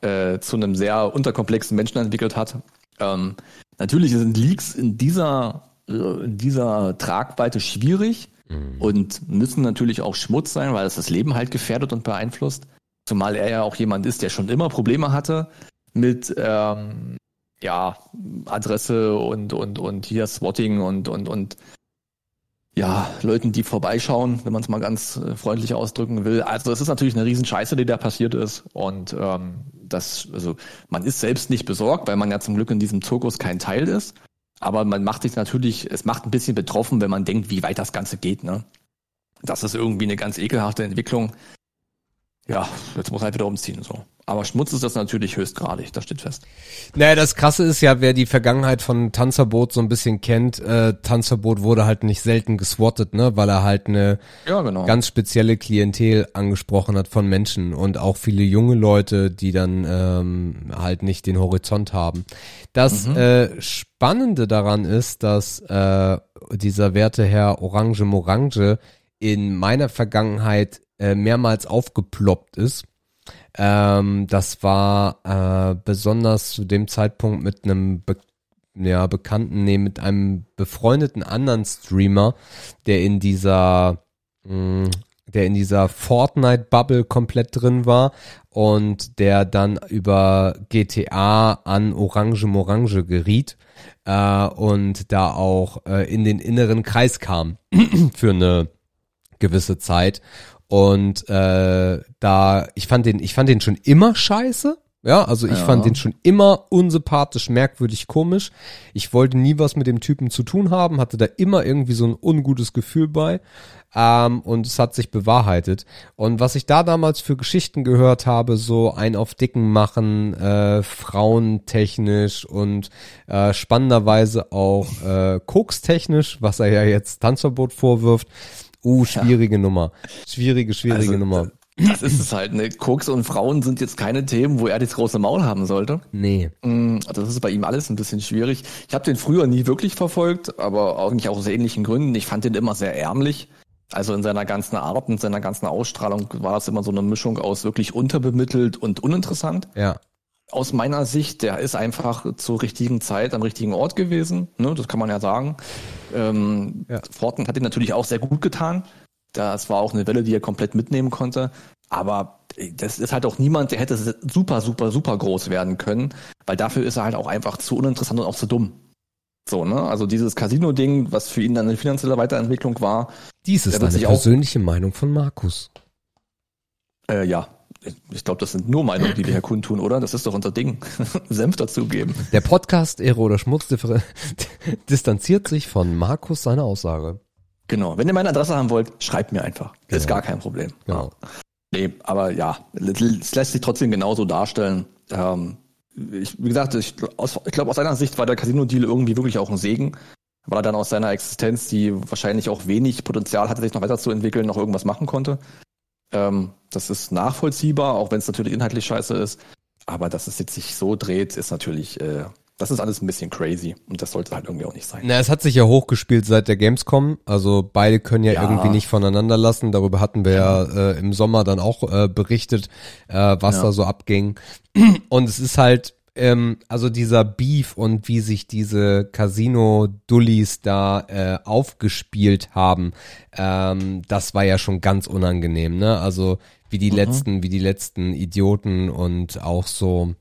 Äh, zu einem sehr unterkomplexen Menschen entwickelt hat. Ähm, natürlich sind Leaks in dieser in dieser Tragweite schwierig mhm. und müssen natürlich auch Schmutz sein, weil es das Leben halt gefährdet und beeinflusst. Zumal er ja auch jemand ist, der schon immer Probleme hatte mit ähm, ja, Adresse und, und, und hier Swatting und, und, und ja, Leuten, die vorbeischauen, wenn man es mal ganz äh, freundlich ausdrücken will. Also es ist natürlich eine Riesenscheiße, die da passiert ist. Und ähm, das, also man ist selbst nicht besorgt, weil man ja zum Glück in diesem Zirkus kein Teil ist. Aber man macht sich natürlich, es macht ein bisschen betroffen, wenn man denkt, wie weit das Ganze geht. Ne? Das ist irgendwie eine ganz ekelhafte Entwicklung. Ja, jetzt muss er halt wieder umziehen, so. Aber Schmutz ist das natürlich höchstgradig, das steht fest. Naja, das Krasse ist ja, wer die Vergangenheit von Tanzverbot so ein bisschen kennt, äh, Tanzverbot wurde halt nicht selten geswattet, ne, weil er halt eine Ja, genau. ganz spezielle Klientel angesprochen hat von Menschen und auch viele junge Leute, die dann ähm, halt nicht den Horizont haben. Das äh, Spannende daran ist, dass äh, dieser werte Herr Orange Morange in meiner Vergangenheit äh, mehrmals aufgeploppt ist. Ähm, das war äh, besonders zu dem Zeitpunkt mit einem Be ja, bekannten, nee, mit einem befreundeten anderen Streamer, der in dieser, mh, der in dieser Fortnite-Bubble komplett drin war und der dann über GTA an Orange Morange geriet äh, und da auch äh, in den inneren Kreis kam für eine gewisse Zeit und äh, da, ich fand den, ich fand den schon immer scheiße. Ja, also ich Ja. fand den schon immer unsympathisch, merkwürdig, komisch. Ich wollte nie was mit dem Typen zu tun haben, hatte da immer irgendwie so ein ungutes Gefühl bei. Ähm, und es hat sich bewahrheitet. Und was ich da damals für Geschichten gehört habe, so ein auf Dicken machen, äh, frauentechnisch und äh, spannenderweise auch äh, kokstechnisch, was er ja jetzt Tanzverbot vorwirft. Uh, schwierige Nummer. Schwierige, schwierige Also, Nummer. Das ist es halt, ne? Koks und Frauen sind jetzt keine Themen, wo er das große Maul haben sollte. Nee. Mm, Das ist bei ihm alles ein bisschen schwierig. Ich habe den früher nie wirklich verfolgt, aber eigentlich auch aus ähnlichen Gründen. Ich fand den immer sehr ärmlich. Also in seiner ganzen Art und seiner ganzen Ausstrahlung war das immer so eine Mischung aus wirklich unterbemittelt und uninteressant. Ja. Aus meiner Sicht, der ist einfach zur richtigen Zeit am richtigen Ort gewesen. Ne, das kann man ja sagen. Ähm, Ja. Fortnite hat ihn natürlich auch sehr gut getan. Das war auch eine Welle, die er komplett mitnehmen konnte. Aber das ist halt auch niemand, der hätte super, super, super groß werden können, weil dafür ist er halt auch einfach zu uninteressant und auch zu dumm. So, ne? Also dieses Casino-Ding, was für ihn dann eine finanzielle Weiterentwicklung war, Dies ist eine persönliche Meinung von Markus. äh, ja, ich glaube, das sind nur Meinungen, die wir hier kundtun, oder? Das ist doch unser Ding. Senf dazugeben. Der Podcast Ehre oder Schmutz distanziert sich von Markus seiner Aussage. Genau. Wenn ihr meine Adresse haben wollt, schreibt mir einfach. Ist Genau. gar kein Problem. Genau. Nee, aber ja, es lässt sich trotzdem genauso darstellen. Ähm, ich, wie gesagt, ich, aus, ich glaube, aus seiner Sicht war der Casino-Deal irgendwie wirklich auch ein Segen, weil er dann aus seiner Existenz, die wahrscheinlich auch wenig Potenzial hatte, sich noch weiterzuentwickeln, noch irgendwas machen konnte. Ähm, das ist nachvollziehbar, auch wenn es natürlich inhaltlich scheiße ist. Aber dass es jetzt sich so dreht, ist natürlich, äh, das ist alles ein bisschen crazy und das sollte halt irgendwie auch nicht sein. Na, es hat sich ja hochgespielt seit der Gamescom. Also beide können ja, Ja. irgendwie nicht voneinander lassen. Darüber hatten wir ja, äh, im Sommer dann auch äh, berichtet, äh, was Ja. da so abging. Und es ist halt, ähm, also dieser Beef und wie sich diese Casino-Dullis da äh, aufgespielt haben, ähm, das war ja schon ganz unangenehm, ne? Also wie die letzten, wie die letzten Idioten und auch so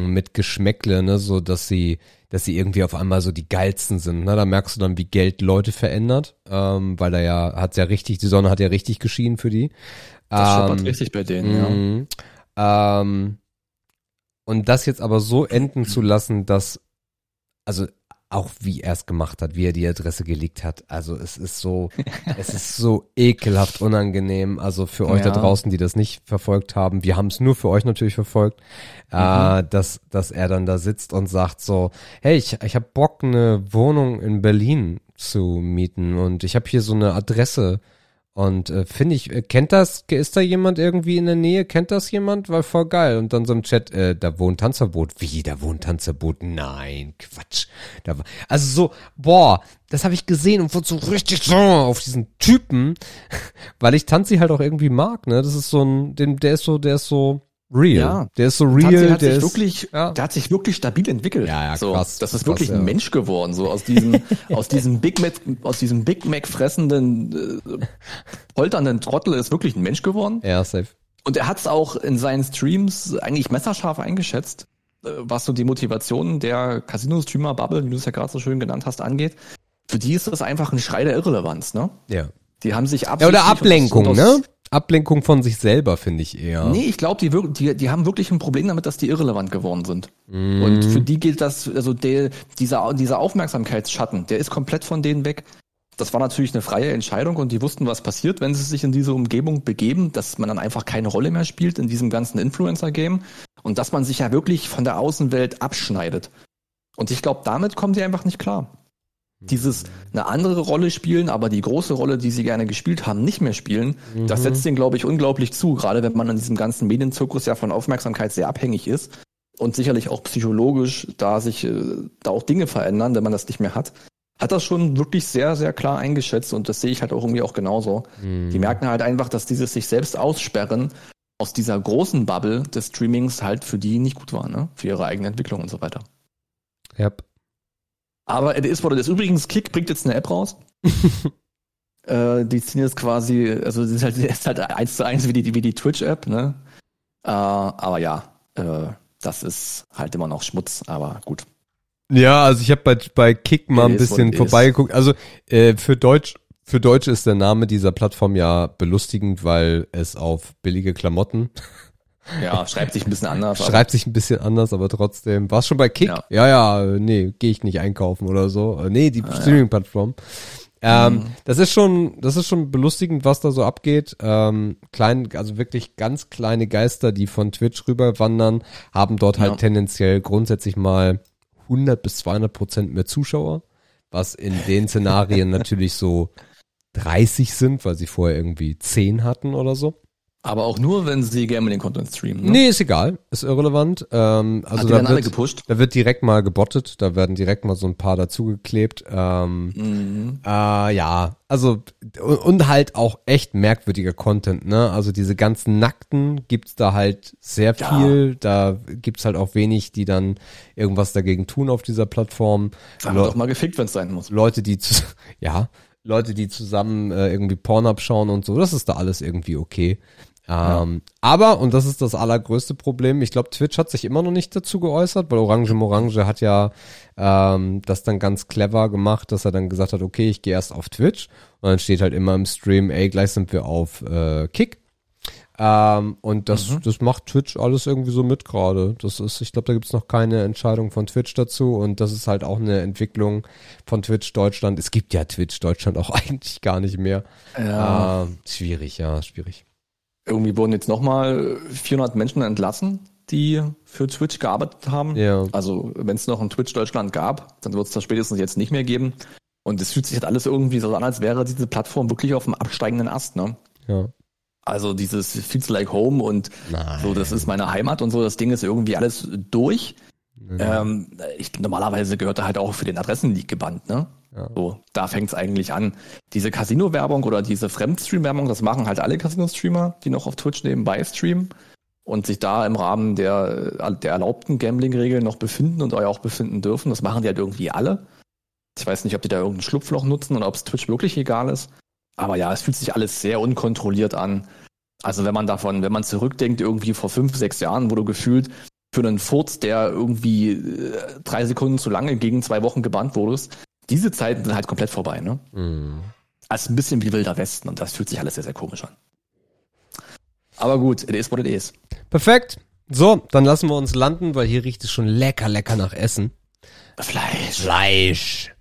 mit Geschmäckle, ne, so dass sie, dass sie irgendwie auf einmal so die geilsten sind. Ne? Da merkst du dann, wie Geld Leute verändert, ähm, weil da ja hat ja richtig, die Sonne hat ja richtig geschienen für die. Das Ähm, richtig bei denen, ja. Mhm. Ähm, und das jetzt aber so enden zu lassen, dass, also auch wie er es gemacht hat, wie er die Adresse gelegt hat. Also es ist so, es ist so ekelhaft unangenehm. Also für euch da Ja. draußen, die das nicht verfolgt haben, wir haben es nur für euch natürlich verfolgt, äh, dass, dass er dann da sitzt und sagt so, hey, ich, ich habe Bock, eine Wohnung in Berlin zu mieten und ich habe hier so eine Adresse und äh, finde ich, äh, kennt das, ist da jemand irgendwie in der Nähe? Kennt das jemand? War voll geil. Und dann so im Chat, äh, da wohnt Tanzverbot. Wie, da wohnt Tanzverbot? Nein, Quatsch. Da also so, boah, das habe ich gesehen und wurde so richtig so auf diesen Typen, weil ich Tanzi halt auch irgendwie mag, ne? Das ist so ein, den, der ist so, der ist so real. Ja. Der ist so real, hat der sich ist, wirklich, ja. der hat sich wirklich stabil entwickelt. Ja, ja, so, krass, Das ist krass, wirklich ja. ein Mensch geworden, so aus diesem, aus diesem Big Mac, aus diesem Big Mac fressenden, äh, polternden Trottel ist wirklich ein Mensch geworden. ja, safe. Und er hat es auch in seinen Streams eigentlich messerscharf eingeschätzt, äh, was so die Motivation der Casino-Streamer-Bubble, wie du es ja gerade so schön genannt hast, angeht. Für die ist das einfach ein Schrei der Irrelevanz, ne? Ja. Die haben sich Ja, absichtlich oder Ablenkung, aus- ne? Ablenkung von sich selber, finde ich eher. Nee, ich glaube, die, die, die haben wirklich ein Problem damit, dass die irrelevant geworden sind. Mhm. Und für die gilt das, also der, dieser, dieser Aufmerksamkeitsschatten, der ist komplett von denen weg. das war natürlich eine freie Entscheidung und die wussten, was passiert, wenn sie sich in diese Umgebung begeben, dass man dann einfach keine Rolle mehr spielt in diesem ganzen Influencer-Game und dass man sich ja wirklich von der Außenwelt abschneidet. Und ich glaube, damit kommen sie einfach nicht klar. Dieses eine andere Rolle spielen, aber die große Rolle, die sie gerne gespielt haben, nicht mehr spielen, mhm. das setzt denen, glaube ich, unglaublich zu, gerade wenn man in diesem ganzen Medienzirkus ja von Aufmerksamkeit sehr abhängig ist und sicherlich auch psychologisch da sich äh, da auch Dinge verändern, wenn man das nicht mehr hat hat das schon wirklich sehr, sehr klar eingeschätzt und das sehe ich halt auch irgendwie auch genauso. Mhm. Die merken halt einfach, dass dieses sich selbst aussperren aus dieser großen Bubble des Streamings halt für die nicht gut war, ne? Für ihre eigene Entwicklung und so weiter. Yep. Aber es ist, wurde das übrigens Kick bringt jetzt eine App raus. äh, die ziehen jetzt quasi, also es ist halt, ist halt eins zu eins wie die, wie die Twitch-App, ne? Äh, aber ja, äh, das ist halt immer noch Schmutz, aber gut. Ja, also ich habe bei, bei Kick mal ein bisschen vorbeigeguckt. Also äh, für Deutsch für Deutsch ist der Name dieser Plattform ja belustigend, weil es auf billige Klamotten ja, schreibt sich ein bisschen anders. Schreibt sich ein bisschen anders, aber trotzdem. War's schon bei Kick? Ja, ja, ja nee, gehe ich nicht einkaufen oder so. Äh, nee, die ah, Streaming-Plattform. Ja. Ähm, mhm. Das ist schon, das ist schon belustigend, was da so abgeht. Ähm, klein, also wirklich ganz kleine Geister, die von Twitch rüber wandern, haben dort halt ja. tendenziell grundsätzlich mal 100 bis 200 Prozent mehr Zuschauer, was in den Szenarien natürlich so 30 sind, weil sie vorher irgendwie 10 hatten oder so. Aber auch nur, wenn sie Gambling-Content streamen. Ne? Nee, ist egal. Ist irrelevant. Ähm, also da, wird, alle gepusht? da wird direkt mal gebottet. Da werden direkt mal so ein paar dazugeklebt. Ähm, mhm. äh, ja, also und halt auch echt merkwürdiger Content. Ne? Also diese ganzen Nackten gibt's da halt sehr viel. Ja. Da gibt's halt auch wenig, die dann irgendwas dagegen tun auf dieser Plattform. Sag doch mal gefickt, wenn es sein muss. Leute, die zu, ja, Leute, die zusammen äh, irgendwie Porn abschauen und so, das ist da alles irgendwie okay. Ähm, ja. Aber, und das ist das allergrößte Problem, ich glaube, Twitch hat sich immer noch nicht dazu geäußert, weil Orange Morange hat ja ähm, das dann ganz clever gemacht, dass er dann gesagt hat, okay, ich gehe erst auf Twitch und dann steht halt immer im Stream, ey, gleich sind wir auf äh, Kick. Ähm, und das, mhm. das macht Twitch alles irgendwie so mit gerade. Das ist, ich glaube, da gibt's noch keine Entscheidung von Twitch dazu und das ist halt auch eine Entwicklung von Twitch Deutschland. Es gibt ja Twitch Deutschland auch eigentlich gar nicht mehr. Ja. Ähm, schwierig, ja, schwierig. Irgendwie wurden jetzt nochmal 400 Menschen entlassen, die für Twitch gearbeitet haben. Ja. Also wenn es noch ein Twitch Deutschland gab, dann wird es das spätestens jetzt nicht mehr geben. Und es fühlt sich halt alles irgendwie so an, als wäre diese Plattform wirklich auf dem absteigenden Ast, ne? Ja. Also dieses Feels like Home und Nein. so, das ist meine Heimat und so, das Ding ist irgendwie alles durch. Ähm, ich, normalerweise gehört er halt auch für den Adressenleak gebannt, ne? Ja. So, da fängt es eigentlich an. Diese Casino-Werbung oder diese Fremdstream-Werbung, das machen halt alle Casino-Streamer, die noch auf Twitch nebenbei streamen und sich da im Rahmen der, der erlaubten Gambling-Regeln noch befinden und auch befinden dürfen. Das machen die halt irgendwie alle. Ich weiß nicht, ob die da irgendein Schlupfloch nutzen oder ob es Twitch wirklich egal ist. Aber ja, es fühlt sich alles sehr unkontrolliert an. Also wenn man davon, wenn man zurückdenkt, irgendwie vor fünf, sechs Jahren, wo du gefühlt für einen Furz, der irgendwie äh, drei Sekunden zu lange gegen zwei Wochen gebannt wurdest, diese Zeiten sind halt komplett vorbei, ne? Mhm. Also ein bisschen wie Wilder Westen und das fühlt sich alles sehr, sehr komisch an. Aber gut, it is what it is. Perfekt. So, dann lassen wir uns landen, weil hier riecht es schon lecker, lecker nach Essen. Fleisch. Fleisch.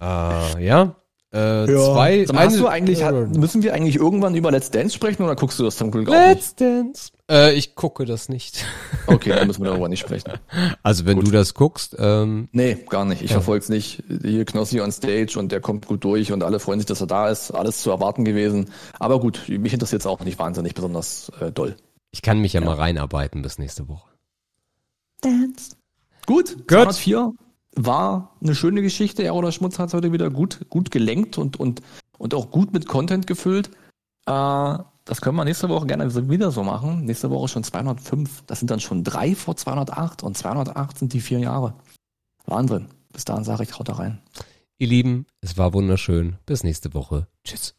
Äh, ja. Äh, ja. zwei. Sag mal, eine, hast du eigentlich, äh, müssen wir eigentlich irgendwann über Let's Dance sprechen oder guckst du das zum Glück auch Let's nicht? Dance. Äh, ich gucke das nicht. Okay, dann müssen wir darüber nicht sprechen. Also wenn gut. du das guckst, ähm, Nee, gar nicht. Ich ja. verfolge nicht. Hier Knossi on Stage und der kommt gut durch und alle freuen sich, dass er da ist. Alles zu erwarten gewesen. Aber gut, mich interessiert es auch nicht wahnsinnig besonders äh, doll. Ich kann mich ja, ja, mal reinarbeiten bis nächste Woche. Dance. Gut, gut. 204 war eine schöne Geschichte. Er oder Schmutz hat es heute wieder gut, gut gelenkt und, und, und auch gut mit Content gefüllt. Äh, das können wir nächste Woche gerne wieder so machen. Nächste Woche schon 205. Das sind dann schon drei vor 208 und 208 sind die vier Jahre. Wahnsinn. Bis dahin sage ich, haut da rein. Ihr Lieben, es war wunderschön. Bis nächste Woche. Tschüss.